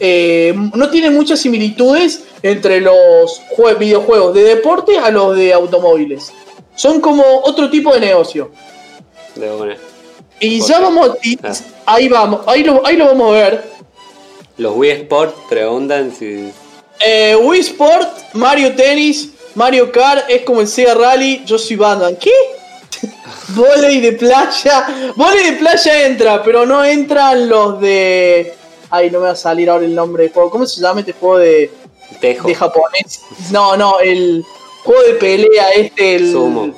eh, no tienen muchas similitudes entre los jue- videojuegos de deporte a los de automóviles. Son como otro tipo de negocio. De una. Y ¿Por ya vamos, y Ah. ahí vamos, ahí lo, ahí lo vamos a ver. Los Wii Sport preguntan si. Eh, Wii Sport, Mario Tennis, Mario Kart es como el Sega Rally, yo soy Batman. ¿Qué? Voley de playa. Voley de playa entra, pero no entran los de. Ay, no me va a salir ahora el nombre del juego. ¿Cómo se llama este juego de, Tejo. de japonés? No, no, el juego de pelea este. El, Sumo.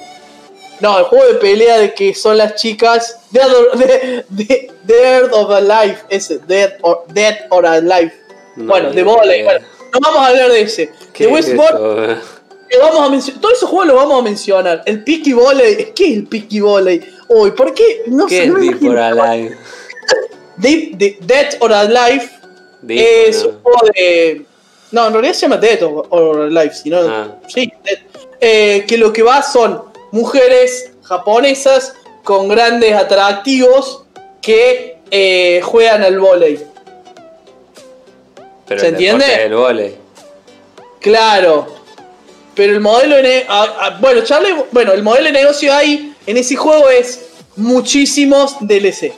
No, el juego de pelea de que son las chicas. Dead or, de, de- Dead or Alive. Ese, Dead or, Dead or Alive. No, bueno, de idea. Bueno, no vamos a hablar de ese. ¿Qué De es Westworld, eso? Eh, vamos a mencionar. Todos esos juegos los vamos a mencionar. El Picky Volley. ¿Qué es el Picky Volley? Uy, ¿por qué? No ¿Qué sé. es no Deep or. Alive? Deep- de- Dead or Alive Deep, es no. un juego de. No, en realidad se llama Dead or, or Alive, sino. Ah. Sí, Dead. Eh, que lo que va son mujeres japonesas con grandes atractivos que eh, juegan al volei. ¿Se el entiende? Claro. Pero el modelo de ah, ah, bueno, Charlie, bueno, el modelo de negocio ahí en ese juego es muchísimos DLC.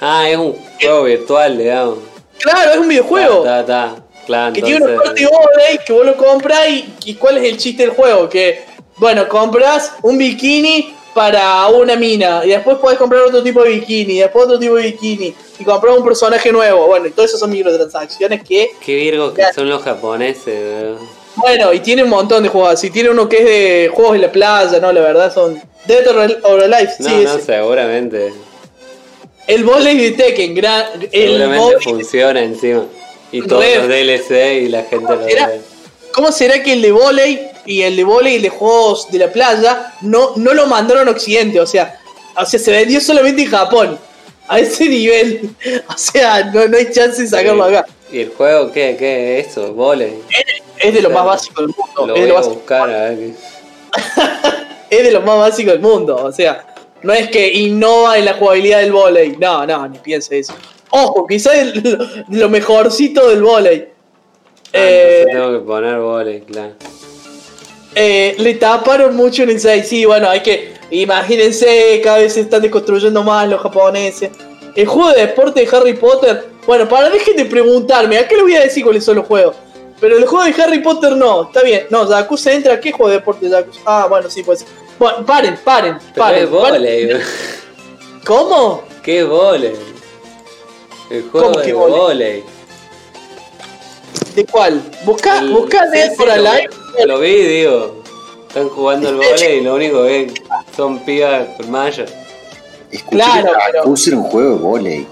Ah, es un juego virtual, digamos. Claro, es un videojuego. Ta, ta, ta. Claro, que tiene una entonces- parte de volei que vos lo compras y, y cuál es el chiste del juego. Que, bueno, compras un bikini para una mina y después podés comprar otro tipo de bikini y después otro tipo de bikini y comprar un personaje nuevo. Bueno, y todo eso son microtransacciones que, Qué virgos que son los japoneses. Bueno, y tiene un montón de juegos así. Tiene uno que es de juegos en la playa, ¿no? La verdad son Dead or Alive. No, sí, no, ese. seguramente. El volei de Tekken, gran, el Seguramente volei funciona encima. Y todos Re- los DLC y la gente lo ve. ¿Cómo será que el de volei y el de volei y el de juegos de la playa no, no lo mandaron a Occidente? O sea, o sea, se vendió solamente en Japón. A ese nivel. O sea, no, no hay chance de sacarlo acá. ¿Y el juego qué? ¿Qué es eso? ¿Voley? Es de lo más básico del mundo. Lo Es de lo, a básico- buscar a ver qué. es de lo más básico del mundo. O sea, no es que innova en la jugabilidad del volei. No, no, ni piense eso. Ojo, quizás es lo, mejorcito del volei. Ah, Eh, tengo que poner voley, claro. Eh, le taparon mucho en el 6. Sí, bueno, hay que. Imagínense, cada vez se están desconstruyendo más los japoneses. El juego de deporte de Harry Potter. Bueno, para dejen de preguntarme, ¿a qué le voy a decir cuáles son los juegos? Pero el juego de Harry Potter no, está bien. No, Yakuza entra. ¿a ¿Qué juego de deporte Yakuza? Ah, bueno, sí, pues. Bueno, paren, paren, Pero paren. es voley, paren. ¿Cómo? ¿Qué voley? El juego ¿Cómo de que voley. ¿De cuál? Busca, El- busca sí, Dead sí, for lo- Alive. Lo vi, digo. Están jugando el voley y lo único que ven son pibas con malla. Escuché Claro, que pero- Yakuza era un juego de volei.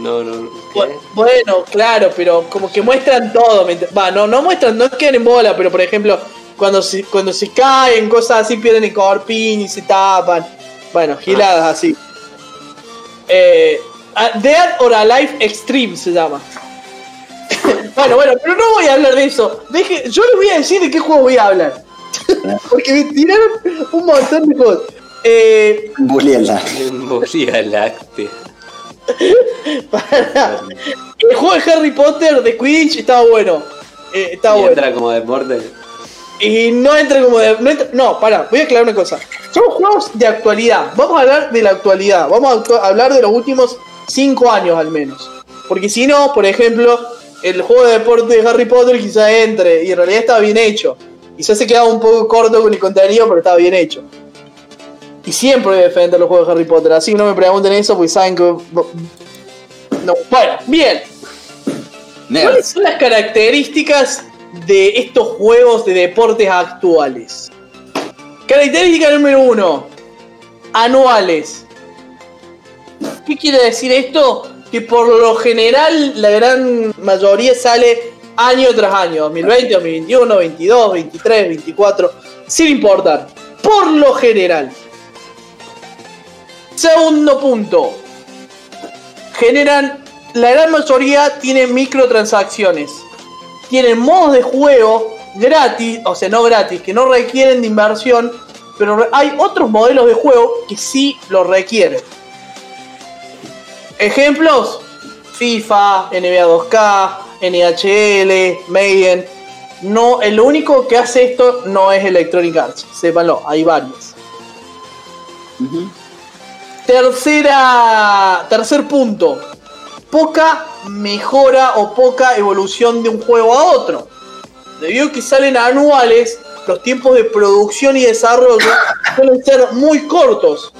No, no, no. Bueno, claro, pero como que muestran todo. ¿me ent- Va, no, no muestran, no quedan en bola, pero por ejemplo, cuando se, cuando se caen, cosas así, pierden el corpín y se tapan. Bueno, giladas así. Eh, ah, Dead or Alive Extreme se llama. bueno, bueno, pero no voy a hablar de eso. Deje, yo les voy a decir de qué juego voy a hablar. Porque me tiraron un montón de cosas. Eh. Embolía láctea. para- el juego de Harry Potter de Quidditch estaba bueno. Eh, estaba Y bueno. entra como deporte. Y no entra como de. No, entra- no, para, voy a aclarar una cosa. Son juegos de actualidad. Vamos a hablar de la actualidad. Vamos a hablar de los últimos 5 años al menos. Porque si no, por ejemplo, el juego de deporte de Harry Potter quizá entre. Y en realidad estaba bien hecho. Quizás se quedaba un poco corto con el contenido, pero estaba bien hecho. Y siempre voy a defender los juegos de Harry Potter. Así que no me pregunten eso porque saben que. No. Bueno, bien. ¿Cuáles son las características de estos juegos de deportes actuales? Característica número uno, anuales. ¿Qué quiere decir esto? Que por lo general la gran mayoría sale año tras año, 2020, 2021, 2022, 23, 24, sin importar. Por lo general. Segundo punto. Generan, la gran mayoría tienen microtransacciones. Tienen modos de juego gratis, o sea, no gratis, que no requieren de inversión, pero hay otros modelos de juego que sí lo requieren. Ejemplos: FIFA, NBA 2K, NHL, Maiden. No, el único que hace esto no es Electronic Arts, sépanlo, hay varios. Tercera, tercer punto. Poca mejora o poca evolución de un juego a otro. Debido a que salen anuales, los tiempos de producción y desarrollo suelen ser muy cortos.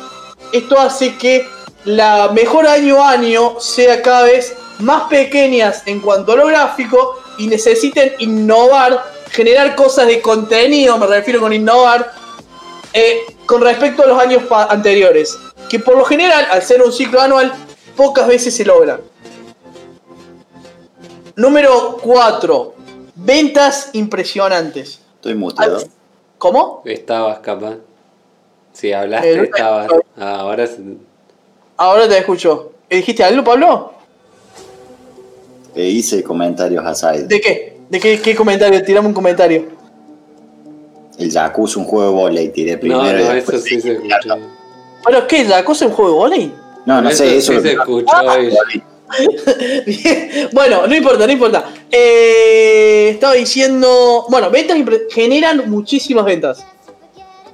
Esto hace que la mejora año a año sea cada vez más pequeñas en cuanto a lo gráfico y necesiten innovar, generar cosas de contenido, me refiero con innovar, eh, con respecto a los años anteriores, que por lo general, al ser un ciclo anual, pocas veces se logran. Número 4. ventas impresionantes. Estoy muteado. ¿Cómo? Estabas capaz. Si hablaste, Eh, estabas. Ah, ahora se- Ahora te escucho. ¿Eh, ¿Dijiste algo, Pablo? Eh, hice comentarios a Side. ¿De qué? ¿De qué, qué comentario? Tirame un comentario. El Yakuza, un juego de volei, tiré No, primero. y no, después eso sí se escuchó. ¿Pero qué? ¿La cosa es un juego de volei? No, no sé, eso sí lo- se escuchó. Ah, bueno, no importa, no importa. Eh, estaba diciendo. Bueno, ventas generan muchísimas ventas.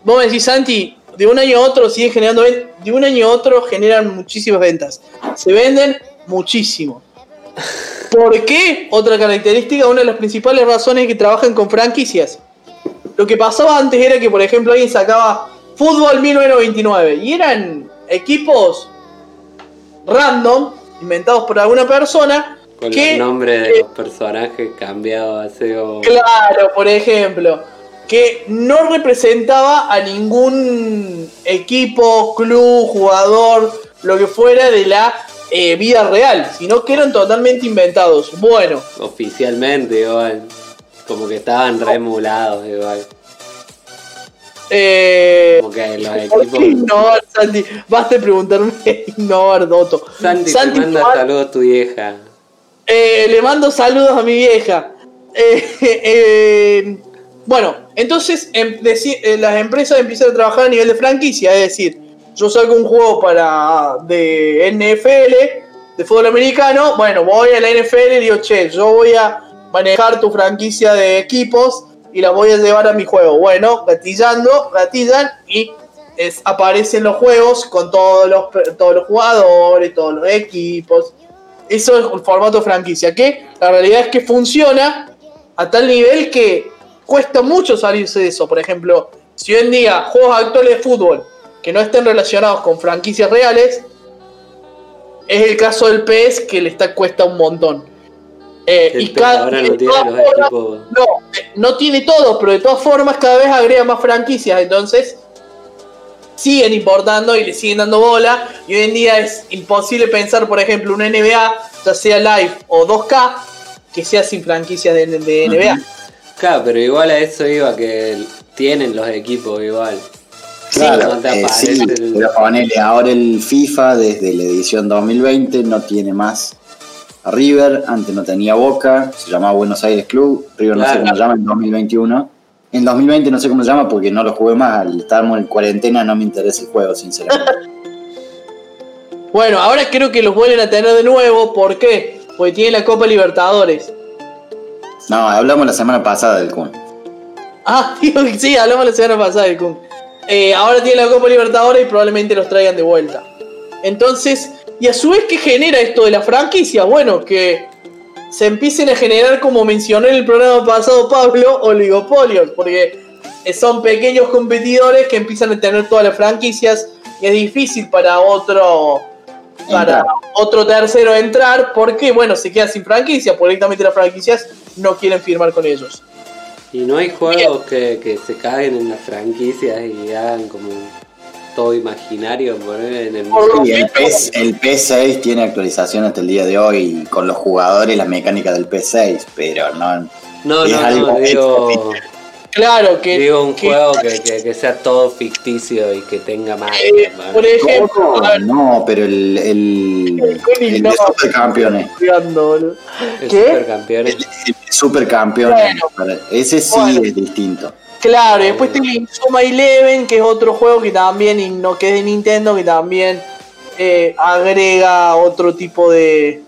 Vos me decís, Santi, de un año a otro siguen generando ven- De un año a otro generan muchísimas ventas. Se venden muchísimo. ¿Por qué? Otra característica, una de las principales razones es que trabajan con franquicias. Lo que pasaba antes era que, por ejemplo, alguien sacaba Fútbol 1929 y eran equipos random, inventados por alguna persona, Con que, los nombres de eh, los personajes cambiados hace. o- claro, por ejemplo, que no representaba a ningún equipo, club, jugador, lo que fuera de la eh, vida real, sino que eran totalmente inventados. Bueno, Oficialmente, igual. Como que estaban remulados, igual. Eh, que los ¿por qué equipos. innovar, Santi? Basta de preguntarme innovar, Doto. Santi, Santi, te manda saludos a tu vieja. Eh, le mando saludos a mi vieja. Eh, eh, bueno, entonces em- eh, las empresas empiezan a trabajar a nivel de franquicia, es decir, yo saco un juego para de NFL, de fútbol americano, bueno, voy a la NFL y digo, che, yo voy a manejar tu franquicia de equipos y la voy a llevar a mi juego. Bueno, gatillando, gatillan y es- aparecen los juegos con todos los, todos los jugadores, todos los equipos. Eso es un formato franquicia, que la realidad es que funciona a tal nivel que cuesta mucho salirse de eso. Por ejemplo, si hoy en día juegos actuales de fútbol que no estén relacionados con franquicias reales, es el caso del PS que le está cuesta un montón. Eh, y cada- ahora de no tiene todas los formas- equipos. no, eh, no tiene todo, pero de todas formas cada vez agrega más franquicias, entonces siguen importando y le siguen dando bola. Y hoy en día es imposible pensar, por ejemplo, una NBA, ya sea live o 2K, que sea sin franquicias de, de NBA. Claro, pero igual a eso iba que tienen los equipos igual. Claro, no te eh, aparece sí, el- pero ponele, ahora el FIFA desde la edición 2020 no tiene más a River, antes no tenía Boca, se llamaba Buenos Aires Club, River no sé cómo se llama en 2021. En 2020 no sé cómo se llama porque no lo jugué más, al estarmos en cuarentena no me interesa el juego, sinceramente. Bueno, ahora creo que los vuelven a tener de nuevo. ¿Por qué? Porque tiene la Copa Libertadores. No, hablamos la semana pasada del Kun. Ah, digo que sí, hablamos la semana pasada del Kun. Eh, ahora tiene la Copa Libertadores y probablemente los traigan de vuelta. Entonces, y a su vez, ¿qué genera esto de las franquicias? Bueno, que se empiecen a generar, como mencioné en el programa pasado Pablo, oligopolios, porque son pequeños competidores que empiezan a tener todas las franquicias y es difícil para otro para Entrar. otro tercero entrar porque bueno se queda sin franquicia porque directamente las franquicias no quieren firmar con ellos Y no hay juegos que, que se caguen en las franquicias y hagan como todo imaginario poner en el Y el, PS, el PS6 tiene actualización hasta el día de hoy con los jugadores, las mecánicas del PS6, pero no. No, es no, algo no, digo, claro que, digo un que- juego que, que- que sea todo ficticio y que tenga más. eh, por ejemplo No, pero el. El, El el no. de supercampeones. El ¿qué? supercampeones. El, el de supercampeones. Ese sí Bueno. es distinto. Claro, y después tiene Insuma Eleven, que es otro juego que también, y no que es de Nintendo, que también eh, agrega otro tipo de.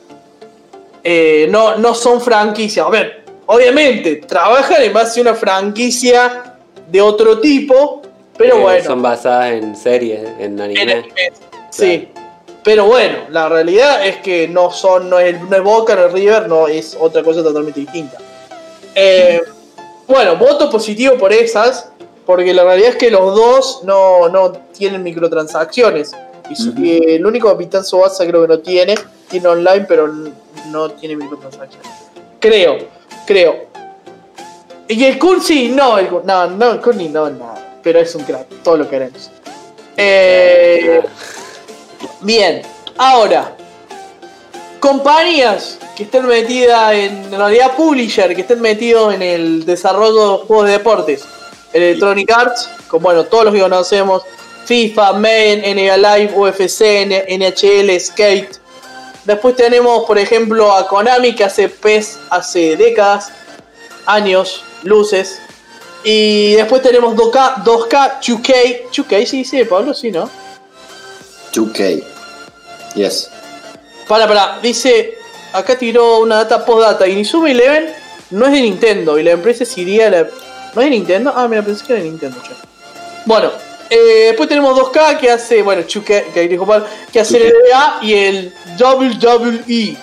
eh, no, no son franquicias. A ver, obviamente, trabajan en base a una franquicia de otro tipo, pero que bueno. Son basadas en series, en anime. en anime. Sí. Pero bueno, la realidad es que no son, no es, no es Boca, no es River, no es otra cosa totalmente distinta. Eh, bueno, voto positivo por esas, porque la realidad es que los dos no, no tienen microtransacciones. Y, el único Capitán Subasa creo que no tiene, tiene online, pero no tiene microtransacciones. Creo, creo. Y el sí, no, el no, no, el ni no, nada. Pero es un crack, todo lo queremos. Eh, Bien, ahora, compañías que estén metidas en, en realidad publisher, que estén metidos en el desarrollo de juegos de deportes. Electronic Arts, como bueno, todos los que conocemos, FIFA, Main, NBA Live, UFC, NHL, Skate. Después tenemos, por ejemplo, a Konami que hace PES hace décadas, años, luces. Y después tenemos 2K, 2K, 2K, 2K, sí, sí, Pablo, sí, ¿no? 2K. Yes. Para, para, dice, acá tiró una data postdata. Inizuma Eleven no es de Nintendo y la empresa sería la. ¿No es de Nintendo? Ah, mira, pensé que era de Nintendo, che. Bueno, eh, después tenemos 2K que hace, bueno, Chuque, que dijo Pablo, que hace el NBA y el WWE.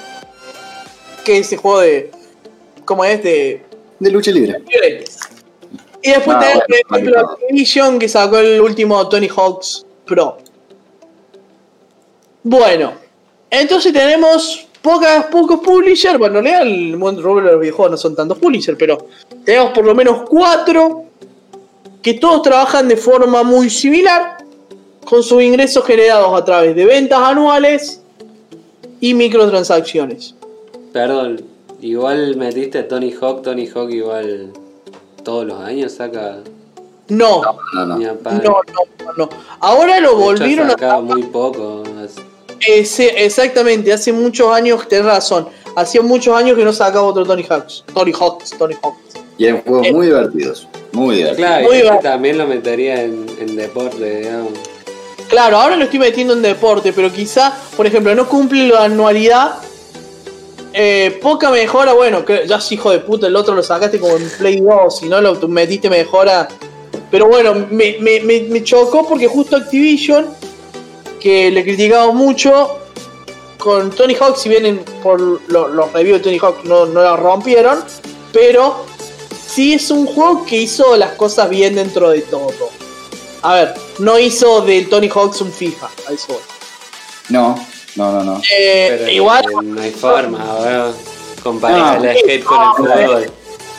Que es ese juego de. ¿Cómo es? De. De lucha libre. Y después Ah, tenemos, bueno, por ejemplo. Activision que sacó el último Tony Hawk's Pro. Bueno, entonces tenemos pocas, pocos publishers. Bueno, en realidad el mundo de los videojuegos no son tantos publishers, pero tenemos por lo menos cuatro que todos trabajan de forma muy similar, con sus ingresos generados a través de ventas anuales y microtransacciones. Perdón, igual metiste a Tony Hawk, Tony Hawk igual todos los años saca No, No, no. no, palo. no, no. no. Ahora lo De hecho, volvieron a sacaba muy poco. Eh, sí, exactamente, hace muchos años, tenés razón. Hacía muchos años que no sacaba otro Tony Hawks. Tony Hawks, Tony Hawks. Y eran juegos muy divertidos. Muy divertidos. Claro, Muy y va- también lo metería en, en deporte, digamos. Claro, ahora lo estoy metiendo en deporte, pero quizá, por ejemplo, no cumple la anualidad. Eh, poca mejora, bueno, que ya es hijo de puta, el otro lo sacaste como en Play 2, si no lo metiste mejora. Pero bueno, me, me- me- me chocó porque justo Activision, que le criticaba mucho, con Tony Hawk, si bien en- por lo- los reviews de Tony Hawk no, no la rompieron, pero sí es un juego que hizo las cosas bien dentro de todo. A ver, no hizo del Tony Hawks un FIFA, a eso voy. No, no, no, no. Eh, Pero igual, eh, no hay forma, ahora comparar No. el skate con el fútbol.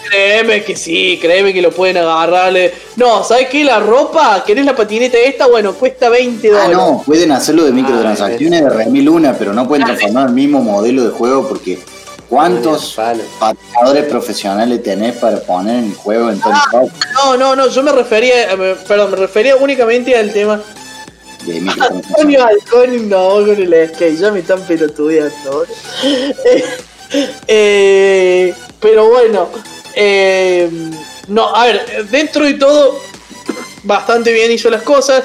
créeme que sí, créeme que lo pueden agarrarle. No, ¿sabes qué? La ropa, ¿querés la patineta esta? Bueno, cuesta 20 Ah, dólares. no, pueden hacerlo de microtransacciones de Remil Luna, pero no pueden transformar el mismo modelo de juego porque ¿cuántos Palo. patinadores profesionales tenés para poner en juego en Tony Hawk No, no, no, yo me refería, eh, me- perdón, me refería únicamente al tema. de Antonio? Halcón no con el skate, ya me están pelotudeando. Eh, eh, pero bueno, eh, no, a ver, dentro de todo, bastante bien hizo las cosas.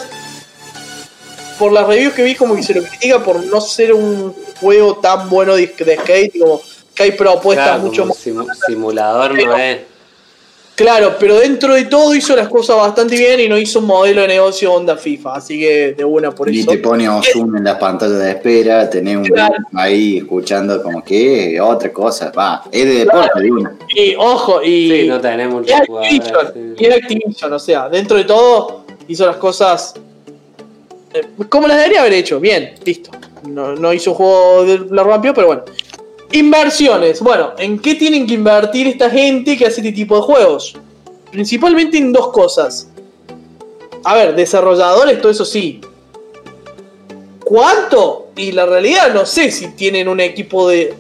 Por las reviews que vi, como que se lo critica por no ser un juego tan bueno de, de skate, como que hay propuestas Claro, mucho como más. simu- simulador Pero- no es. Claro, pero dentro de todo hizo las cosas bastante bien y no hizo un modelo de negocio onda FIFA, así que de una por Y eso. te pone Ozuna en la pantalla de espera, tenés un Claro. ahí escuchando como que otra cosa, va, es de deporte, de una. Y ojo, y. Sí, no tenemos y Activision, sí. y era Activision, o sea, dentro de todo hizo las cosas eh, como las debería haber hecho, bien, listo. No, no hizo un juego de la rompió, pero bueno. Inversiones, bueno, ¿en qué tienen que invertir esta gente que hace este tipo de juegos? Principalmente en dos cosas. A ver, desarrolladores, todo eso sí. ¿Cuánto? Y la realidad no sé si tienen un equipo de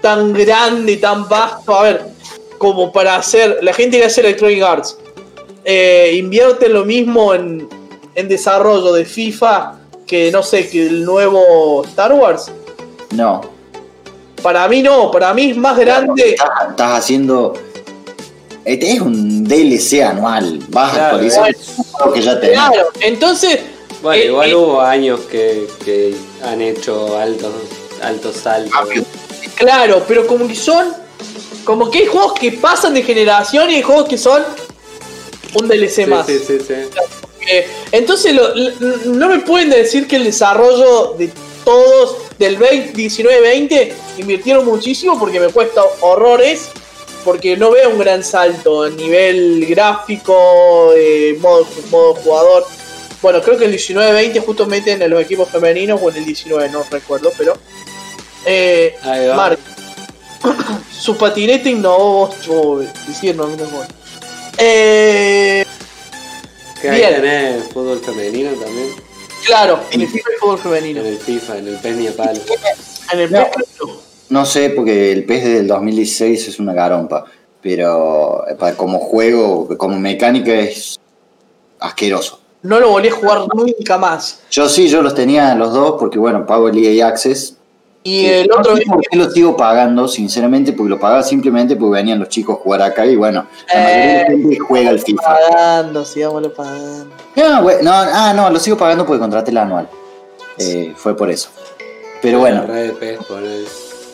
tan grande, tan vasto. A ver, como para hacer. La gente que hace Electronic Arts eh, invierte lo mismo en, en desarrollo de FIFA que no sé, que el nuevo Star Wars. No, Para mí no, para mí es más grande. estás, estás haciendo. Este es un DLC anual, vas Claro, juego que ya tenés. Claro, entonces. Bueno, eh, igual eh, hubo años que, que han hecho altos, altos saltos. Claro, pero como que son. Como que hay juegos que pasan de generación y hay juegos que son un DLC Sí, más. sí, sí, sí. Entonces lo- no me pueden decir que el desarrollo de todos del 19-20 invirtieron muchísimo porque me cuesta horrores. Porque no veo un gran salto a nivel gráfico, eh, modo, modo jugador. Bueno, creo que el 19-20 justo meten en los equipos femeninos o en el 19, no recuerdo, pero. Eh. Mark, su patinete innovó vos, diciendo, no acuerdo. Eh, Que ahí Bien. tenés fútbol femenino también. Claro, en el FIFA hay fútbol femenino. En el FIFA, en el PES ni a palo. En el No. PES no. No sé, porque el PES del 2016 es una garompa. Pero eh, para- como juego, como mecánica es asqueroso. No lo volví a jugar nunca más. Yo sí, yo los tenía los dos porque, bueno, pago el EA Access. Y Sí, el no otro sé por qué lo sigo pagando, sinceramente, porque lo pagaba simplemente porque venían los chicos a jugar acá y, bueno, la mayoría de la Eh, gente juega al FIFA. pagando, sigámoslo pagando. No, güey, no, ah, no, lo sigo pagando porque contraté el anual. Eh, fue por eso. Pero bueno, de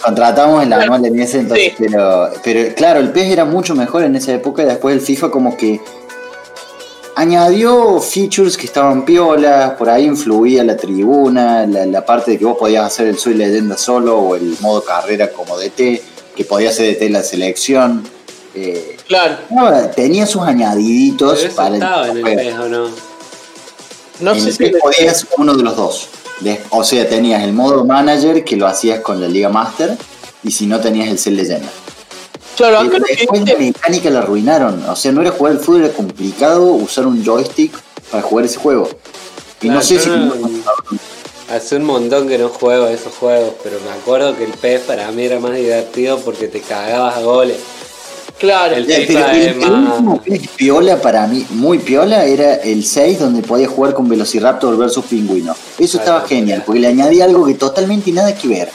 contratamos el anual en ese entonces, Sí. pero, pero claro, el PES era mucho mejor en esa época y después el FIFA como que añadió features que estaban piolas, por ahí influía la tribuna, la, la parte de que vos podías hacer el Soy Leyenda solo o el modo carrera como DT, que podía ser DT en la selección. Eh, Claro. no, tenía sus añadiditos Pero eso para estaba en el. PES o no. No en sé el si. podías uno de los dos. O sea, tenías el modo manager que lo hacías con la Liga Master y si no tenías el Cell Leyenda. Claro, acá Pero lo que dice- mecánica la arruinaron. O sea, no era jugar al fútbol, era complicado usar un joystick para jugar ese juego. Y no sé si. no- Hace un montón que no juego esos juegos, pero me acuerdo que el PES para mí era más divertido porque te cagabas a goles. Claro. El el, el último que es piola para mí, muy piola, era el 6 donde podías jugar con Velociraptor versus Pingüino. Eso estaba genial, porque le añadí algo que totalmente nada que ver.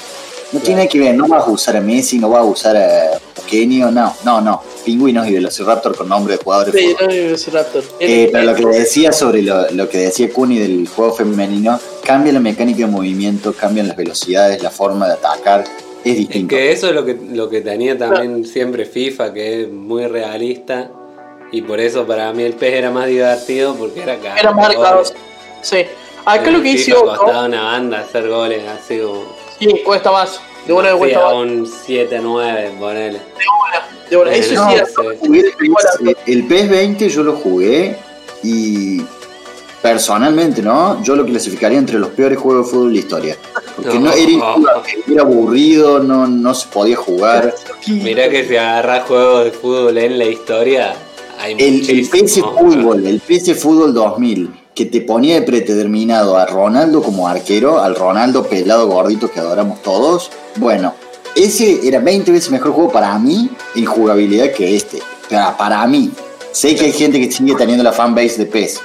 No tiene nada que ver, no vas a usar a Messi, no vas a usar a Kenio, no, no, no. Pingüinos y Velociraptor con nombre de jugadores Sí, no, Velociraptor. Eh, pero lo que decía sobre lo, lo que decía Kuni del juego femenino, cambia la mecánica de movimiento, cambian las velocidades, la forma de atacar, es Es distinto. que eso es lo que, lo que tenía también siempre FIFA, que es muy realista. Y por eso para mí el PES era más divertido porque era cagar Era más goles. Sí. Acá lo que Otto. costaba una banda hacer goles así como. Sí, cuesta más. De una vez cuesta más. un 7-9, ponele. De una. Eso No, sí Jugué el PES, el PES 20 yo lo jugué y personalmente, ¿no? Yo lo clasificaría entre los peores juegos de fútbol de la historia. Porque no, No. era, injugable, era aburrido, no, no se podía jugar. Mirá que si agarras juegos de fútbol en la historia, hay El, el. PS Fútbol, el PS Fútbol 2000, que te ponía de predeterminado a Ronaldo como arquero, al Ronaldo pelado gordito que adoramos todos, bueno, ese era 20 veces mejor juego para mí en jugabilidad que este. Para, para mí. Sé que hay gente que sigue teniendo la fanbase de PES,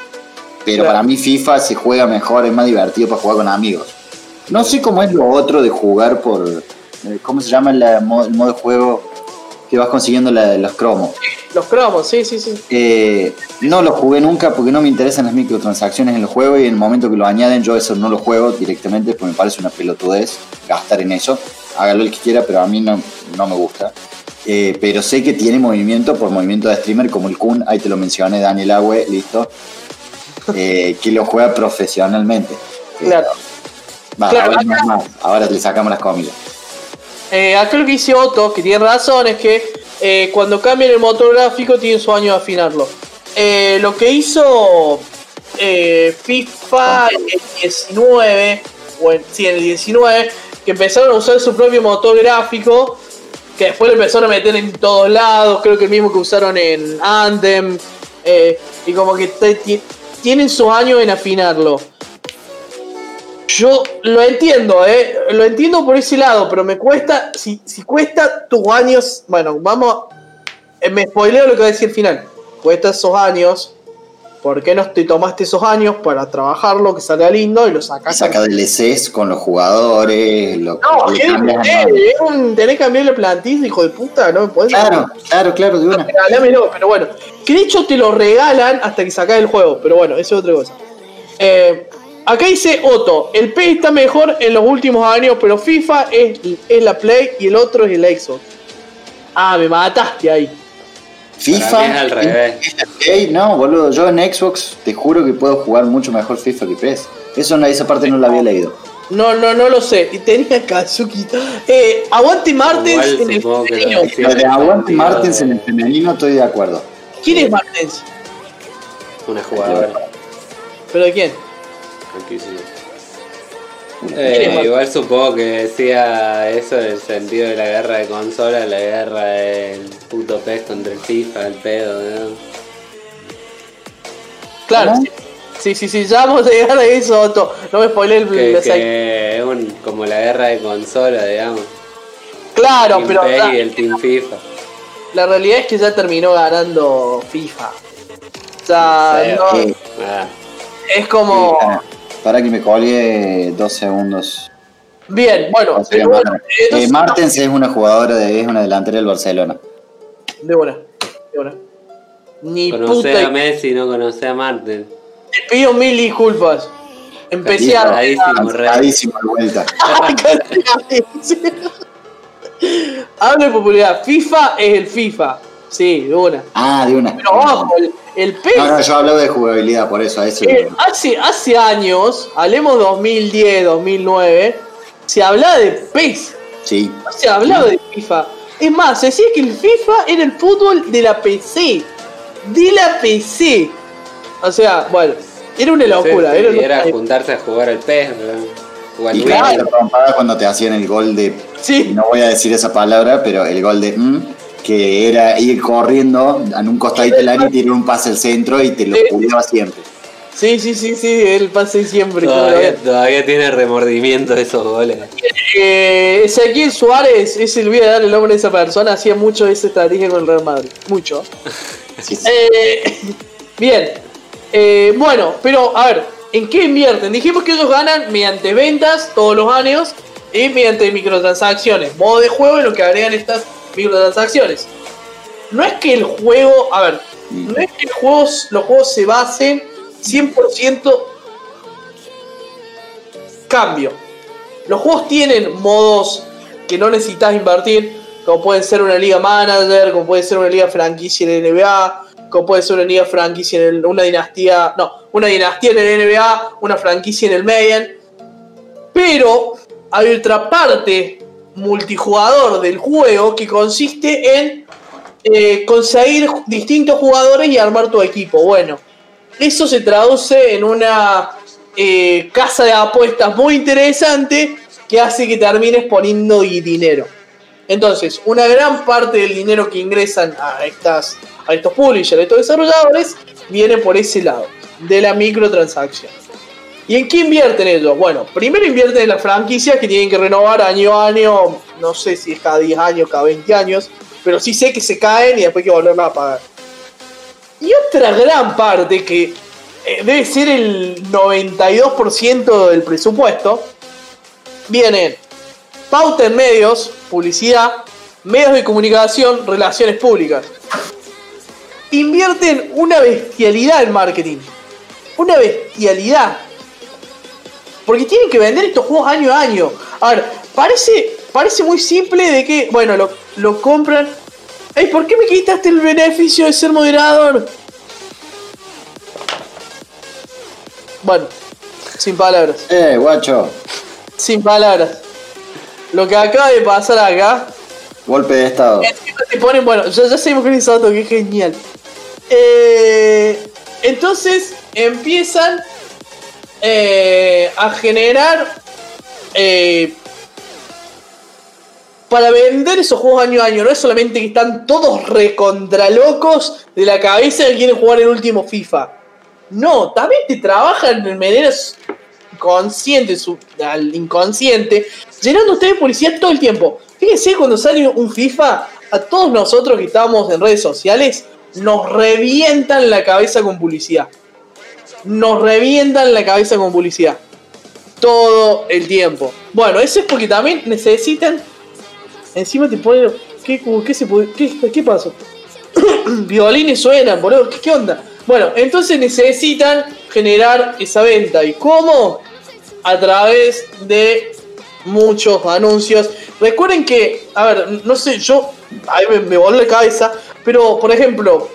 pero Claro. para mí FIFA se juega mejor, es más divertido para jugar con amigos. No sé cómo es lo otro de jugar por... eh, ¿Cómo se llama el modo de juego que vas consiguiendo la- los cromos? Los cromos, sí, sí, sí. Eh, no lo jugué nunca porque no me interesan las microtransacciones en el juego y en el momento que lo añaden yo eso no lo juego directamente porque me parece una pelotudez gastar en eso. Hágalo el que quiera, pero a mí no, no me gusta. Eh, pero sé que tiene movimiento por movimiento de streamer como el Kun, ahí te lo mencioné, Daniel Agüe, listo. Eh, que lo juega profesionalmente. Claro. va, Claro, ahora, acá- más, ahora le sacamos las comillas. Acá lo que dice Otto, que tiene razón, es que eh, cuando cambian el motor gráfico tienen su año de afinarlo. Eh, lo que hizo eh, FIFA en el 19, o en, sí, en el 19, que empezaron a usar su propio motor gráfico, que después lo empezaron a meter en todos lados, creo que el mismo que usaron en Anthem, y como que tienen sus años en afinarlo. Yo lo entiendo, ¿eh? Lo entiendo por ese lado, pero me cuesta, si, si cuesta tus años, bueno, vamos, eh, me spoileo lo que va a decir al final. Cuesta esos años, ¿por qué no te tomaste esos años para trabajarlo, que salga lindo y lo sacas? Saca DLCs con los jugadores, lo, No, le ¿qué cambias eh, a- es un- tenés que cambiar la plantilla, hijo de puta, no podés. Claro, claro, claro, de una. Regalámelo, pero bueno. Que de hecho te lo regalan hasta que sacás el juego, pero bueno, eso es otra cosa. Eh, acá dice Otto, el P está mejor en los últimos años, pero FIFA es, es la Play y el otro es el Xbox. Ah, me mataste ahí. FIFA. Es al revés. No, boludo, yo en Xbox te juro que puedo jugar mucho mejor FIFA que PES. Eso no, esa parte no la había leído. No, no, no lo sé. Y tenía Kazuki. Eh, aguante Martens Igual en el femenino. Aguante sentido Martens en el femenino estoy de acuerdo. ¿Quién es Martens? Una jugadora. ¿Pero de quién? Aquí sí. ¿Quién es Eh, igual supongo que decía eso en el sentido de la guerra de consola, la guerra del puto PES contra el FIFA, el pedo, ¿no? Claro. ¿Cómo? Sí, sí, sí, ya vamos a llegar a eso, Otto. No me spoilé el, Que, es un- como la guerra de consola, digamos. Claro, Team pero PES la, y el Team FIFA. la realidad es que ya terminó ganando FIFA. O sea, no- Ah, es como. Para que me colgue dos segundos. Bien, bueno, No entonces- Eh, Martens es una jugadora, de, es una delantera del Barcelona. de buena, de buena. Ni conocer puta. a Messi, no conocer a Marten. Te pido mil disculpas. Empecé a. Cansadísimo, re. Cansadísimo de vuelta. Hablo de popularidad. FIFA es el FIFA. Sí, de una. Ah, de una. Pero ojo, el, el PES. No, no, yo hablo de jugabilidad, por eso, a eso. eh, hace, hace años, hablemos 2010, 2009, se hablaba de PES. Sí. No se hablaba de FIFA. Es más, se decía que el FIFA era el fútbol de la PC. De la PC. O sea, bueno, era una locura. Sí, sí, era, era juntarse a jugar al PES, ¿no? Al Y claro, la trompada cuando te hacían el gol de. Sí. No voy a decir esa palabra, pero el gol de. mm, que era ir corriendo en un costadito del área y tirar un pase al centro y te lo puliaba siempre. Sí, sí, sí, sí, el pase siempre. Todavía, todavía tiene remordimiento de esos goles. Eh, Ezequiel Suárez, es el voy a darle el nombre de esa persona, hacía mucho esa estrategia con el Real Madrid. Mucho. Sí, sí. Eh, bien. Eh, bueno, pero a ver, ¿en qué invierten? Dijimos que ellos ganan mediante ventas todos los años y mediante microtransacciones. Modo de juego y lo que agregan estas microtransacciones. No es que el juego, a ver, no es que el juego- los juegos se basen 100% cambio. Los juegos tienen modos que no necesitas invertir, como pueden ser una liga manager, como puede ser una liga franquicia en el NBA, como puede ser una liga franquicia en el- una dinastía, no, una dinastía en el NBA, una franquicia en el Madden. Pero hay otra parte multijugador del juego que consiste en eh, conseguir distintos jugadores y armar tu equipo. Bueno, eso se traduce en una eh, casa de apuestas muy interesante que hace que termines poniendo di- dinero. Entonces, una gran parte del dinero que ingresan a, estas, a estos publishers, a estos desarrolladores, viene por ese lado, de la microtransacción. ¿Y en qué invierten ellos? Bueno, primero invierten en las franquicias que tienen que renovar año a año, no sé si es cada 10 años, cada 20 años, pero sí sé que se caen y después hay que volverlas a pagar. Y otra gran parte que eh, debe ser el 92% del presupuesto, vienen pauta en medios, publicidad, medios de comunicación, relaciones públicas. Invierten una bestialidad en marketing. Una bestialidad. Porque tienen que vender estos juegos año a año. A ver, parece, parece muy simple de que, bueno, lo, lo compran. Ey, ¿por qué me quitaste el beneficio de ser moderador? Bueno, sin palabras. Eh, guacho. Sin palabras. Lo que acaba de pasar acá. Golpe de estado. te ponen, bueno, ya, ya sabemos que es auto, que es genial. Eh, entonces empiezan eh, a generar eh, para vender esos juegos año a año. No es solamente que están todos recontralocos de la cabeza que quieren jugar el último FIFA. No, también te trabajan de maneras conscientes, su- inconsciente, llenando ustedes de publicidad todo el tiempo. Fíjense cuando sale un FIFA, a todos nosotros que estamos en redes sociales, nos revientan la cabeza con publicidad. Nos revientan la cabeza con publicidad. Todo el tiempo. Bueno, eso es porque también necesitan. Encima te ponen. ¿Qué, qué, se qué, qué pasó? Violines suenan, boludo. ¿Qué, ¿Qué onda? Bueno, entonces necesitan generar esa venta. ¿Y cómo? A través de muchos anuncios. Recuerden que, a ver, no sé, yo. A mí me, me voló la cabeza. Pero, por ejemplo,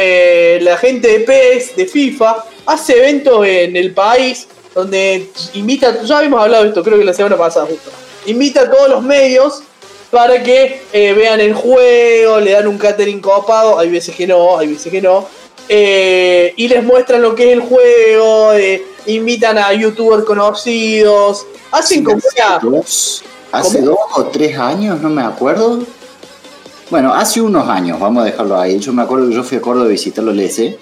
eh, la gente de PES, de FIFA, hace eventos en el país donde invita. Ya habíamos hablado de esto, creo que la semana pasada, justo. Invita a todos los medios para que eh, vean el juego, le dan un catering copado, hay veces que no, hay veces que no, eh, y les muestran lo que es el juego, eh, invitan a youtubers conocidos, hacen como. Dos, hace ¿Cómo? dos o tres años, no me acuerdo. Bueno, hace unos años, vamos a dejarlo ahí. Yo me acuerdo que yo fui a Córdoba a visitar los LS.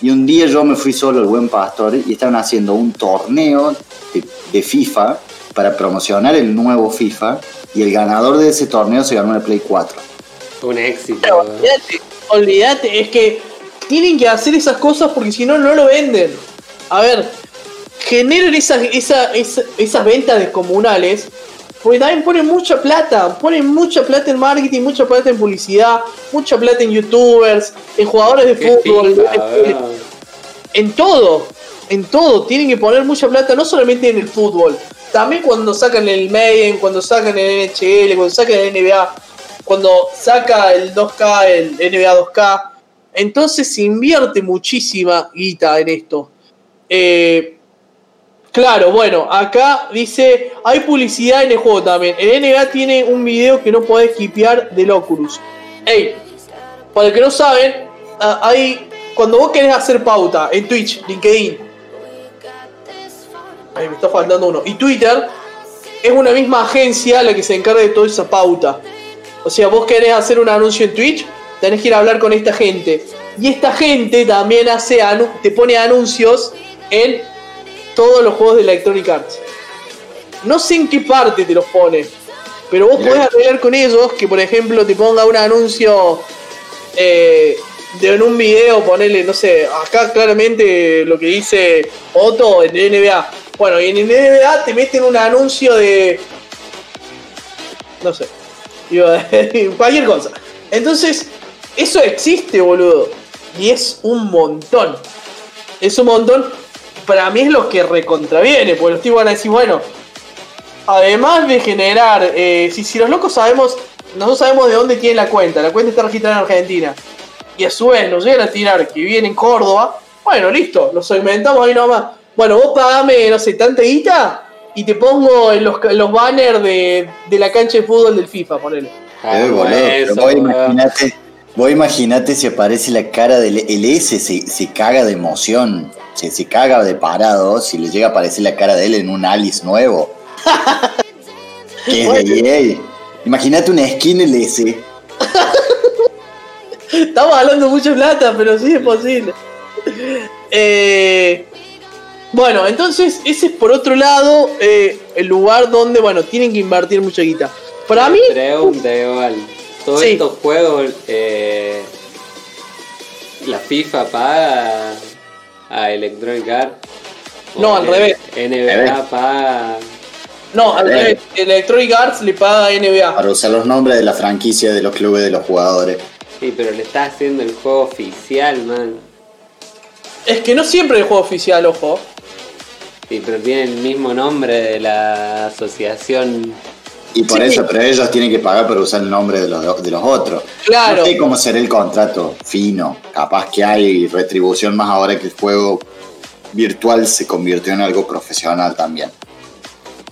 Y un día yo me fui solo al Buen Pastor y estaban haciendo un torneo de, de FIFA para promocionar el nuevo FIFA y el ganador de ese torneo se ganó una Play 4. Un éxito. Pero olvídate, olvídate, es que tienen que hacer esas cosas porque si no, no lo venden. A ver, generan esas, esa- esa- esas ventas descomunales porque también ponen mucha plata, ponen mucha plata en marketing, mucha plata en publicidad, mucha plata en youtubers, en jugadores de Qué fútbol, en- en todo, en todo, tienen que poner mucha plata, no solamente en el fútbol, también cuando sacan el Maiden, cuando sacan el NHL, cuando sacan el NBA, cuando saca el 2K, el NBA 2K, entonces se invierte muchísima guita en esto. Eh, claro, bueno, acá dice, hay publicidad en el juego también. El NBA tiene un video que no podés skipear del Oculus. Ey, para el que no saben, ah, hay cuando vos querés hacer pauta en Twitch, LinkedIn, ahí me está faltando uno, y Twitter, es una misma agencia la que se encarga de toda esa pauta. O sea, vos querés hacer un anuncio en Twitch, tenés que ir a hablar con esta gente. Y esta gente también hace te pone anuncios en todos los juegos de Electronic Arts. No sé en qué parte te los pone, pero vos podés arreglar con ellos que, por ejemplo, te ponga un anuncio eh, de en un video, ponerle, no sé, acá claramente lo que dice Otto en el NBA. Bueno, y en el NBA te meten un anuncio de. No sé. Iba a decir cualquier cosa. Entonces, eso existe, boludo. Y es un montón. Es un montón. Para mí es lo que recontraviene, porque los tipos van a decir, bueno, además de generar, eh, si, si los locos sabemos, nosotros sabemos de dónde tiene la cuenta, la cuenta está registrada en Argentina, y a su vez nos llegan a tirar que viene en Córdoba, bueno, listo, lo segmentamos ahí nomás. Bueno, vos pagame, no sé, tanta guita y te pongo en los, los banners de, de la cancha de fútbol del FIFA, ponele. Ah, Eh, boludo, eso, pero vos imaginate, si aparece la cara del el S, se, se caga de emoción, se, se caga de parado si le llega a aparecer la cara de él en un Alice nuevo. que es de EA. Imagínate una skin LS. Estamos hablando de mucha plata, pero sí es posible. Eh, bueno, entonces ese es por otro lado eh, el lugar donde, bueno, tienen que invertir mucha guita. Para mí. Todos Sí. estos juegos, eh, la FIFA paga a Electronic Arts. No, al revés. NBA paga. no, al revés, Electronic Arts le paga a NBA. Para usar los nombres de la franquicia de los clubes de los jugadores. Sí, pero le está haciendo el juego oficial, man. Es que no siempre el juego oficial, ojo. Sí, pero tiene el mismo nombre de la asociación. Y por Sí. eso, pero ellos tienen que pagar para usar el nombre de los, de los otros. Claro. No sé cómo será el contrato fino. Capaz que hay retribución más ahora que el juego virtual se convirtió en algo profesional también.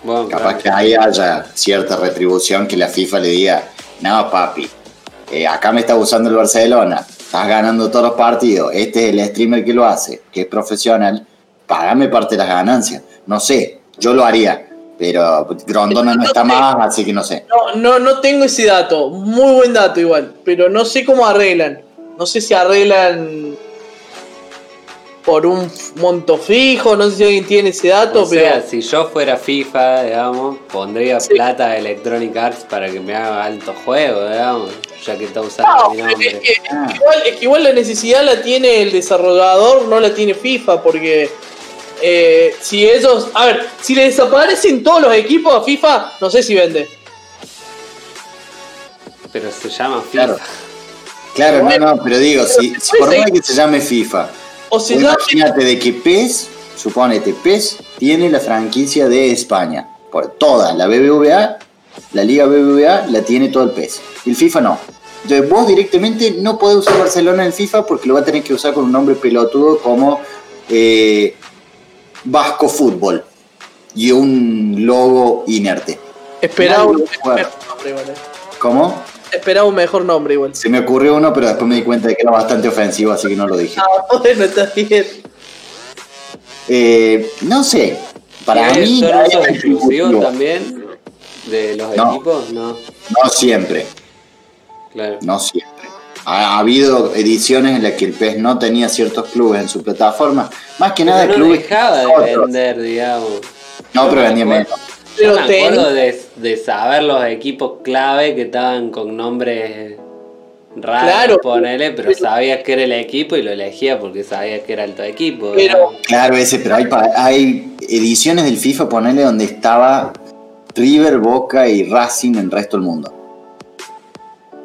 Bueno, Capaz claro. que ahí haya cierta retribución que la FIFA le diga, no papi, eh, acá me está usando el Barcelona, estás ganando todos los partidos, este es el streamer que lo hace, que es profesional, pagame parte de las ganancias. No sé, yo lo haría, pero Grondona no está más, así que no sé. No, no, no tengo ese dato. Muy buen dato igual. Pero no sé cómo arreglan. No sé si arreglan por un monto fijo. No sé si alguien tiene ese dato, O sea, si yo fuera FIFA, digamos, pondría Sí. plata a Electronic Arts para que me haga alto juego, digamos, ya que está usando No, mi pero es nombre. que, Ah. igual, es que igual la necesidad la tiene el desarrollador, no la tiene FIFA, porque eh, si ellos. A ver, si le desaparecen todos los equipos a FIFA, no sé si vende. Pero se llama FIFA. Claro. Claro, no, no, pero digo, si, si por más que se llame FIFA, O se imagínate de que PES, suponete, PES tiene la franquicia de España, por toda, la BBVA, la Liga BBVA la tiene todo el PES, y el FIFA no. Entonces vos directamente no podés usar Barcelona en FIFA porque lo va a tener que usar con un nombre pelotudo como eh, Vasco Fútbol y un logo inerte. Esperaba un, mejor nombre, igual, eh. ¿Cómo? Esperaba un mejor nombre igual. Se me ocurrió uno, pero después me di cuenta de que era bastante ofensivo, así que no lo dije. Ah, bueno, está bien. Eh, no sé, para ¿Tiene- mí ¿Son exclusivos también de los No. equipos? No, No siempre, claro. no siempre. Ha, ha habido ediciones en las que el PES no tenía ciertos clubes en su plataforma, más que nada Pero no clubes dejaba de otros. vender, digamos. No, pero vendía menos. Pero me acuerdo de, de saber los equipos clave que estaban con nombres raros, Claro. ponele, pero sabías que era el equipo y lo elegías porque sabías que era el tu equipo. Pero-. Claro, ese, pero hay, pa- hay ediciones del FIFA, ponele, donde estaba River, Boca y Racing en el resto del mundo.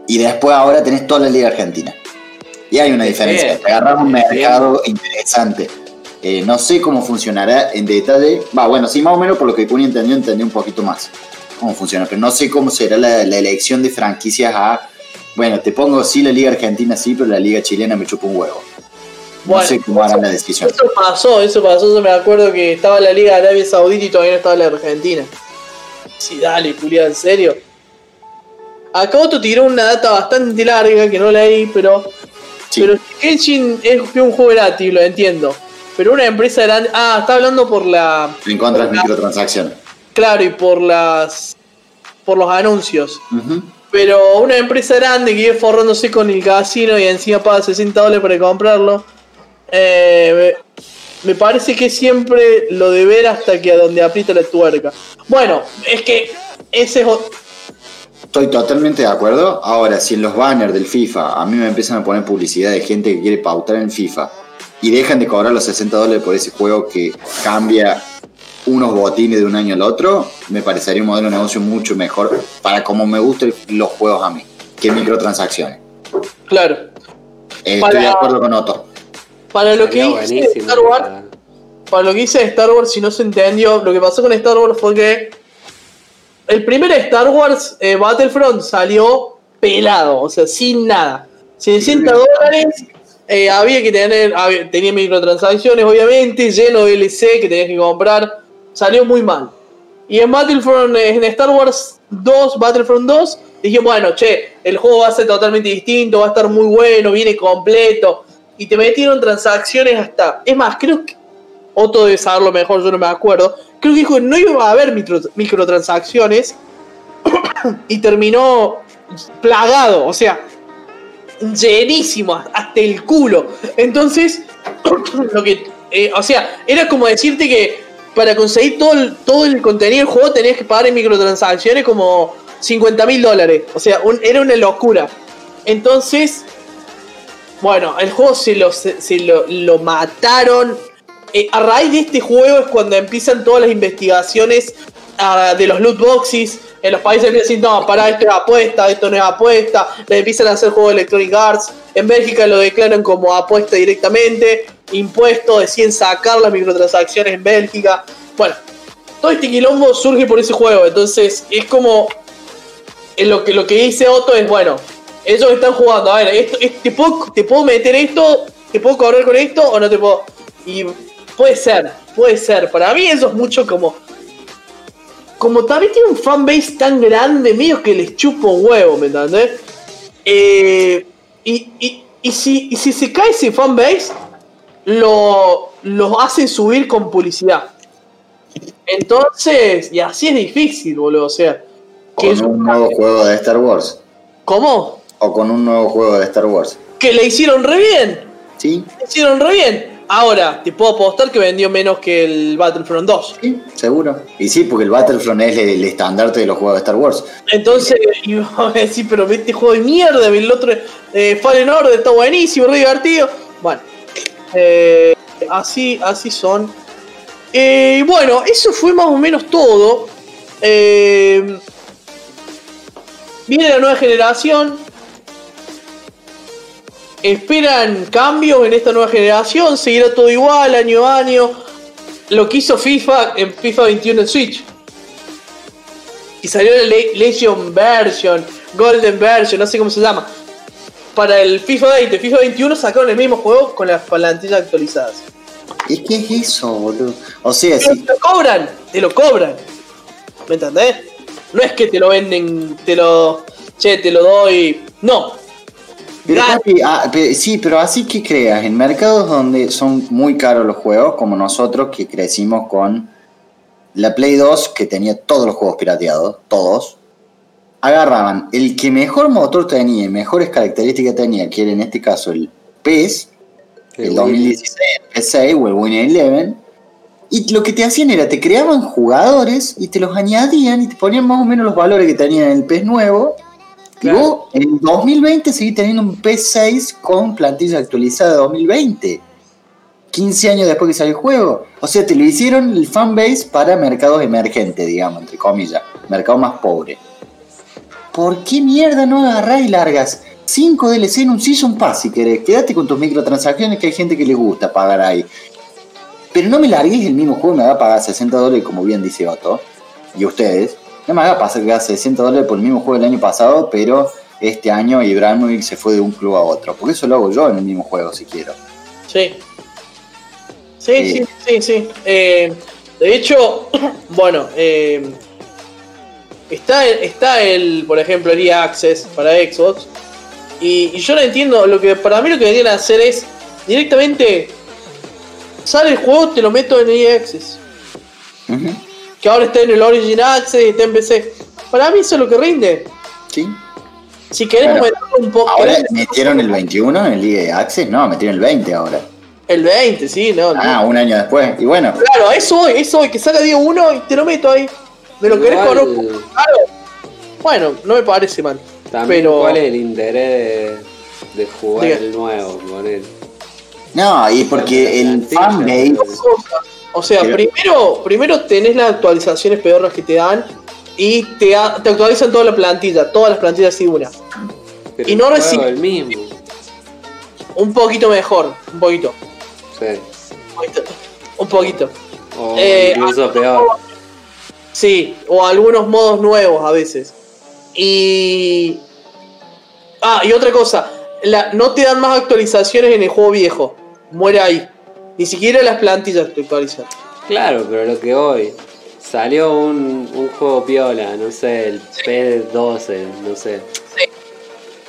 Y después ahora tenés toda la Liga Argentina. Y hay una diferencia. agarras un mercado interesante. Eh, no sé cómo funcionará en detalle. Va, bueno, sí, más o menos por lo que Cuni entendió, entendí un poquito más cómo funciona. Pero no sé cómo será la, la elección de franquicias a. Bueno, te pongo sí la Liga Argentina, sí, pero la Liga Chilena me chupa un huevo. No Bueno, sé cómo harán la decisión. Eso pasó, eso pasó, yo me acuerdo que estaba la Liga de Arabia Saudita y todavía no estaba la Argentina. Sí, dale, Julián, en serio. Acá otro tiró una data bastante larga que no leí, pero. Sí. Pero Genshin es un juego gratis, lo entiendo. Pero una empresa grande. Ah, está hablando por la. En contra de las microtransacciones. Claro, y por las. por los anuncios. Pero una empresa grande que vive forrándose con el casino y encima paga 60 dólares para comprarlo. eh, me, me parece que siempre lo de ver hasta que a donde aprieta la tuerca. Bueno, es que ese es. Estoy totalmente de acuerdo. Ahora, si en los banners del FIFA a mí me empiezan a poner publicidad de gente que quiere pautar en FIFA y dejan de cobrar los 60 dólares por ese juego que cambia unos botines de un año al otro, me parecería un modelo de negocio mucho mejor para como me gustan los juegos a mí, que microtransacciones. Claro. Eh, Para- Estoy de acuerdo con Otto. Para lo que dice Star Wars, para lo que dice Star Wars, si no se entendió, lo que pasó con Star Wars fue que el primer Star Wars eh, Battlefront salió pelado, o sea, sin nada. 60 dólares, eh, había que tener, había- tenía microtransacciones, obviamente, lleno de DLC que tenías que comprar, salió muy mal. Y en Battlefront, en Star Wars 2, Battlefront 2, dije, bueno, che, el juego va a ser totalmente distinto, va a estar muy bueno, viene completo. Y te metieron transacciones hasta. Es más, creo que. Otto debe saberlo mejor, yo no me acuerdo. Creo que dijo que no iba a haber micro- microtransacciones. y terminó plagado, o sea, llenísimo, hasta el culo. Entonces, lo que. eh, o sea, era como decirte que para conseguir todo el, todo el contenido del juego tenías que pagar en microtransacciones como 50 mil dólares. O sea, era una locura. Entonces, bueno, el juego se lo, lo, lo mataron. Eh, a raíz de este juego es cuando empiezan todas las investigaciones ah, de los loot boxes. En los países empiezan a decir, no, para esto es apuesta, esto no es apuesta. Le empiezan a hacer juegos de Electronic Arts. En Bélgica lo declaran como apuesta directamente. Impuesto, deciden sacar las microtransacciones en Bélgica. Bueno, todo este quilombo surge por ese juego. Entonces, es como lo que, lo que dice Otto es, bueno, ellos están jugando, a ver, esto, es- te, puedo, te puedo meter esto, te puedo cobrar con esto o no te puedo. Y puede ser, puede ser. Para mí eso es mucho como... Como también tiene un fanbase tan grande, medio que les chupa un huevo, ¿me entendés? Eh, y, y, y si, y si se cae ese fanbase, lo, los hacen subir con publicidad. Entonces, y así es difícil, boludo, o sea... que Con un nuevo juego de Star Wars. ¿Cómo? O con un nuevo juego de Star Wars. Que le hicieron re bien. ¿Sí? Le hicieron re bien. Ahora, te puedo apostar que vendió menos que el Battlefront 2. Sí, seguro. Y sí, porque el Battlefront es el, el estandarte de los juegos de Star Wars. Entonces, y vamos a decir, pero este juego de mierda, el otro eh, Fallen Order está buenísimo, re divertido. Bueno, eh, así, así son. Eh, bueno, eso fue más o menos todo. Eh, viene la nueva generación. Esperan cambios en esta nueva generación. Seguirá todo igual, año a año. Lo que hizo FIFA en FIFA 21 en Switch. Y salió la Le- Legion Version, Golden Version, no sé cómo se llama. Para el FIFA 20, FIFA 21 sacaron el mismo juego con las plantillas actualizadas. Es que es eso, boludo. O sea, sí, te lo cobran, te lo cobran. ¿Me entendés? No es que te lo venden, te lo. Che, te lo doy. No. Pero, papi, ah, sí, pero así que creas, en mercados donde son muy caros los juegos, como nosotros que crecimos con la Play 2, que tenía todos los juegos pirateados, todos, agarraban el que mejor motor tenía y mejores características tenía, que era en este caso el PES, el 2016, el P6 o el Winning Eleven, Y lo que te hacían era, te creaban jugadores y te los añadían y te ponían más o menos los valores que tenían en el PES nuevo. Claro. Y vos en 2020 seguís teniendo un PES 6 con plantilla actualizada de 2020. 15 años después que salió el juego. O sea, te lo hicieron el fanbase para mercados emergentes, digamos, entre comillas. Mercado más pobre. ¿Por qué mierda no agarrás y largas 5 DLC en un Season Pass si querés? Quédate con tus microtransacciones que hay gente que le gusta pagar ahí. Pero no me largues el mismo juego me haga pagar 60 dólares, como bien dice Otto. Y ustedes. No me haga pasar que haga 60 dólares por el mismo juego del año pasado, pero este año Ibrahimovic se fue de un club a otro. Porque eso lo hago yo en el mismo juego si quiero. Sí. Sí, sí, sí, sí. Eh, de hecho, bueno, eh, está, está el, por ejemplo, el EA Access para Xbox. Y, y yo no entiendo, lo que para mí lo que deberían hacer es directamente sale el juego, te lo meto en EA Access. Ujú. Que ahora está en el Origin Access y está en PC. Para mí eso es lo que rinde. ¿Sí? Si querés Bueno, un poco. Ahora querés metieron el 21 en el EA Access, no, metieron el 20 ahora. el 20, sí, no. no. Ah, un año después. Y bueno, Claro, eso hoy, eso hoy, que saca día uno y te lo meto ahí. ¿Me lo querés con Claro. Bueno, no me parece mal. También, Pero- ¿cuál es el interés de, de jugar Diga. el nuevo? Con él? no, y porque el fanbase. O sea, primero, primero tenés las actualizaciones pedorras que te dan y te, a- te actualizan toda la plantilla, todas las plantillas y una. Pero Y no el juego recibe- el mismo. Un poquito mejor, un poquito. Sí. Un poquito. Un poquito. O Eh, incluso peor. Sí, o algunos modos nuevos a veces. Y. Ah, y otra cosa. La, no te dan más actualizaciones en el juego viejo. Muere ahí. Ni siquiera las plantillas te actualizan. Claro, pero lo que hoy. Salió un, un juego piola, no sé, el P12, no sé. Sí.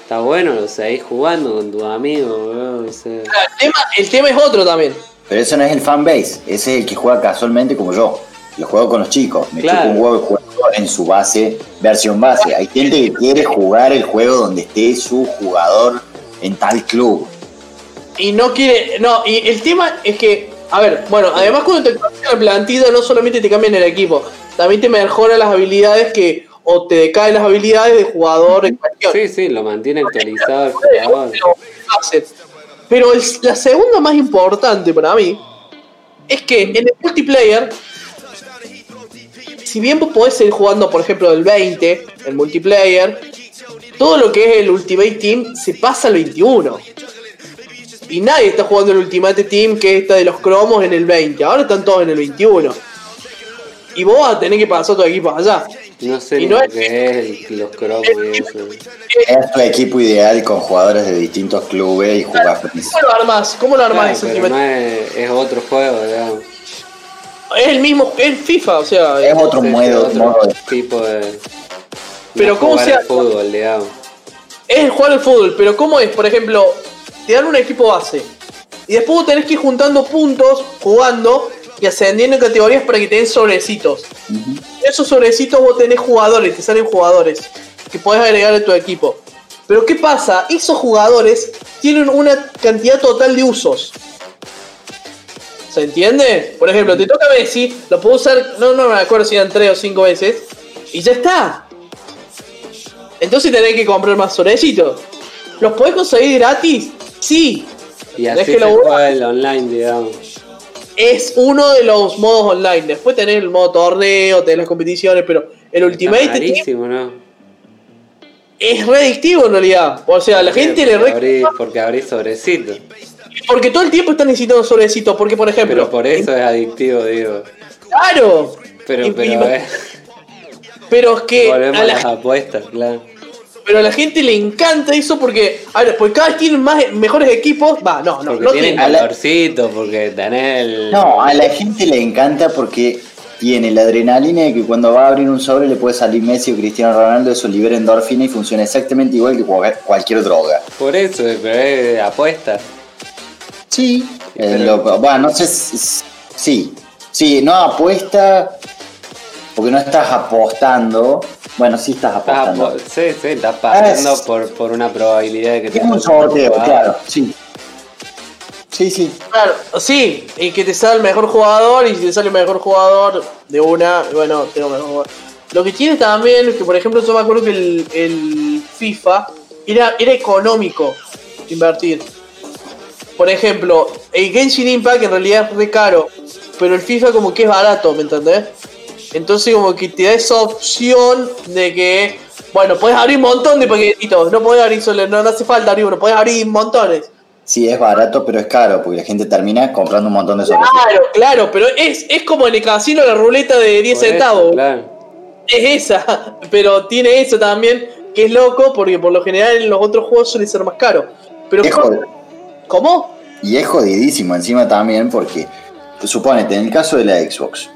Está bueno, lo seguís jugando con tus amigos, no sé. Ah, El tema, el tema es otro también. Pero eso no es el fanbase, ese es el que juega casualmente como yo. Lo juego con los chicos, me Claro. chupo un huevo juego en su base, versión base. Hay gente que quiere jugar el juego donde esté su jugador en tal club. Y no quiere. No, y el tema es que. A ver, bueno, además cuando te cambian la plantilla, no solamente te cambian el equipo, también te mejora las habilidades que. O te decaen las habilidades de jugador en cuestión. Sí, sí, lo mantiene actualizado el jugador. Pero el- la segunda más importante para mí es que en el multiplayer, si bien vos podés seguir jugando, por ejemplo, el 20, el multiplayer, todo lo que es el Ultimate Team se pasa al 21. Y nadie está jugando el Ultimate Team, que es esta de los cromos, en el 20. Ahora están todos en el 21. Y vos vas a tener que pasar tu equipo allá. No sé Y no lo es- que es los cromos y eso. Es tu equipo ideal con jugadores de distintos clubes y jugar feliz. ¿Cómo lo armás? ¿Cómo lo armás Claro, ese pero Ultimate no es, es otro juego, digamos. Es el mismo, es FIFA, o sea. Es otro modo, otro modo de- tipo de. Pero ¿cómo se fútbol, digamos. Es el jugar al fútbol, pero ¿cómo es? Por ejemplo, te dan un equipo base. Y después vos tenés que ir juntando puntos, jugando y ascendiendo en categorías para que te den sobrecitos. Esos sobrecitos vos tenés jugadores, te salen jugadores que podés agregar a tu equipo. Pero ¿qué pasa? Esos jugadores tienen una cantidad total de usos. ¿Se entiende? Por ejemplo, te toca Messi, lo puedo usar, no, no me acuerdo si eran 3 o 5 veces, y ya está. Entonces tenés que comprar más sobrecitos. ¿Los podés conseguir gratis? Sí. Y así que se laburar. juega el online, digamos. Es uno de los modos online. Después tenés el modo torneo, tenés las competiciones, pero el Ultimate carísimo, ¿no? es re adictivo en realidad. O sea, la gente le porque abrís, porque abrís sobrecitos. Porque todo el tiempo están necesitando sobrecitos. Porque, por ejemplo... Pero por eso es adictivo, digo. ¡Claro! Pero, pero, y- pero es que volvemos a a la las apuestas, claro. Pero a la gente le encanta eso porque, a ver, porque cada vez tienen más, mejores equipos. Va, no, no, Porque no tienen calorcito, porque tenés el. No, a la gente le encanta porque tiene la adrenalina de que cuando va a abrir un sobre le puede salir Messi o Cristiano Ronaldo, eso libera endorfina y funciona exactamente igual que cual- cualquier droga. Por eso, pero es apuesta. Sí, Pero- lo- bueno, no sé si, sí, sí, no apuesta porque no estás apostando. Bueno, sí estás apostando. apo- sí, sí, estás pagando Es- por, por una probabilidad de que te Es un sorteo, claro, sí. Sí, sí. Claro, sí, y que te sale el mejor jugador, y si te sale el mejor jugador de una, bueno, tengo mejor jugador. Lo que tiene también, que por ejemplo, yo me acuerdo que el, el FIFA era, era económico invertir. Por ejemplo, el Genshin Impact en realidad es re caro, pero el FIFA como que es barato, ¿me entendés? Entonces como que te da esa opción de que, bueno, puedes abrir un montón de paquetitos, no puedes abrir solo, no, no hace falta abrir uno, puedes abrir montones. Sí, es barato, pero es caro, porque la gente termina comprando un montón de sobrecitos. Claro, claro, pero es, es como en el casino la ruleta de 10 Por eso, centavos. claro. Es esa, pero tiene eso también, que es loco, porque por lo general en los otros juegos suele ser más caro. Pero Es jod- ¿Cómo? Y es jodidísimo encima también porque, suponete, en el caso de la Xbox,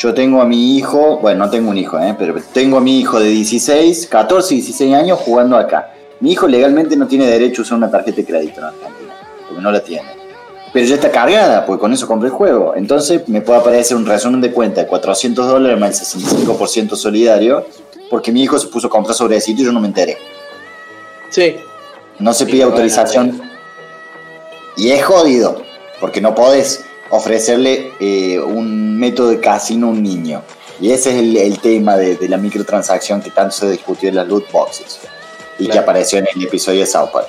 yo tengo a mi hijo, bueno, no tengo un hijo, ¿eh? pero tengo a mi hijo de 16, 14, 16 años jugando acá. Mi hijo legalmente no tiene derecho a usar una tarjeta de crédito en Argentina, porque no la tiene. Pero ya está cargada, porque con eso compré el juego. Entonces me puede aparecer un resumen de cuenta de 400 dólares más el 65% solidario, porque mi hijo se puso a comprar sobrecito y yo no me enteré. Sí. No se pide autorización. Y es jodido, porque no podés ofrecerle eh, un método de casino a un niño. Y ese es el, el tema de, de la microtransacción que tanto se discutió en las loot boxes. Y que apareció en el episodio de South Park.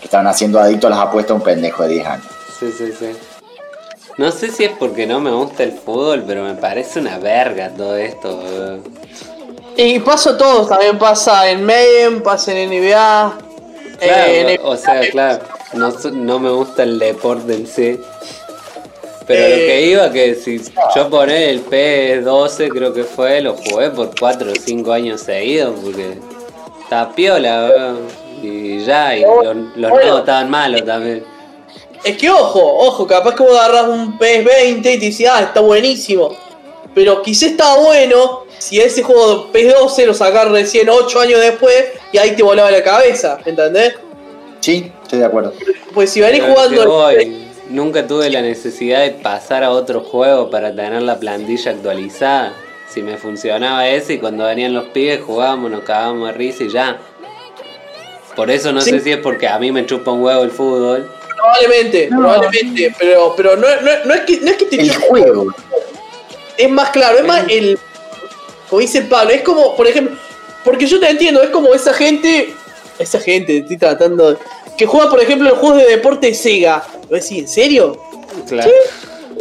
Que estaban haciendo adicto a las apuestas a un pendejo de 10 años. Sí, sí, sí. No sé si es porque no me gusta el fútbol, pero me parece una verga todo esto. Y pasa a todos, también pasa en Mayhem, pasa en NBA. Claro, eh, en o sea, claro, no, no me gusta el deporte en sí. Pero lo Eh, que iba que si yo poné el P12 creo que fue, lo jugué por 4 o 5 años seguidos porque estaba piola. Y ya, y los, los Bueno. estaban malos también. Es que ojo, ojo, capaz que vos agarras un PS20 y te dices, ah, está buenísimo. Pero quizá estaba bueno si ese juego de PS12 lo sacás recién 8 años después y ahí te volaba la cabeza, ¿entendés? Sí, estoy de acuerdo. Pues si venís Pero jugando. Nunca tuve la necesidad de pasar a otro juego para tener la plantilla actualizada. Si me funcionaba ese y cuando venían los pibes jugábamos, nos cagábamos de risa y ya. Por eso no Sí. sé si es porque a mí me chupa un huevo el fútbol. Probablemente, probablemente, pero, pero no, no, no es que, no es que te El juego. es más claro, es más el. Como dice Pablo, es como, por ejemplo, porque yo te entiendo, es como esa gente, esa gente, estoy tratando, de- que juega, por ejemplo, los juegos de deporte de Sega. A decir, ¿en serio? Claro.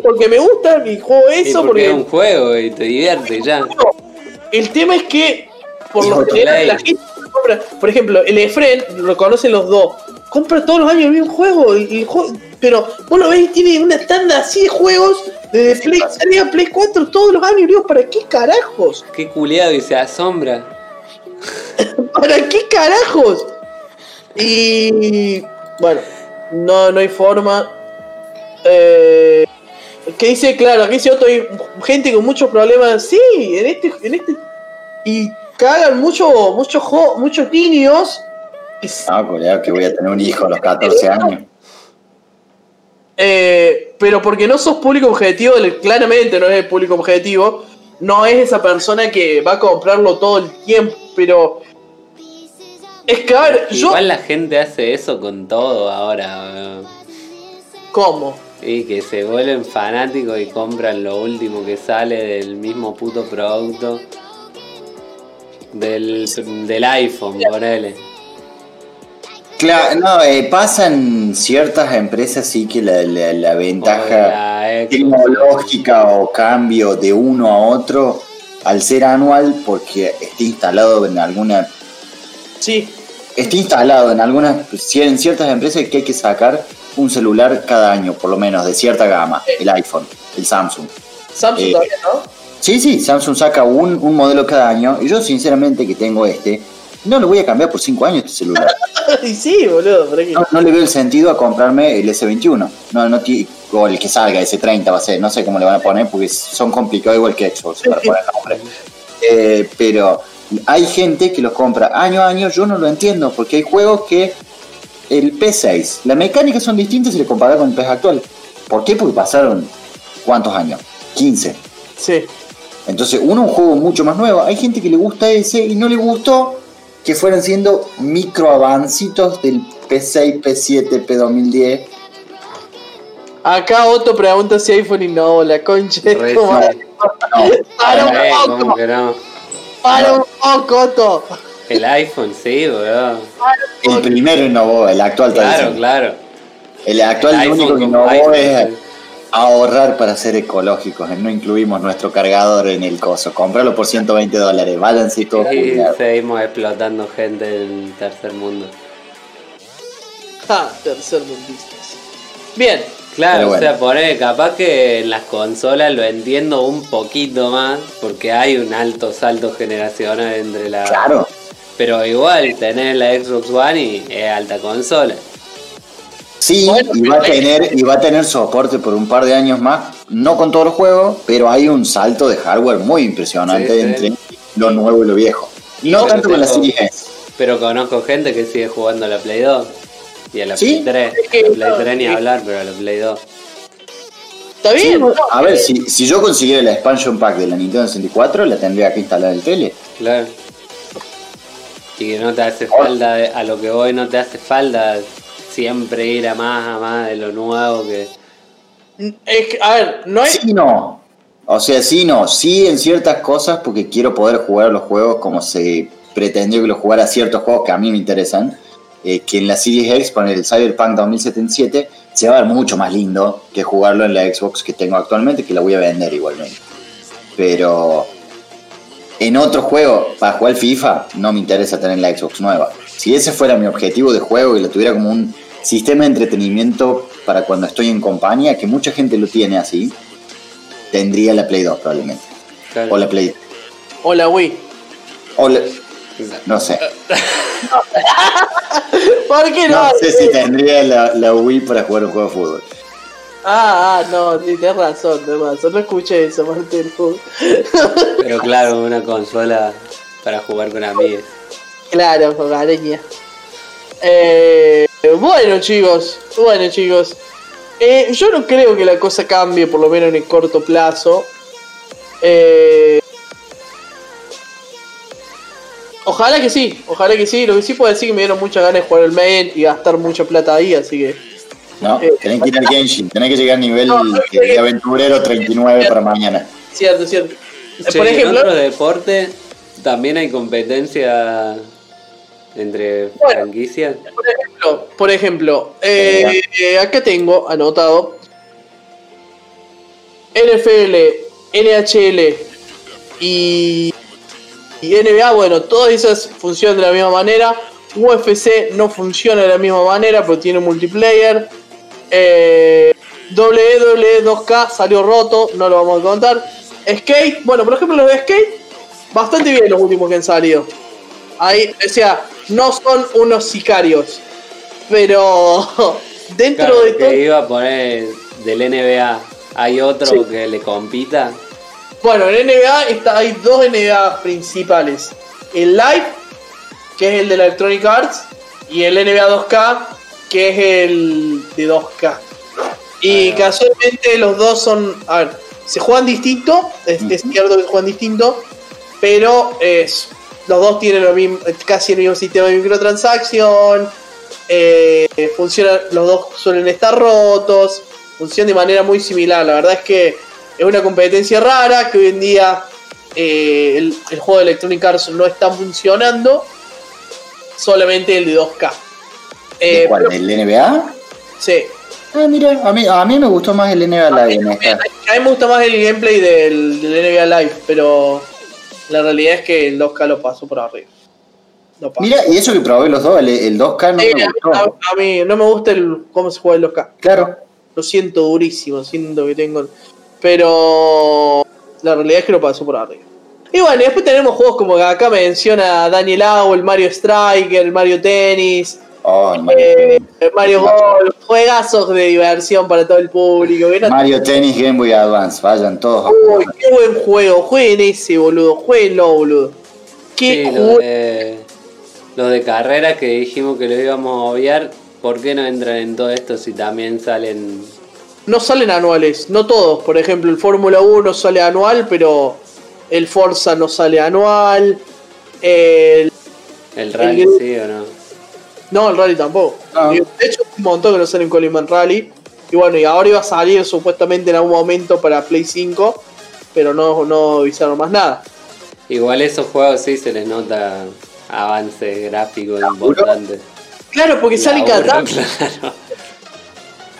Porque me gusta y juego eso, porque porque. es un juego y te divierte ya. El tema es que, por lo general, la gente compra, por ejemplo, el Efren, lo conocen los dos, compra todos los años el mismo juego, el, el juego- pero vos lo ves tiene una tanda así de juegos, desde Sí Play, pasa. salía Play 4 todos los años, digo, ¿para qué carajos? Qué culiado y se asombra. ¿Para qué carajos? Y bueno, no, no hay forma. Eh, que dice, claro, aquí dice otro, hay gente con muchos problemas. Sí, en este, en este. Y cagan mucho, muchos muchos niños. Ah, colega, que voy a tener un hijo a los 14 años. eh, pero porque no sos público objetivo, claramente no es el público objetivo. No es esa persona que va a comprarlo todo el tiempo, pero. Es que, a ver, yo. Igual la gente hace eso con todo ahora. ¿Cómo? Y que se vuelven fanáticos y compran lo último que sale del mismo puto producto. Del, del iPhone, ponele. Claro, no, eh, pasan ciertas empresas sí que la, la- ventaja la tecnológica o cambio de uno a otro al ser anual porque está instalado en alguna Sí, está instalado en algunas en ciertas empresas que hay que sacar un celular cada año por lo menos de cierta gama el iPhone el Samsung. Samsung Eh, todavía, ¿no? sí sí Samsung saca un, un modelo cada año y yo sinceramente que tengo este no lo voy a cambiar por 5 años este celular. Y sí, boludo, ¿para qué? no, no le veo el sentido a comprarme el S21 no no o el que salga S30 va a ser no sé cómo le van a poner porque son complicados igual que Xbox para poner nombre. Eh, pero hay gente que los compra año a año, yo no lo entiendo, porque hay juegos que el P6, las mecánicas son distintas si le comparas con el PS actual. ¿Por qué? Porque pasaron cuántos años? 15. Sí. Entonces, uno un juego mucho más nuevo. Hay gente que le gusta ese y no le gustó que fueran siendo micro avancitos del P6, P7, P2010. Acá Otto pregunta si iPhone innovó la concha ¿Cómo poco, que no? Para un poco, Otto. El iPhone, sí, boludo. El primero innovó, el actual Claro, claro. El actual El lo único que innovó iPhone, es ahorrar para ser ecológicos. No incluimos nuestro cargador en el coso. Comprarlo por 120 dólares. Váyanse Y seguimos explotando gente en el tercer mundo. Ja, tercer mundistas. Bien, Claro, o sea, poner, capaz que en las consolas lo entiendo un poquito más, porque hay un alto salto generacional entre la. Claro. Pero igual, tenés la Xbox One y es alta consola. Sí, Bueno, y va a pero- tener y va a tener soporte por un par de años más, no con todos los juegos, pero hay un salto de hardware muy impresionante Sí, sí. entre lo nuevo y lo viejo. No Pero tanto con la Series S. Pero conozco gente que sigue jugando a la Play 2 y a la ¿Sí? Play 3. Es que a la Play no, 3 ni hablar, pero a la Play 2. ¿está Sí, bien? no, a ver, si, si yo consiguiera la expansion pack de la Nintendo 64, la tendría que instalar en el tele. Claro. Y que no te hace falta, a lo que voy, no te hace falta siempre ir a más, a más de lo nuevo que. Es que, a ver, no hay. Sí, no. O sea, sí, no. Sí en ciertas cosas porque quiero poder jugar los juegos como se pretendió que los jugara ciertos juegos que a mí me interesan. Eh, que en la Series X con el Cyberpunk 2077 se va a ver mucho más lindo que jugarlo en la Xbox que tengo actualmente, que la voy a vender igualmente. Pero en otro juego, para jugar FIFA, no me interesa tener la Xbox nueva. Si ese fuera mi objetivo de juego y lo tuviera como un sistema de entretenimiento para cuando estoy en compañía, que mucha gente lo tiene así, tendría la Play 2 probablemente. Claro. O la Play. O la Wii. O la- no sé. ¿Por qué no? No sé si tendría la, la Wii para jugar un juego de fútbol. Ah, ah, no, tenés razón, tenés razón. No escuché eso, Martín. Pero claro, una consola para jugar con amigos. Claro, hogareña. Eh, bueno, chicos, bueno, chicos. Eh, yo no creo que la cosa cambie, por lo menos en el corto plazo. Eh, ojalá que sí, ojalá que sí. Lo que sí puedo decir es que me dieron muchas ganas de jugar el main y gastar mucha plata ahí, así que. ¿No? Eh, Tenés que ir al Genshin, tenés que llegar al nivel No, no, de, de aventurero 39 para mañana. Cierto, cierto. Che, por ejemplo, en otro deporte también hay competencia entre Bueno. franquicias. por ejemplo, por ejemplo eh, eh, acá tengo anotado NFL, NHL y, y NBA, bueno, todas esas funcionan de la misma manera. UFC no funciona de la misma manera, pero tiene multiplayer. Eh, WWE 2K salió roto, no lo vamos a contar. Skate, bueno, por ejemplo, los de Skate, bastante bien los últimos que han salido. Ahí, o sea, no son unos sicarios. Pero dentro Claro, de todo. que iba a poner del NBA. ¿Hay otro Sí. que le compita? Bueno, en NBA está, hay dos NBA principales. El Live, que es el de la Electronic Arts, y el NBA 2K, que es el de 2K. Y Ah. casualmente los dos son. A ver, se juegan distinto, es, es cierto que se juegan distinto, pero es, los dos tienen lo mismo, casi el mismo sistema de microtransacción. eh, funcionan, los dos suelen estar rotos, funcionan de manera muy similar. La verdad es que es una competencia rara que hoy en día eh, el, el juego de Electronic Arts no está funcionando, solamente el de 2K. ¿De Eh, cuál? pero- ¿Del NBA? sí. Ah, mira, a mí, a mí me gustó más el NBA Live en esta. A mí me gusta más el gameplay del, del NBA Live, pero la realidad es que el 2K lo pasó por arriba. Mira, y eso que probé los dos, el, el 2K no Eh, me a, gustó. a mí no me gusta el, cómo se juega el 2K. Claro. Lo siento durísimo, siento que tengo. Pero la realidad es que lo pasó por arriba. Y bueno, y después tenemos juegos como que acá menciona Daniel Au, el Mario Striker, el Mario Tennis, Oh, el Mario, eh, el Mario Golf, juegazos de diversión para todo el público. Mario Tennis Game Boy Advance, vayan todos a Uy, jugar. qué buen juego, jueguen ese boludo, jueguenlo boludo. Qué Sí, los de, los de carrera que dijimos que los íbamos a obviar. ¿Por qué no entran en todo esto si también salen No salen anuales, no todos. Por ejemplo, el Fórmula 1 sale anual, pero el Forza no sale anual. El el rally, El- sí o no? No, el rally tampoco. No. De hecho, un montón que no salen Coleman Rally. Y bueno, y ahora iba a salir supuestamente en algún momento para Play 5, pero no, no avisaron más nada. Igual esos juegos sí se les nota avance gráfico importante. Claro, porque sale cada Laburo, tanto. claro.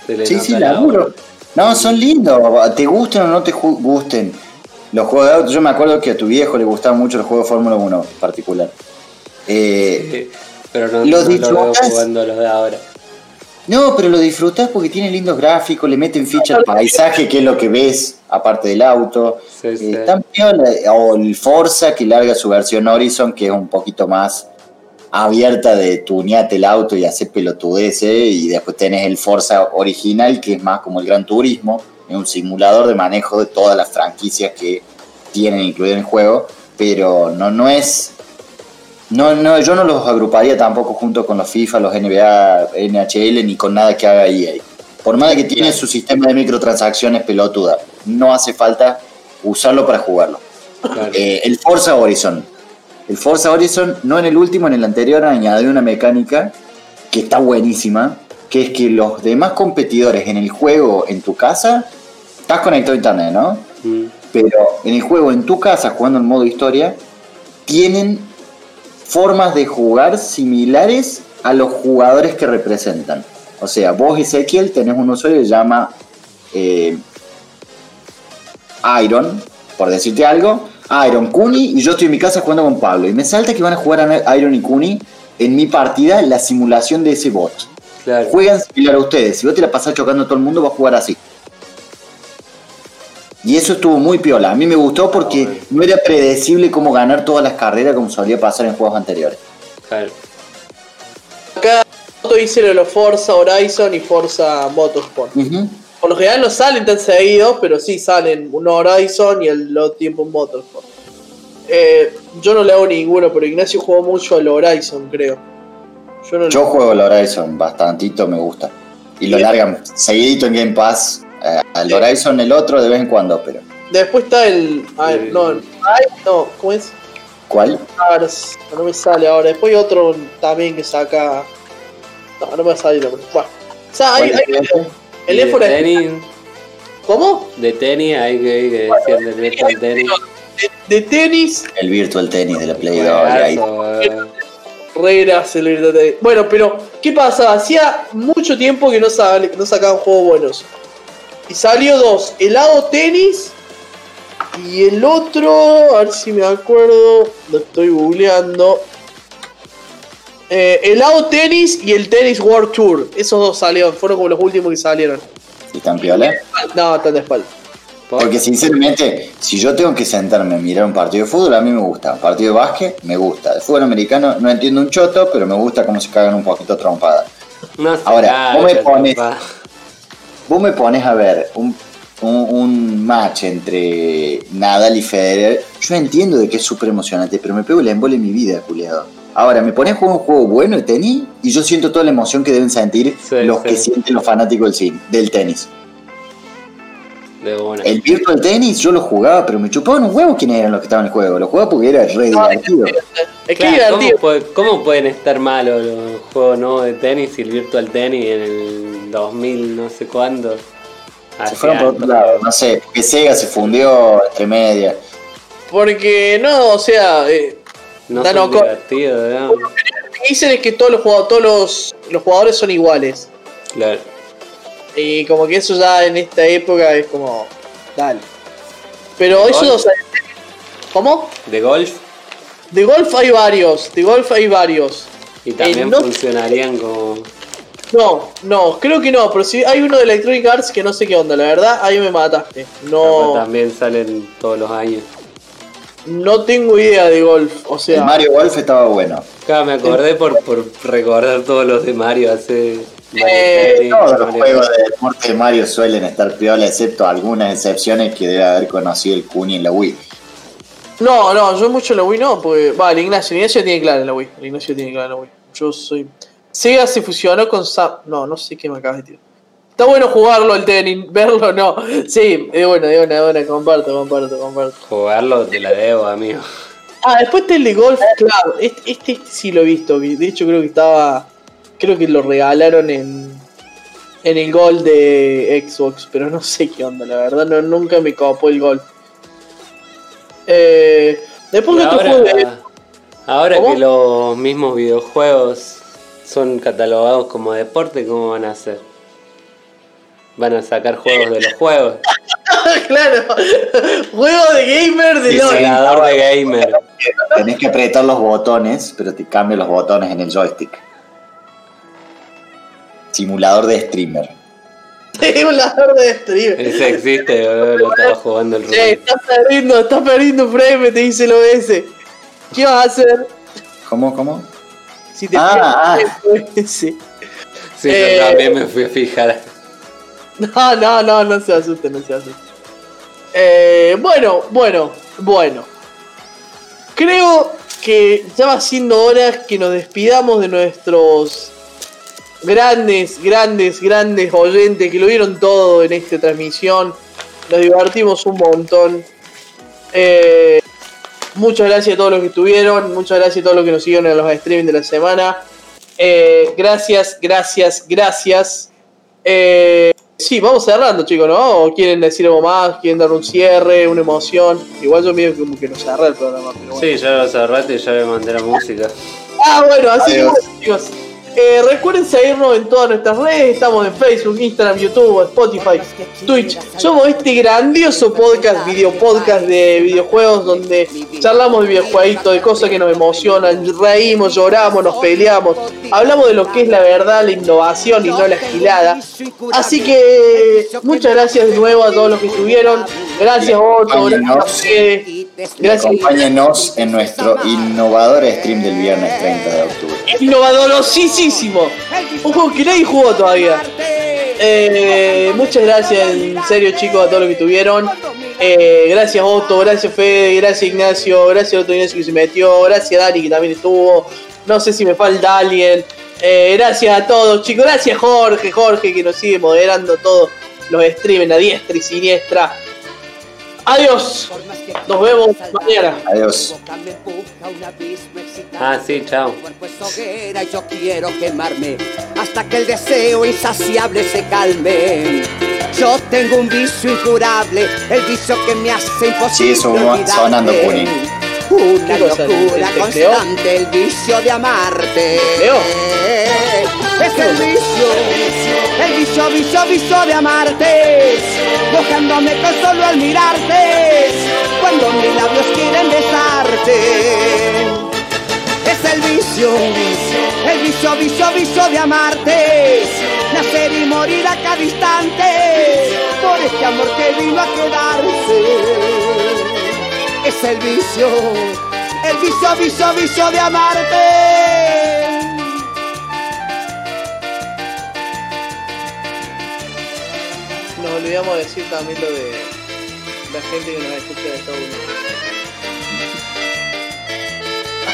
Se le Sí, sí, laburo. No, son lindos. Te gusten o no te gusten. Los juegos de auto, yo me acuerdo que a tu viejo le gustaban mucho los juegos de Fórmula 1 en particular. Eh, Pero no, Los no lo jugando los de ahora. no, pero lo disfrutas porque tiene lindos gráficos, le meten ficha al paisaje, que es lo que ves, aparte del auto. Sí, sí. Eh, piola. O el Forza, que larga su versión Horizon, que es un poquito más abierta de tuneate el auto y hacer pelotudeces. Y después tenés el Forza original, que es más como el Gran Turismo, es un simulador de manejo de todas las franquicias que tienen incluido en el juego. Pero no, no es. No, no, yo no los agruparía tampoco junto con los FIFA, los NBA, NHL, ni con nada que haga EA. Por más que tiene su sistema de microtransacciones pelotuda, no hace falta usarlo para jugarlo. Claro. Eh, el Forza Horizon. El Forza Horizon, no en el último, en el anterior, añadió una mecánica que está buenísima, que es que los demás competidores en el juego, en tu casa, estás conectado a internet, ¿no? Mm. pero en el juego, en tu casa, jugando en modo historia, tienen formas de jugar similares a los jugadores que representan. O sea, vos, Ezequiel, tenés un usuario que se llama eh, Iron, por decirte algo. Iron, Kuni, y yo estoy en mi casa jugando con Pablo. Y me salta que van a jugar a Iron y Kuni en mi partida la simulación de ese bot. Claro. Juegan similar a ustedes. Si vos te la pasás chocando a todo el mundo, vas a jugar así. Y eso estuvo muy piola. A mí me gustó porque no era predecible cómo ganar todas las carreras como solía pasar en juegos anteriores. claro. Acá dice lo de los Forza Horizon y Forza Motorsport. Ujú. Por lo general no salen tan seguidos, pero sí salen uno Horizon y el otro tiempo un Motorsport. Eh, yo no le hago ninguno, pero Ignacio jugó mucho al Horizon, creo. Yo no Yo juego el Horizon bastantito, me gusta. Y lo Bien. largan seguidito en Game Pass. Eh, al Horizon el otro de vez en cuando, pero. Después está el. A ver, Eh. no, ay, no, ¿cómo es? ¿Cuál? No me sale ahora. Después hay otro también que saca. No, no me va a salir. Bueno, o sea, hay. El de tenis, ¿Cómo? de tenis hay que, que decir del virtual tenis. De, de tenis, El Virtual Tennis de la Play 2. y ahí- Juegazo, eh. Reglas, el Virtua Tennis. Bueno, pero, ¿qué pasa? Hacía mucho tiempo que no, sal- no sacaban juegos buenos. Y salió dos: helado tenis y el otro, a ver si me acuerdo, lo estoy googleando. Eh, helado tenis y el tenis World Tour. Esos dos salieron, fueron como los últimos que salieron. ¿Sí están piola? No, están de espalda. Porque sinceramente, si yo tengo que sentarme a mirar un partido de fútbol, a mí me gusta. Un partido de básquet, me gusta. De fútbol americano no entiendo un choto, pero me gusta cómo se cagan un poquito trompada. No se Ahora, vos me pones-. Vos me pones a ver un, un, un match entre Nadal y Federer. Yo entiendo de que es súper emocionante, pero me pego el embole en mi vida, culiado. Ahora, me pones a jugar un juego bueno de tenis y yo siento toda la emoción que deben sentir Sí, los sí. que sienten los fanáticos del, cine, del tenis. De una. El virtual tenis yo lo jugaba, pero me chupaban un huevo quiénes eran los que estaban en el juego. Lo jugaba porque era re divertido. Es que Claro, es ¿cómo, divertido. puede- cómo pueden estar malos los juegos nuevos de tenis y el virtual tenis en el 2000 no sé cuándo? Se fueron por otro lado, no sé, porque Sega se fundió entre medias. Porque no, o sea, eh, No son lo que dicen es que todos los jugadores, todos los, los jugadores son iguales. Claro. Y como que eso ya en esta época es como. Dale. Pero eso no sé. ¿Cómo? De golf De golf hay varios. De golf hay varios. y también Eh, no- funcionarían como. No, no, creo que no. Pero si hay uno de Electronic Arts que no sé qué onda. La verdad, ahí me mataste. No, también salen todos los años. No tengo idea de golf. O El sea, Mario Golf estaba bueno. Claro, me acordé por, por recordar todos los de Mario hace. Eh, Todos los Mario- juegos de deporte de Mario suelen estar piola, excepto algunas excepciones que debe haber conocido el Kuni en la Wii. no, no, yo mucho la Wii no. Porque, va, el Ignacio. El Ignacio tiene clara la Wii. El Ignacio tiene clara la Wii. Yo soy. Sega se fusionó con Sam. No, no sé qué me acabas de tirar. Está bueno jugarlo el tenis, verlo no. Sí, es bueno, es bueno, es bueno, comparto, comparto, comparto. Jugarlo te la debo, amigo. Ah, después está el de golf, claro. Este, este sí lo he visto. vi- De hecho, creo que estaba. Creo que lo regalaron en. en el gol de Xbox, pero no sé qué onda, la verdad, no, nunca me copó el gol. Eh, después que este ahora de- ahora ¿Cómo? que los mismos videojuegos son catalogados como deporte, ¿cómo van a hacer? Van a sacar juegos de los juegos. claro, juego de gamer de LOL. Simulador de gamer. Tenés que apretar los botones, pero te cambia los botones en el joystick. Simulador de streamer. Simulador de stream. Ese existe, boludo, lo estaba jugando el Che, Rubén. estás perdiendo, estás perdiendo frame, te dice el OBS. ¿Qué vas a hacer ¿Cómo, cómo? si te Ah, pierdes el OBS? Sí, Eh, yo también me fui a fijar. No, no, no, no se asusten, no se asusten. Eh, bueno, bueno, bueno. Creo que ya va siendo hora que nos despidamos de nuestros grandes, grandes, grandes oyentes que lo vieron todo en esta transmisión. Nos divertimos un montón. Eh, muchas gracias a todos los que estuvieron. Muchas gracias a todos los que nos siguieron en los streaming de la semana. Eh, gracias, gracias, gracias. Sí, vamos cerrando, chicos, ¿no? ¿O quieren decir algo más? ¿Quieren dar un cierre, una emoción? Igual yo medio como que nos cerré el programa, pero bueno. Sí, ya lo cerraste y ya le mandé la música. Ah, bueno, así que bueno, chicos. Eh, recuerden seguirnos en todas nuestras redes. Estamos en Facebook, Instagram, YouTube, Spotify, Twitch. Somos este grandioso podcast, video podcast de videojuegos donde charlamos de videojueguitos, de cosas que nos emocionan, reímos, lloramos, nos peleamos. Hablamos de lo que es la verdad, la innovación y no la gilada. Así que muchas gracias de nuevo a todos los que estuvieron. Gracias, Otto. Gracias a. Acompáñenos en nuestro innovador stream del viernes 30 de octubre. Innovadorosísimo. Un juego que nadie jugó todavía. Eh, muchas gracias, en serio, chicos, a todos los que estuvieron. Eh, gracias, Otto, gracias, Fede, gracias, Ignacio, gracias a otro Ignacio que se metió, gracias, Dani, que también estuvo. No sé si me falta alguien. Eh, gracias a todos, chicos. Gracias, Jorge, Jorge, que nos sigue moderando todos los streams a diestra y siniestra. Adiós. Nos vemos mañana. Adiós. Ah, sí, chao. cuerpo es hoguera y yo quiero quemarme hasta que el deseo insaciable se calme. Yo tengo un vicio incurable, el vicio que me hace imposible. Sí, eso va olvidarte. sonando, Puni. Una locura constante, el vicio de amarte. creó? Es el vicio, el vicio, vicio, vicio de amarte. Mojándome con solo al mirarte. Cuando mis labios quieren besarte. Es el vicio, el vicio, vicio, vicio de amarte. Nacer y morir a cada instante. Por este amor que vino a quedarse. Es el vicio, el vicio, vicio, vicio de amarte. Nos olvidamos de decir también lo de la gente que nos escucha de Estados Unidos.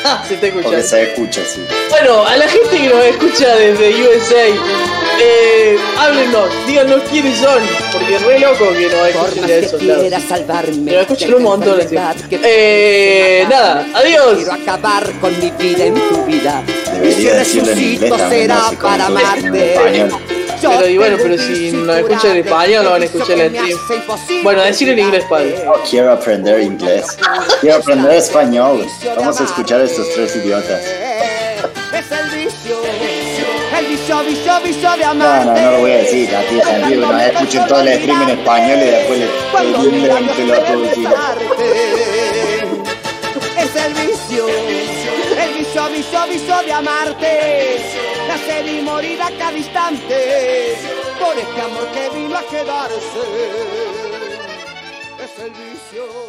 Se está Porque escuchando. se escucha, sí. Bueno, a la gente que nos escucha desde USA, eh, háblenos, díganos quiénes son, porque es re loco que nos escuchen de esos quiera lados. salvarme. Pero escuchan de un montón, así. Eh, nada, adiós. Quiero acabar con mi vida en tu vida. Debería Y si decirlo en inglés resucito también, será así como para tú, en amarte. español. Yo Pero, y bueno, pero si nos escuchan en español, lo van a el escuchar en stream. Bueno, decir en inglés, padre. No quiero aprender inglés. Quiero aprender español. Vamos a escuchar a estos tres idiotas. Es el vicio, el vicio, vicio, vicio de No, no, no lo voy a decir. A ti es antiguo. No, escuchen todo el stream en español y después le chino. besarte. Es el vicio, vicio, vicio de amarte. Nacer y morir a cada instante. Por este amor que vino a quedarse. Es el vicio.